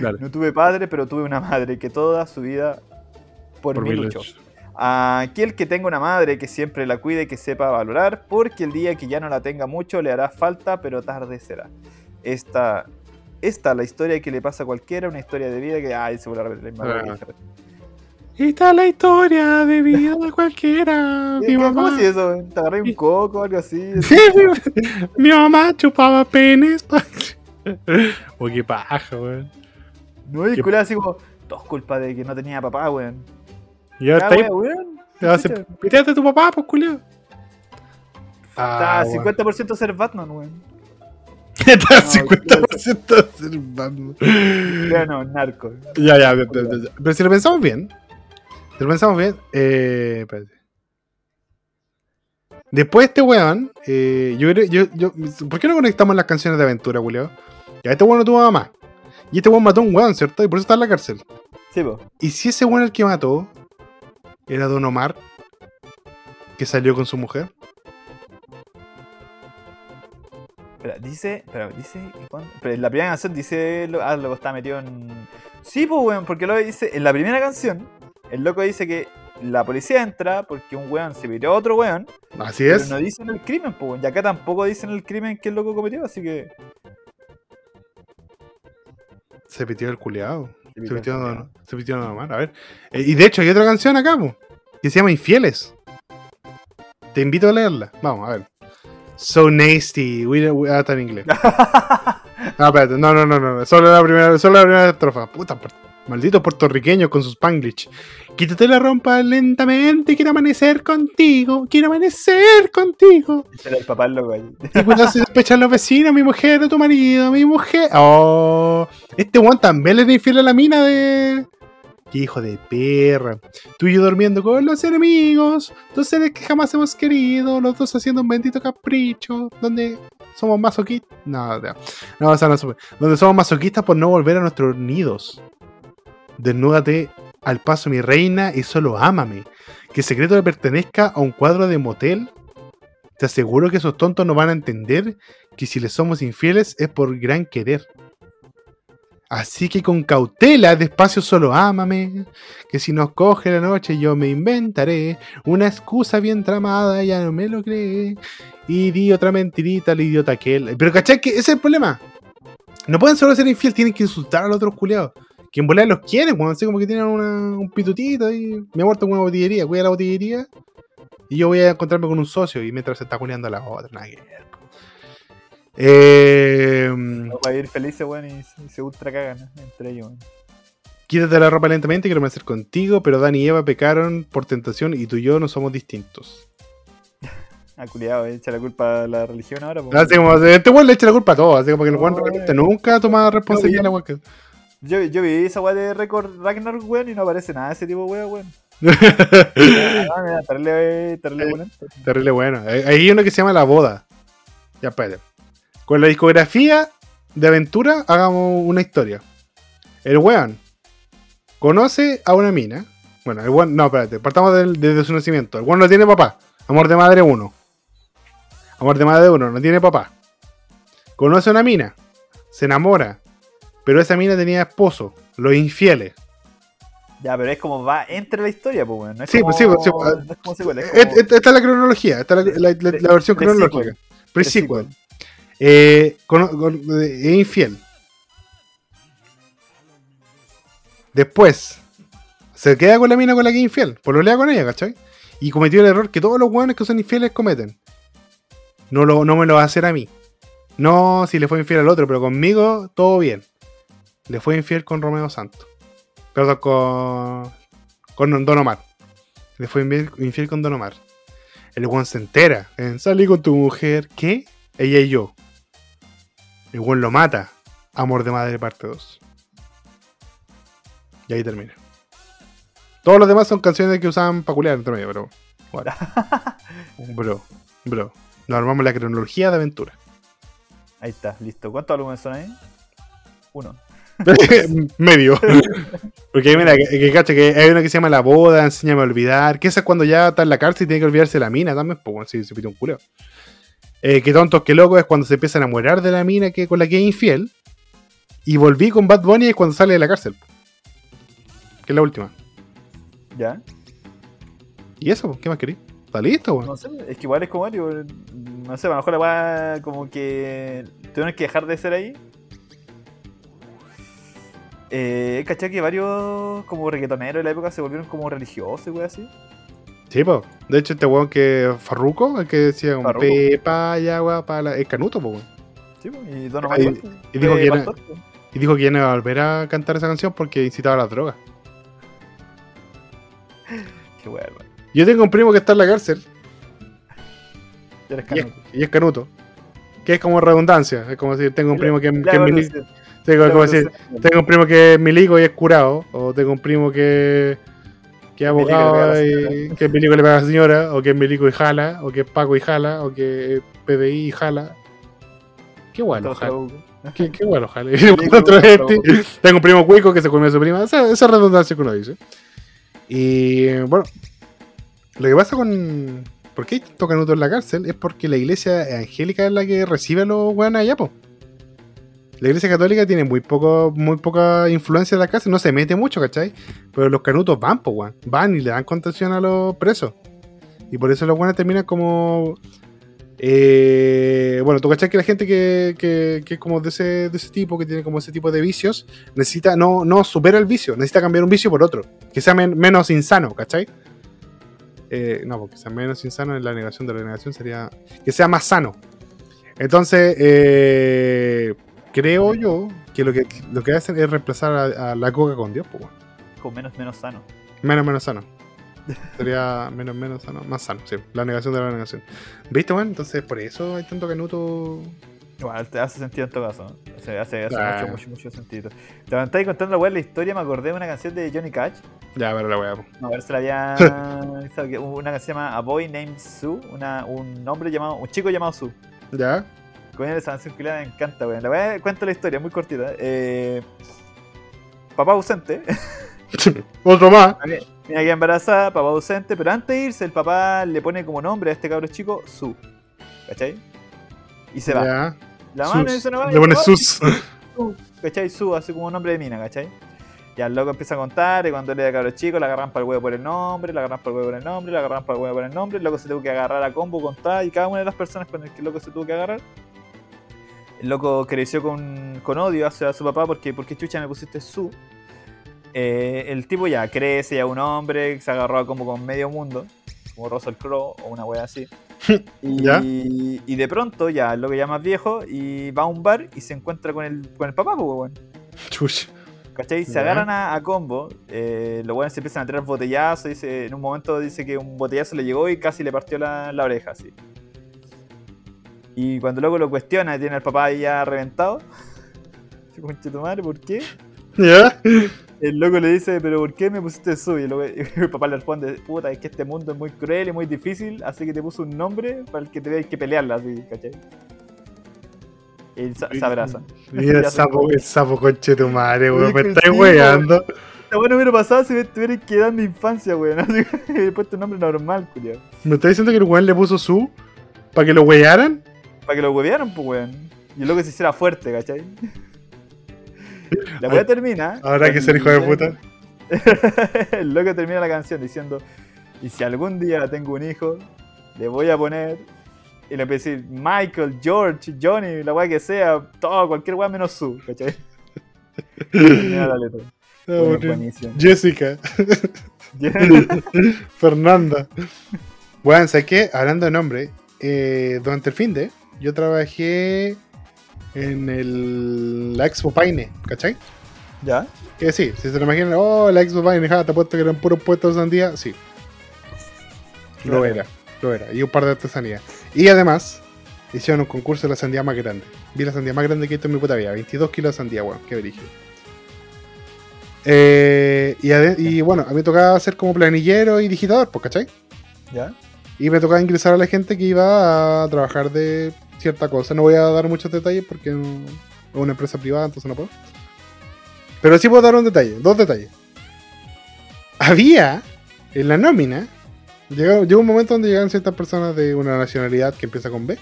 Speaker 2: Dale.
Speaker 1: no tuve padre, pero tuve una madre que toda su vida por,
Speaker 2: Por
Speaker 1: mí luchó. Aquel que tenga una madre que siempre la cuide y que sepa valorar, porque el día que ya no la tenga mucho le hará falta, pero tarde será. Esta, esta la historia que le pasa a cualquiera, una historia de vida que, ay, se vuelve a repetir la misma
Speaker 2: Ah. Esta es la historia de vida de cualquiera. Mi
Speaker 1: ¿Cómo
Speaker 2: mamá.
Speaker 1: así eso? ¿Te agarré un coco o algo así?
Speaker 2: Sí, mi, mi mamá chupaba penes. Oh, qué paja, weón.
Speaker 1: No, y culé así como, todo es culpa de que no tenía papá, weón.
Speaker 2: Y ahora
Speaker 1: Ya,
Speaker 2: está ahí.
Speaker 1: weón, weón.
Speaker 2: Te vas a
Speaker 1: Chucha.
Speaker 2: piteate a tu papá, pues, culio.
Speaker 1: Está
Speaker 2: Ah, weón.
Speaker 1: 50% ser Batman, weón.
Speaker 2: Está
Speaker 1: No,
Speaker 2: 50% observando.
Speaker 1: Ya no, narco.
Speaker 2: Ya, ya, ya, ya. Pero si lo pensamos bien, si lo pensamos bien, eh, espérate. Después de este weón, eh, yo, yo, yo, ¿por qué no conectamos las canciones de aventura, Julio? Ya este weón no tuvo mamá. Y este weón mató a un weón, ¿cierto? Y por eso está en la cárcel.
Speaker 1: Sí, po.
Speaker 2: ¿Y si ese weón el que mató era Don Omar, que salió con su mujer?
Speaker 1: Espera, dice, pero dice. Pero en la primera canción dice, lo- ah, loco está metido en... Sí, pues, weón, porque lo dice, en la primera canción, el loco dice que la policía entra porque un weón se pidió a otro weón,
Speaker 2: Así
Speaker 1: pero
Speaker 2: es.
Speaker 1: no dicen el crimen, pues. Y acá tampoco dicen el crimen que el loco cometió, así que...
Speaker 2: Se pitió el culeado.
Speaker 1: Se
Speaker 2: Se
Speaker 1: pitió
Speaker 2: se pitió Omar. A ver. Eh, y de hecho hay otra canción acá, po, que se llama Infieles. Te invito a leerla. Vamos, a ver. So nasty. We, we- ah, está en inglés. Ah, espérate. No, no, no, no. Solo la primera, solo la primera estrofa. Puta, malditos puertorriqueños con sus spanglish. Quítate la rompa lentamente. Quiero amanecer contigo. Quiero amanecer contigo.
Speaker 1: Era el papá loco ahí.
Speaker 2: Y cuando se sospechan los vecinos, mi mujer tu marido, mi mujer. Oh, este one también le infiel a la mina de. Hijo de perra. Tú y yo durmiendo con los enemigos, dos seres que jamás hemos querido, los dos haciendo un bendito capricho, donde somos masoquistas. No, no, no, o. Donde somos masoquistas por no volver a nuestros nidos. Desnúdate al paso, mi reina, y solo ámame. Que el secreto le pertenezca a un cuadro de motel te aseguro que esos tontos no van a entender que si les somos infieles es por gran querer. Así que con cautela, despacio solo ámame, que si nos coge la noche yo me inventaré una excusa bien tramada, ya no me lo cree. Y di otra mentirita al idiota aquel. Pero cachai que ese es el problema. No pueden solo ser infiel, tienen que insultar a los otros culiados. Que en volar los quieren, weón, así como que tienen un pitutito y me ha muerto con una botillería, cuida la botillería y yo voy a encontrarme con un socio y mientras se está culeando a la otra. Eh,
Speaker 1: No va a ir felices, weón, y, se- y se ultra cagan ¿no? entre ellos, weón.
Speaker 2: quítate la ropa lentamente, quiero hacer contigo, pero Dan y Eva pecaron por tentación y tú y yo no somos distintos.
Speaker 1: Ah, culiado, echa la culpa a la religión ahora, pues.
Speaker 2: Así como, este weón le echa la culpa a todo, así como que el weón realmente
Speaker 1: eh.
Speaker 2: nunca toma responsabilidad la weón
Speaker 1: Yo, yo vi esa weá de Record Ragnarok, weón, y no aparece nada de ese tipo weá, weón. Ah, terrible, terrible
Speaker 2: bueno. Hay hay uno que se llama La Boda. Ya, espérate. Con la discografía de aventura, hagamos una historia. El weón conoce a una mina. Bueno, el weón, no, espérate, partamos del- desde su nacimiento. El weón no tiene papá. Amor de madre 1. Amor de madre 1, no tiene papá. Conoce a una mina. Se enamora. Pero esa mina tenía esposo. Los infieles.
Speaker 1: Ya, pero es como va entre la historia, pues, weón. No es
Speaker 2: Sí,
Speaker 1: como,
Speaker 2: pues, sí, pues, sí, pues,
Speaker 1: no es como secuela, es como-
Speaker 2: et- Esta es la cronología, esta es la, la- la- la versión cronológica. Pre-sequel. Eh, con- eh, es infiel. Después, se queda con la mina con la que es infiel. Por lo lea con ella, ¿cachai? Y cometió el error que todos los hueones que son infieles cometen. No, lo, no me lo va a hacer a mí. No, si le fue infiel al otro, pero conmigo todo bien. Le fue infiel con Romeo Santos. Perdón, con, con Don Omar. Le fue infiel, con Don Omar. El weón se entera. En, Salí con tu mujer. ¿Qué? Ella y yo. El weón lo mata. Amor de madre parte 2. Y ahí termina. Todos los demás son canciones que usaban para culiar entre medio, pero. Bueno. bro, bro. Nos armamos la cronología de aventura.
Speaker 1: Ahí está, listo. ¿Cuántos álbumes son ahí? Uno.
Speaker 2: medio. Porque mira, que, que cacha que hay una que se llama La Boda, Enséñame a olvidar. Que esa es cuando ya está en la cárcel y tiene que olvidarse de la mina también. Pues si se pide un culo. Eh, que tontos, que loco es cuando se empieza a enamorar de la mina que, con la que es infiel. Y volví con Bad Bunny es cuando sale de la cárcel. Que es la última.
Speaker 1: ¿Ya?
Speaker 2: ¿Y eso? pues, ¿Qué más querí? ¿Está listo, weón?
Speaker 1: No sé, es que igual es como Mario. No sé, a lo mejor la weá como que tuvieron que dejar de ser ahí. Eh, ¿cachai que varios como reggaetoneros de la época se volvieron como religiosos weá así?
Speaker 2: Sí, po. De hecho, este weón que Farruco, el que decía
Speaker 1: Farruko.
Speaker 2: Pepa y agua para la... Es Canuto, po, weón.
Speaker 1: Sí, pues, y Don Omar
Speaker 2: y dijo que era-
Speaker 1: pastor.
Speaker 2: Y dijo que ya no iba a volver a cantar esa canción porque incitaba a las drogas.
Speaker 1: Qué weón.
Speaker 2: Yo tengo un primo que está en la cárcel
Speaker 1: eres
Speaker 2: y es,
Speaker 1: canuto.
Speaker 2: y es canuto. Que es como redundancia. Es como decir, tengo un primo que, que es milico. Tengo, como decir, tengo un primo que es milico y es curado. O tengo un primo que, que abogado y que es milico le paga a la señora. O que es milico y jala. O que es Paco y jala. O que es PDI y jala. Qué bueno. Qué, qué bueno, jala. Este. Tengo un primo cuico que se comió a su prima. Esa, esa redundancia que uno dice. Y bueno, lo que pasa con. ¿Por qué canuto en la cárcel? Es porque la iglesia evangélica es la que recibe a los weones allá, po. La iglesia católica tiene muy poco, muy poca influencia en la cárcel, no se mete mucho, ¿cachai? Pero los canutos van, po, weón. Van y le dan contención a los presos. Y por eso los weones terminan como. eh, bueno, tú cachai que la gente que, que- que es como de ese, de ese tipo, que tiene como ese tipo de vicios, necesita, no, no supera el vicio, necesita cambiar un vicio por otro, que sea men- menos insano, ¿cachai? Eh, no, porque sea menos insano en la negación de la negación sería que sea más sano. Entonces, eh, creo yo que lo que lo que hacen es reemplazar a, a la coca con Dios, pues, bueno.
Speaker 1: Con menos, menos sano.
Speaker 2: menos menos sano. Sería menos menos sano, más sano, sí, la negación de la negación. ¿Viste, bueno? Entonces, por eso hay tanto canuto.
Speaker 1: Igual te hace sentido en todo caso. ¿no? Hace, hace, hace
Speaker 2: Ah.
Speaker 1: mucho, mucho, mucho sentido. Te estáis contando la weá la historia, me acordé de una canción de Johnny Cash.
Speaker 2: Ya, pero la weá.
Speaker 1: A ver si la había. Una canción se llama A Boy Named Sue. Una, un hombre llamado. Un chico llamado Sue.
Speaker 2: Ya.
Speaker 1: Coño, esa canción que me encanta, weón. La cuento la historia, muy cortita. Eh, papá ausente.
Speaker 2: Otro más.
Speaker 1: Mira que embarazada, papá ausente. Pero antes de irse, el papá le pone como nombre a este cabro chico Sue. ¿Cachai? Y se va.
Speaker 2: Ya.
Speaker 1: La mano
Speaker 2: Sus.
Speaker 1: dice no va.
Speaker 2: Le pone sus.
Speaker 1: Su, ¿cachai? Su, así como nombre de mina, ¿cachai? Ya el loco empieza a contar y cuando le da cabro chico, la agarran para el huevo por el nombre, la agarran para el huevo por el nombre, la agarran para el huevo por el nombre, el loco se tuvo que agarrar a combo con todas y cada una de las personas con el que el loco se tuvo que agarrar. El loco creció con, con odio hacia su papá porque, porque chucha me pusiste su. Eh, el tipo ya crece, ya un hombre, se agarró a combo con medio mundo, como Russell Crowe o una wea así. Y,
Speaker 2: ¿Ya?
Speaker 1: y de pronto ya el loco ya más viejo y va a un bar y se encuentra con el, con el papá, pues, weón.
Speaker 2: Chuch.
Speaker 1: ¿Cachai? Se agarran a, a combo, eh, los buenos se empiezan a tirar botellazos, dice, en un momento dice que un botellazo le llegó y casi le partió la, la oreja, así. Y cuando luego lo cuestiona, tiene al papá ya reventado. Dice, "Conche tu madre, ¿por qué?
Speaker 2: Ya.
Speaker 1: El loco le dice, pero ¿por qué me pusiste su? Y el, loco- y el papá le responde, puta, es que este mundo es muy cruel y muy difícil, así que te puso un nombre para el que te veas que pelearla, así, ¿cachai? Y se, abrazan.
Speaker 2: Mira el sapo, el sapo conche tu madre, weón. Me estáis
Speaker 1: sí,
Speaker 2: weando.
Speaker 1: Está bueno hubiera pasado si en mi infancia, weón. Así que he puesto un nombre normal, culiao.
Speaker 2: ¿Me estás diciendo que el weón le puso su para que lo wearan?
Speaker 1: Para que lo huevearan, pues, weón. Y el loco se hiciera fuerte, ¿cachai? La weá termina.
Speaker 2: Habrá que ser hijo de puta.
Speaker 1: el loco termina la canción diciendo, y si algún día tengo un hijo, le voy a poner, y le empieza a decir Michael, George, Johnny, la weá que sea, todo, cualquier weá menos su, ¿cachai? La letra. Buenísimo.
Speaker 2: Jessica. Fernanda. Bueno, ¿sabes qué? Hablando de nombre, eh, durante el fin de, yo trabajé en el, la Expo Paine, ¿cachai?
Speaker 1: ¿Ya?
Speaker 2: Que sí, si se lo imaginan, oh, la Expo Paine, ja, te apuesto que eran puros puestos de sandía, sí. Lo era, lo era. Y un par de artesanías. Y además, hicieron un concurso de la sandía más grande. Vi la sandía más grande que he visto en mi puta vida. 22 kilos de sandía, weón. Qué brillo. Eh, y, y bueno, a mí tocaba ser como planillero y digitador, pues, ¿cachai?
Speaker 1: ¿Ya?
Speaker 2: Y me tocaba ingresar a la gente que iba a trabajar de cierta cosa. No voy a dar muchos detalles porque es una empresa privada, entonces no puedo. Pero sí puedo dar un detalle, dos detalles. Había en la nómina, llegó, llegó un momento donde llegaban ciertas personas de una nacionalidad que empieza con B,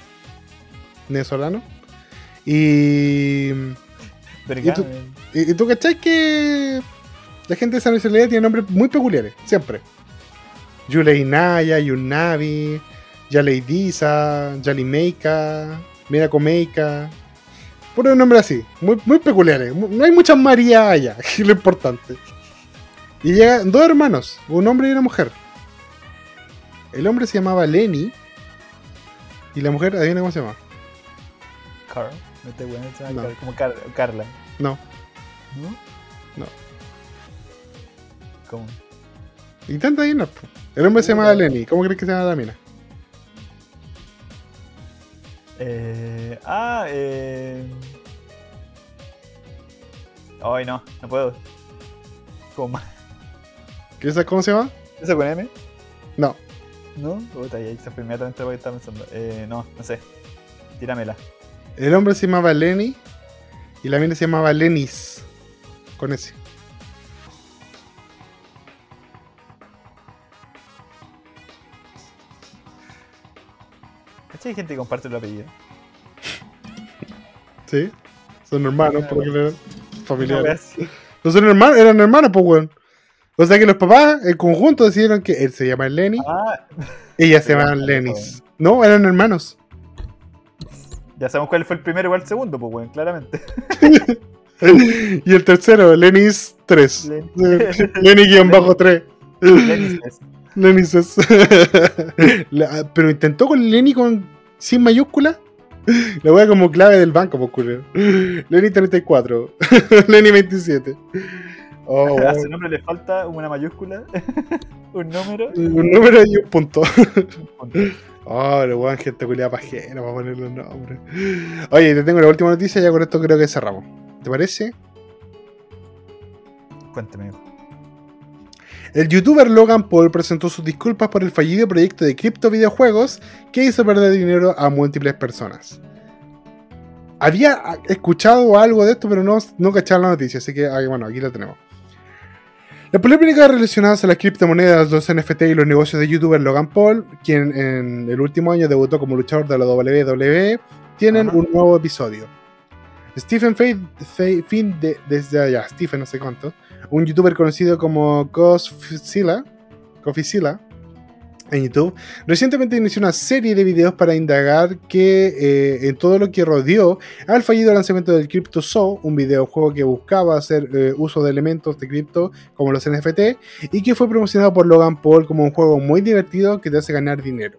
Speaker 2: venezolano. Y,
Speaker 1: Vergano,
Speaker 2: tú? y, y tú que la gente de esa nacionalidad tiene nombres muy peculiares, siempre. Yulei Naya, Yunavi, Yalei Disa, Yalimeika, Mirako Meika. Puro nombre así, muy, muy peculiares. No hay muchas María allá, que es lo importante. Y llegan dos hermanos, un hombre y una mujer. El hombre se llamaba Lenny. Y la mujer, adivina cómo se llama.
Speaker 1: Carl. Este weón se llama
Speaker 2: No.
Speaker 1: Carl, como Car- Carla.
Speaker 2: No.
Speaker 1: ¿No?
Speaker 2: No.
Speaker 1: ¿Cómo?
Speaker 2: Intenta adivinar. po. El hombre se llamaba Lenny. ¿Cómo crees que se llama la mina?
Speaker 1: Eh, ah, eh. Ay, no, no puedo. ¿Cómo?
Speaker 2: ¿Quieres saber cómo se llama?
Speaker 1: ¿Eso con M?
Speaker 2: No.
Speaker 1: ¿No? Puta, ya se fue inmediatamente lo que estaba pensando. Eh, no, no sé. Tíramela.
Speaker 2: El hombre se llamaba Lenny. Y la mina se llamaba Lenis. Con ese.
Speaker 1: Hay gente que comparte el apellido.
Speaker 2: ¿Sí? Son hermanos, por lo general. Familiares. No son hermanos, eran hermanos, pues, weón. O sea que los papás, en conjunto, decidieron que él se llama Lenny.
Speaker 1: Ah,
Speaker 2: ella se llama Lenis. No, eran hermanos.
Speaker 1: ya sabemos cuál fue el primero o el segundo, pues, weón, claramente.
Speaker 2: y el tercero, Lenis 3.
Speaker 1: Len-
Speaker 2: Lenny-3.
Speaker 1: Lenis es.
Speaker 2: Lenis es. La- pero intentó con Lenny con sin mayúscula. La wea como clave del banco, por culero. Lenny 34. Lenny 27. Oh,
Speaker 1: A su nombre le falta una mayúscula, un número.
Speaker 2: Un número y un punto.
Speaker 1: un punto.
Speaker 2: Oh, le weón, gente culiada pajera para poner los nombres. Oye, te tengo la última noticia, ya con esto creo que cerramos. ¿Te parece?
Speaker 1: Cuéntame. hijo.
Speaker 2: El youtuber Logan Paul presentó sus disculpas por el fallido proyecto de cripto videojuegos que hizo perder dinero a múltiples personas. Había escuchado algo de esto, pero no, no cachaba la noticia, así que bueno, aquí la tenemos. Las polémicas relacionadas a las criptomonedas, los NFT y los negocios de youtuber Logan Paul, quien en el último año debutó como luchador de la WWE, tienen
Speaker 1: Ajá.
Speaker 2: un nuevo episodio. Stephen Fay, Fay- Finn de, desde allá, Stephen no sé cuánto, un youtuber conocido como Cofficilla en YouTube, recientemente inició una serie de videos para indagar que eh, en todo lo que rodeó al fallido lanzamiento del Crypto un videojuego que buscaba hacer eh, uso de elementos de cripto como los NFT y que fue promocionado por Logan Paul como un juego muy divertido que te hace ganar dinero.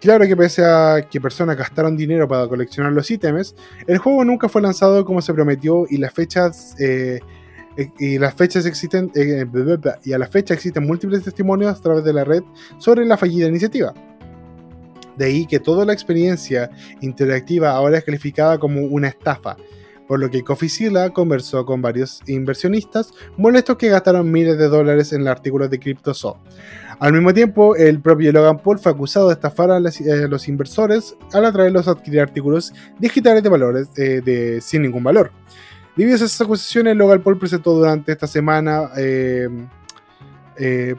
Speaker 2: Claro que pese a que personas gastaron dinero para coleccionar los ítems, el juego nunca fue lanzado como se prometió y las fechas eh, eh, bla, bla, y a la fecha existen múltiples testimonios a través de la red sobre la fallida iniciativa. De ahí que toda la experiencia interactiva ahora es calificada como una estafa, por lo que Cofficilla conversó con varios inversionistas molestos que gastaron miles de dólares en artículos de CryptoZoo. Al mismo tiempo, el propio Logan Paul fue acusado de estafar a eh, los inversores al atraerlos a adquirir artículos digitales de valores eh, de, sin ningún valor. Debido a esas acusaciones, Logan Paul presentó durante esta semana. eh, eh,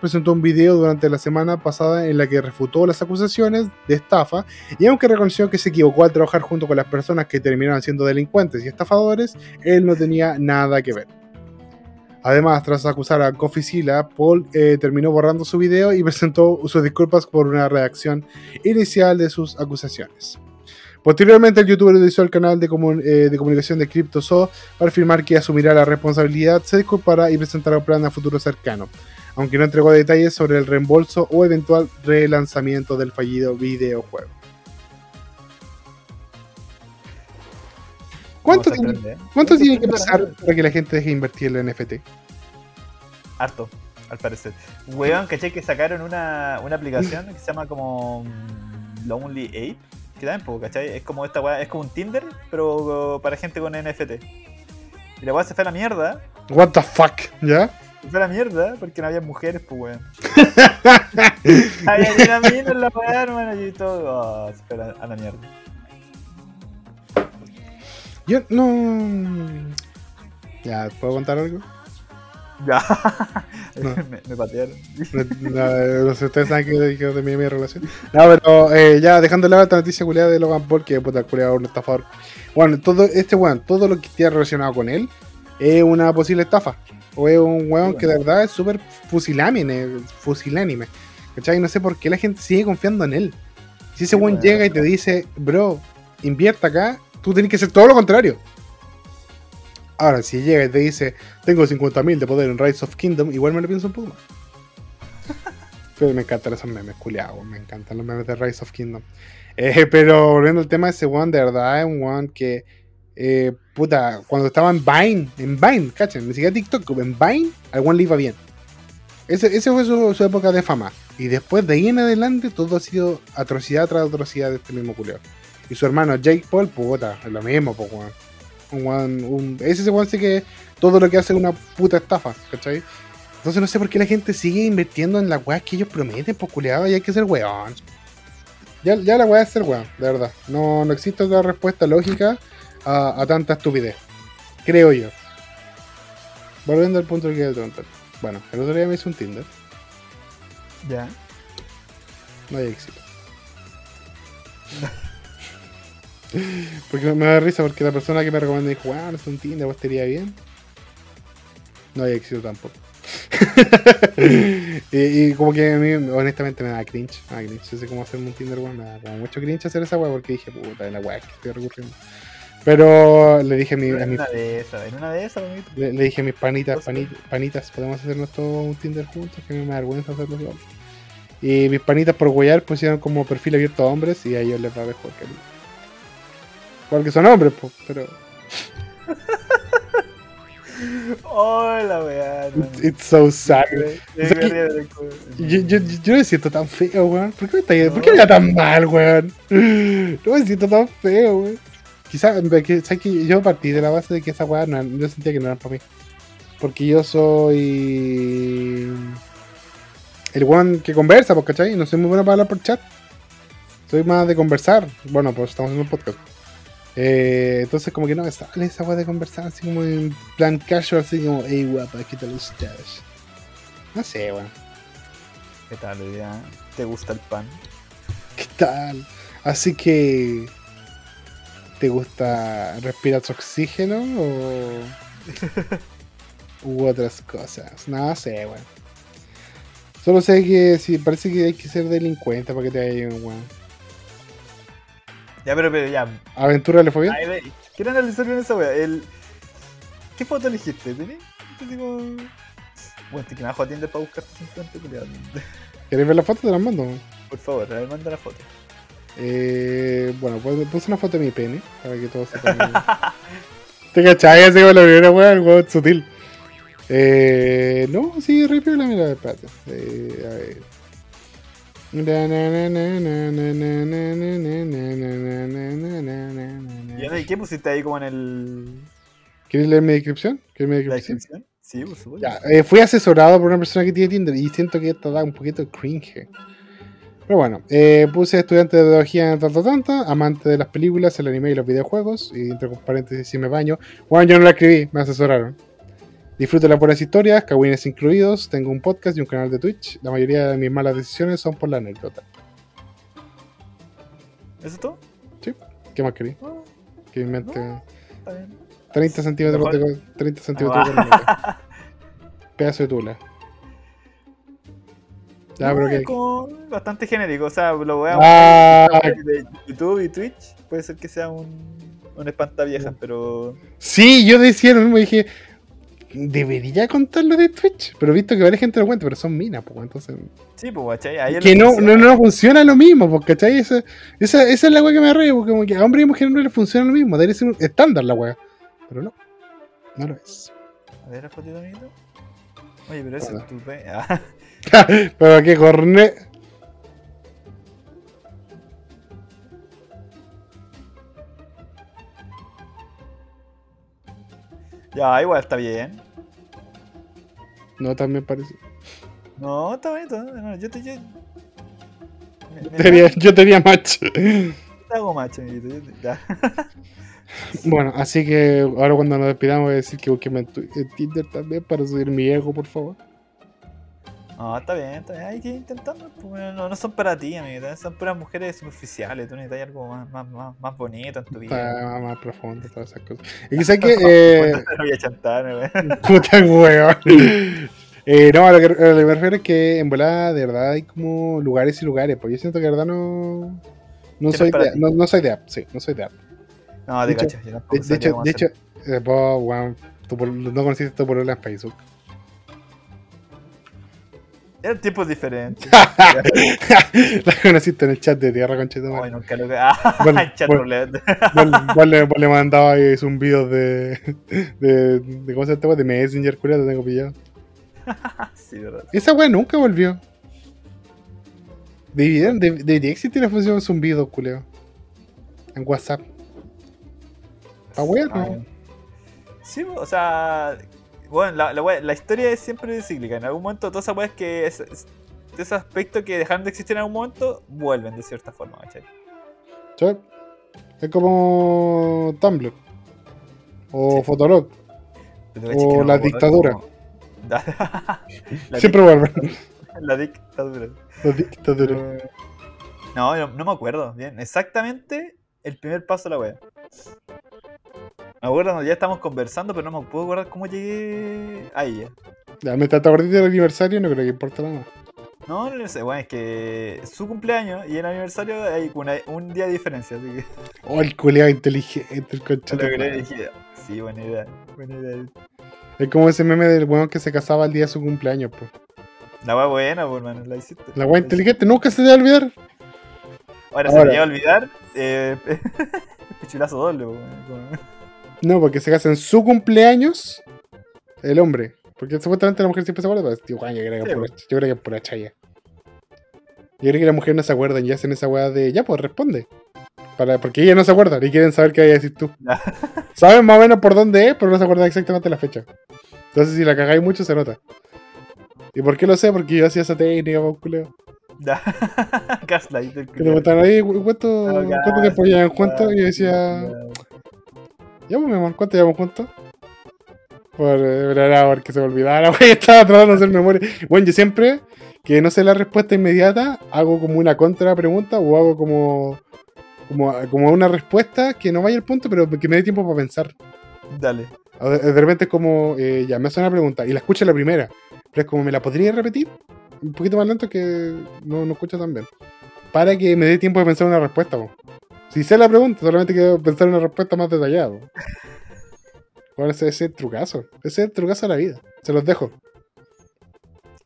Speaker 2: presentó un video durante la semana pasada en la que refutó las acusaciones de estafa y aunque reconoció que se equivocó al trabajar junto con las personas que terminaron siendo delincuentes y estafadores, él no tenía nada que ver. Además, tras acusar a Coffee Paul eh, terminó borrando su video y presentó sus disculpas por una reacción inicial de sus acusaciones. Posteriormente, el youtuber utilizó el canal de, eh, de comunicación de CryptoZoo para afirmar que asumirá la responsabilidad, se disculpará y presentará un plan a futuro cercano, aunque no entregó detalles sobre el reembolso o eventual relanzamiento del fallido videojuego. ¿Cuánto, tiene, que pasar para que la gente deje de invertir en el NFT?
Speaker 1: Harto, al parecer. Weón, caché que sacaron una, una aplicación que se llama como mm, Lonely Ape. Que también, ¿cachai? Es como esta weá, es como un Tinder, pero para gente con NFT. Y la weá se fue a la mierda.
Speaker 2: What the fuck, ¿ya?
Speaker 1: Se fue a la mierda porque no había mujeres, pues weón. había una mina en la weá, hermano, y todo. Oh, se fue a la mierda.
Speaker 2: Yo no. Ya, ¿puedo contar algo?
Speaker 1: Ya. me, patearon.
Speaker 2: No, sé, ustedes saben que, que terminé mi relación. No, pero eh, ya dejando de lado esta noticia culiada de Logan Paul, que puta, culiado un estafador. Bueno, todo este weón, todo lo que esté relacionado con él es una posible estafa. O es un weón que de verdad es súper fusilánime, fusilánime. ¿Cachai? No sé por qué la gente sigue confiando en él. Si ese weón llega y te dice, bro, invierta acá, Tú tienes que hacer todo lo contrario. Ahora, si llega y te dice, tengo 50.000 de poder en Rise of Kingdom, igual me lo pienso un poco más. pero me encantan esos memes, culiados. Me encantan los memes de Rise of Kingdom. Eh, pero volviendo al tema de ese one, de verdad es un one que, eh, puta, cuando estaba en Vine, en Vine, cachen, ni siquiera TikTok, en Vine, al one le iba bien. Ese, fue su, época de fama. Y después de ahí en adelante, todo ha sido atrocidad tras atrocidad de este mismo culiado. Y su hermano Jake Paul, puta, es lo mismo, pues, Un, un, ese weón sí que todo lo que hace es una puta estafa, ¿cachai? Entonces no sé por qué la gente sigue invirtiendo en las weas que ellos prometen, pues culiado, y hay que ser weón. Ya, ya la wea es ser weón, de verdad. No, no existe otra respuesta lógica a, a tanta estupidez. Creo yo. Volviendo al punto que quiero preguntar. Bueno, el otro día me hice un Tinder.
Speaker 1: Ya.
Speaker 2: No hay éxito. Porque me da risa porque la persona que me recomendó dijo, wow, es un Tinder, vos estaría bien. No hay éxito tampoco. y, como que a mí honestamente me da cringe. Me da cringe. Yo sé cómo hacer un Tinder, weón. Me da como mucho cringe hacer esa weá porque dije, puta, la weá que estoy recurriendo. Pero le dije a mi.
Speaker 1: en una de esas, en una de esas,
Speaker 2: le, le, dije a mis panitas, panitas, podemos hacernos todo un Tinder juntos, que me da vergüenza hacerlo solo. Y mis panitas por guayar pusieron como perfil abierto a hombres y a ellos les va mejor que a mí. Porque son hombres, pues, pero.
Speaker 1: Hola, weón.
Speaker 2: It's, so sad. yo, yo, yo, me siento tan feo, weón. ¿Por qué me, está, ¿por qué me tan mal, weón? No me siento tan feo, weón. Quizás, ¿sabes que yo partí de la base de que esa weá no, yo sentía que no era para mí. Porque yo soy. El weón que conversa, ¿cachai? No soy muy bueno para hablar por chat. Soy más de conversar. Bueno, pues estamos haciendo un podcast. Eh, entonces como que no me sale esa weá de conversar así como en plan casual, así como, hey guapa, ¿qué tal estás? No sé, weón.
Speaker 1: ¿Qué tal, idea? ¿Te gusta el pan?
Speaker 2: ¿Qué tal? Así que... ¿Te gusta respirar oxígeno o... u otras cosas? No sé, weón. Solo sé que sí, parece que hay que ser delincuente para que te haya un weón.
Speaker 1: Ya, pero, pero ya.
Speaker 2: ¿Aventura le fue bien?
Speaker 1: quiero analizar bien esa wea. El... ¿Qué foto elegiste? ¿Tenés? Digo... Bueno, te que me bajo a Tinder para buscar 50 culiados.
Speaker 2: ¿Querés ver la foto? Te la mando.
Speaker 1: Por favor, ver, manda la foto.
Speaker 2: Eh, bueno, pues puse una foto de mi pene para que todos sepan. ¿Te cachai? Así como la primera wea, el weón sutil. Eh, no, sí, rápido la mira, espérate. Eh, a ver.
Speaker 1: ¿Y qué pusiste ahí como en el.
Speaker 2: ¿Quieres leer mi descripción? ¿Quieres mi descripción?
Speaker 1: Sí, por supuesto.
Speaker 2: Ya, eh, fui asesorado por una persona que tiene Tinder y siento que esto da un poquito cringe. Pero bueno, eh, puse estudiante de pedagogía en tanta tanta, amante de las películas, el anime y los videojuegos, y entre paréntesis si me baño. Bueno, yo no la escribí, me asesoraron. Disfruto las buenas historias, cagüines incluidos, tengo un podcast y un canal de Twitch. La mayoría de mis malas decisiones son por la anécdota.
Speaker 1: ¿Eso es todo?
Speaker 2: Sí. ¿Qué más quería? Ah. que mi mente... 30 centímetros de 30 centímetros de pedazo de tula. Ya,
Speaker 1: No,
Speaker 2: pero
Speaker 1: es
Speaker 2: que.
Speaker 1: como bastante genérico. O sea, lo voy a
Speaker 2: Ah,
Speaker 1: de YouTube y Twitch. Puede ser que sea un, un espantaviejas, pero.
Speaker 2: sí, yo decía lo mismo, dije. Debería contarlo de Twitch, pero visto que varias gente lo cuenta, pero son minas, pues entonces.
Speaker 1: Sí, pues, ¿cachai?
Speaker 2: Que no,
Speaker 1: funciona.
Speaker 2: no, no funciona lo mismo, porque ¿cachai? Esa, esa, esa es la weá que me ríe, porque como que a hombre y mujer no les funciona lo mismo, debería ser un estándar la weá. Pero no, no lo es.
Speaker 1: A ver, fotito, amiguito. Oye, pero ese es tu Ah,
Speaker 2: pero qué corne.
Speaker 1: Ya, igual está bien.
Speaker 2: No, también parece.
Speaker 1: No, está bonito. No, yo te. Yo, me, me-
Speaker 2: Tenía- yo tenía match.
Speaker 1: te hago macho, amiguito. yo te- ya.
Speaker 2: Bueno, así que ahora cuando nos despidamos voy a decir que busquenme en, en Tinder también para subir mi ego, por favor.
Speaker 1: No, está bien, está bien. Hay que ir intentando. pues, no, no son para ti, amiguito. Son puras mujeres superficiales. Tú necesitas algo más, más, más, más bonito en tu vida.
Speaker 2: Más, profundo, todas esas cosas. Y sé que. Eh,
Speaker 1: No voy a chantar.
Speaker 2: Puta weón. Eh, no, a lo que, a lo que me refiero es que en volada de verdad hay como lugares y lugares. Pues yo siento que de verdad no. No
Speaker 1: ¿Qué
Speaker 2: soy, de, no, no soy de app, sí, no soy de app.
Speaker 1: No,
Speaker 2: De
Speaker 1: te
Speaker 2: hecho-
Speaker 1: cacho. Yo tampoco
Speaker 2: De, de hecho, de
Speaker 1: hacer.
Speaker 2: hecho eh, vos, weón, tú no conociste tu polola en Facebook.
Speaker 1: Eran tiempos diferentes.
Speaker 2: La conociste en el chat de tierra, tu
Speaker 1: Ay, nunca lo. Ah, en chat.
Speaker 2: Vos, le, mandaba y un video de, de, de. ¿Cómo se llama? este? De Messenger, culiao, te tengo pillado.
Speaker 1: sí, verdad.
Speaker 2: Esa weá nunca volvió. Deberían- de- Debería existir la función zumbido, culeo. En WhatsApp. Está bueno.
Speaker 1: Ah, Sí, o sea. Bueno, la, la, wea- la historia es siempre cíclica. En algún momento, todas esas weas que. Es, es- de ese aspecto que dejaron de existir en algún momento, vuelven de cierta forma, ¿cachai?
Speaker 2: ¿Sí? Es como Tumblr. O
Speaker 1: Sí.
Speaker 2: Fotolog. O
Speaker 1: no
Speaker 2: la dictadura.
Speaker 1: la,
Speaker 2: Siempre vuelven.
Speaker 1: la dictadura.
Speaker 2: La dictadura.
Speaker 1: No, no, no me acuerdo bien. Exactamente el primer paso de la wea. Me acuerdo ya estamos conversando, pero no me puedo acordar cómo llegué a ella.
Speaker 2: Ya, me trata de del aniversario, no creo que importa nada más.
Speaker 1: No, no sé, bueno, es que su cumpleaños y el aniversario hay una- un día de diferencia, así que
Speaker 2: Oh, el culeado inteligente, el conchito.
Speaker 1: sí, buena idea, buena idea.
Speaker 2: Es como ese meme del weón que se casaba el día de su cumpleaños, pues.
Speaker 1: La wea buena, pues, hermano, la hiciste.
Speaker 2: La weá inteligente nunca se debe olvidar.
Speaker 1: Ahora, se me iba a olvidar, eh, pichulazo doble, pues,
Speaker 2: No, porque se casa en su cumpleaños el hombre. Porque supuestamente la mujer siempre se acuerda. Tío, yo creo que
Speaker 1: Sí,
Speaker 2: pura, yo creo que es pura chaya. Yo creo que las mujeres no se acuerdan y hacen esa weá de ya, pues responde. Para, porque ellas no se acuerdan y quieren saber qué vaya a decir tú. Saben más o menos por dónde es, pero no se acuerdan exactamente la fecha. Entonces, si la cagáis mucho, se nota. ¿Y por qué lo sé? Porque yo hacía esa técnica, pues, culeo.
Speaker 1: Ya. Gaslight.
Speaker 2: Que te preguntaban ahí, ¿cu- ¿cuánto,
Speaker 1: Ah,
Speaker 2: ¿cuánto tiempo llevan juntos? Y yo decía,
Speaker 1: ya.
Speaker 2: Pues, mi amor, ¿cuánto llevamos juntos? Por, eh, era porque se me olvidara, güey. Estaba tratando de hacer memoria. Bueno, yo siempre, que no sé la respuesta inmediata, hago como una contra pregunta o hago como, como, como una respuesta que no vaya al punto, pero que me dé tiempo para pensar.
Speaker 1: Dale.
Speaker 2: De repente es como, eh, ya me hace una pregunta y la escucho la primera, pero es como, ¿me la podría repetir? Un poquito más lento que no, no escucho tan bien. Para que me dé tiempo de pensar una respuesta, po. Si sé la pregunta, solamente quiero pensar una respuesta más detallada, po. Bueno, ese, ese es el trucazo. Ese es el trucazo de la vida. Se los dejo.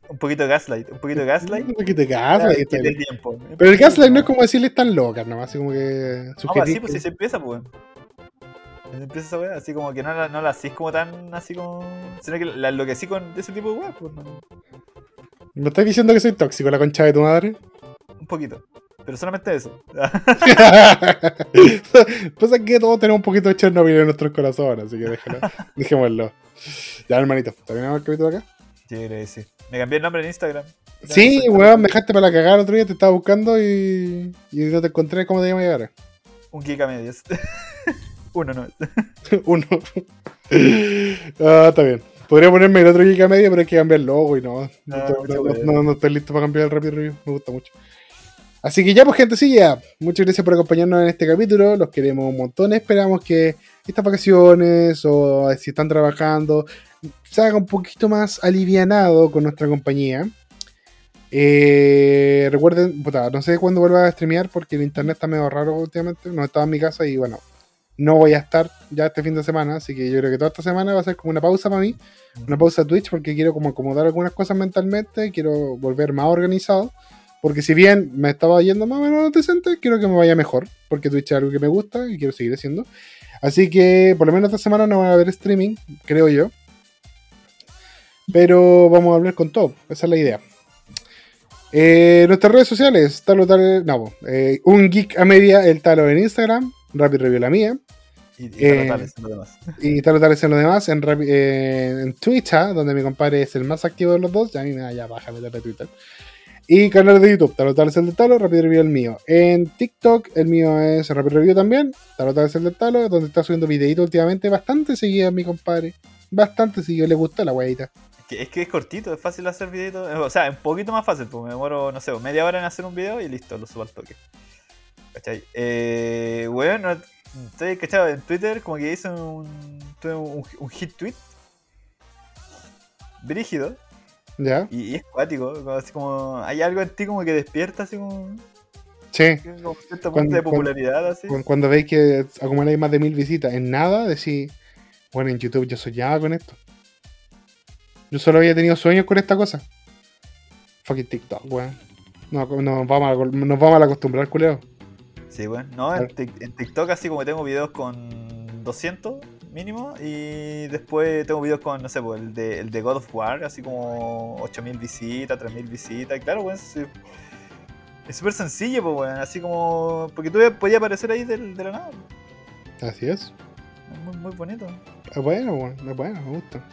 Speaker 1: Un poquito de gaslight. Un poquito de gaslight.
Speaker 2: Un poquito de
Speaker 1: Ah,
Speaker 2: gaslight.
Speaker 1: tiempo.
Speaker 2: Pero el gaslight no es como decirle tan locas, nomás, así como que
Speaker 1: No, pues
Speaker 2: sugerir
Speaker 1: así, pues
Speaker 2: que-
Speaker 1: si se empieza, pues. Se empieza esa weá, así como que no la, no la hacís como tan así como. Sino que la enloquecí con ese tipo de weá, pues no.
Speaker 2: ¿Me estás diciendo que soy tóxico, la concha de tu madre?
Speaker 1: Un poquito. Pero solamente eso.
Speaker 2: pues es que todos tenemos un poquito de Chernobyl en nuestros corazones, así que déjalo, dejémoslo. Ya, hermanito, ¿terminamos el capítulo acá?
Speaker 1: Sí. Me cambié el nombre en Instagram. Ya
Speaker 2: Sí,
Speaker 1: no
Speaker 2: weón, me dejaste para la cagada el otro día, te estaba buscando y, y no te encontré cómo te llamas ahora.
Speaker 1: Un geek a medias. Uno no.
Speaker 2: Uno. ah, está bien. Podría ponerme el otro giga media, pero hay que cambiar el logo y no. No,
Speaker 1: Ah,
Speaker 2: no- no estoy listo para cambiar el Rapid Review, me gusta mucho. Así que ya, pues, gente, sí, ya. Muchas gracias por acompañarnos en este capítulo. Los queremos un montón. Esperamos que estas vacaciones o si están trabajando se haga un poquito más alivianado con nuestra compañía. Eh, recuerden, puta, no sé cuándo vuelva a streamear porque el internet está medio raro últimamente. No estaba en mi casa y bueno, no voy a estar ya este fin de semana. Así que yo creo que toda esta semana va a ser como una pausa para mí. Una pausa Twitch porque quiero como acomodar algunas cosas mentalmente. Quiero volver más organizado. Porque si bien me estaba yendo más o menos decente, quiero que me vaya mejor. Porque Twitch es algo que me gusta y quiero seguir haciendo. Así que por lo menos esta semana no va a haber streaming, creo yo. Pero vamos a hablar con todo. Esa es la idea. Eh, nuestras redes sociales, Talo Talo, no, eh, un geek a media, el Talo en Instagram, Rapid Review la mía.
Speaker 1: Y, y
Speaker 2: Eh,
Speaker 1: tales en lo demás.
Speaker 2: Y Talo Talo en lo demás, en, eh, en Twitter, donde mi compadre es el más activo de los dos, ya a mí me da ya baja meter de Twitter. Y canal de YouTube, Talo es el de Talo, Rapid Review el mío. En TikTok, el mío es Rapid Review también, Talo es el de Talo, donde está subiendo videitos últimamente, bastante seguido mi compadre. Bastante seguido, le gusta la weita.
Speaker 1: Es que, es cortito, es fácil hacer videitos. O sea, un poquito más fácil, pues me demoro, no sé, media hora en hacer un video y listo, lo subo al toque. ¿Cachai? Eh, bueno, estoy cachado en Twitter, como que hice un, un hit tweet. Brígido.
Speaker 2: ¿Ya?
Speaker 1: Y, y es cuático, como, así como hay algo en ti como que despierta así como,
Speaker 2: Sí.
Speaker 1: como cierto
Speaker 2: Cuando-
Speaker 1: punto de
Speaker 2: cuando-
Speaker 1: popularidad así.
Speaker 2: Cuando veis que acumuláis más de mil visitas en nada, decís, bueno, en YouTube yo soñaba con esto. Yo solo había tenido sueños con esta cosa. Fucking TikTok, weón. No, nos, vamos a, nos vamos a acostumbrar, culeo.
Speaker 1: Sí, bueno. No, en, en TikTok así como tengo videos con 200 mínimo y después tengo videos con, no sé, pues, el de, el de God of War, así como 8000 visitas, 3000 visitas. Y claro, weón, sí, es súper sencillo, pues, weón. Así como. Porque tú podías aparecer ahí del- de, la nada. pues.
Speaker 2: Así es.
Speaker 1: Es muy, muy bonito.
Speaker 2: Es bueno, weón. Es bueno, me gusta.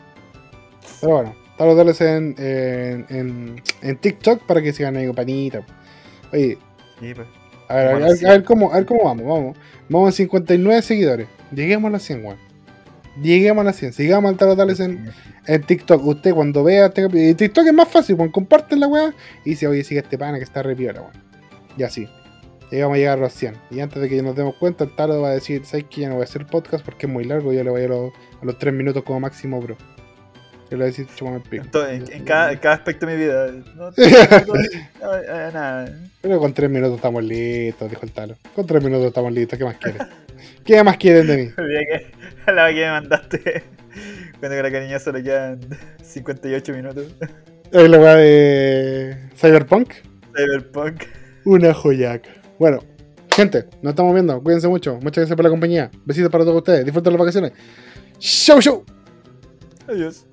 Speaker 2: Pero bueno, todos los dólares en, en, en, en TikTok para que sigan ahí panita. Oye,
Speaker 1: Sí, pues.
Speaker 2: a ver, a ver,
Speaker 1: Bueno,
Speaker 2: a ver,
Speaker 1: sí.
Speaker 2: a ver cómo, a ver cómo vamos, vamos. Vamos a 59 seguidores. Lleguemos a las 100, weón. Lleguemos a las 100. Sigamos al Tales en, en TikTok. Usted cuando vea este TikTok es más fácil, weón. Comparten la weá y dice, oye, sigue este pana que está re piola, weón. Y así. Llegamos a llegar a los 100. Y antes de que nos demos cuenta, el Taro va a decir, ¿sabes que Ya no voy a hacer podcast porque es muy largo. Yo le voy a, los, a los 3 minutos como máximo, bro. Yo le voy a decir, chúpame el pico.
Speaker 1: En, to- en- en cada, en cada aspecto de mi vida. No, no, eh, nada.
Speaker 2: Pero con 3 minutos estamos listos, dijo el Talo. Con 3 minutos estamos listos. ¿Qué más quieren? ¿Qué más quieren de mí?
Speaker 1: La que me mandaste. Cuando con la cariña solo quedan 58 minutos.
Speaker 2: Es la weá de Cyberpunk.
Speaker 1: Cyberpunk.
Speaker 2: Una joyaca. Bueno, gente, nos estamos viendo. Cuídense mucho. Muchas gracias por la compañía. Besitos para todos ustedes. Disfruten las vacaciones. Show, show.
Speaker 1: Adiós.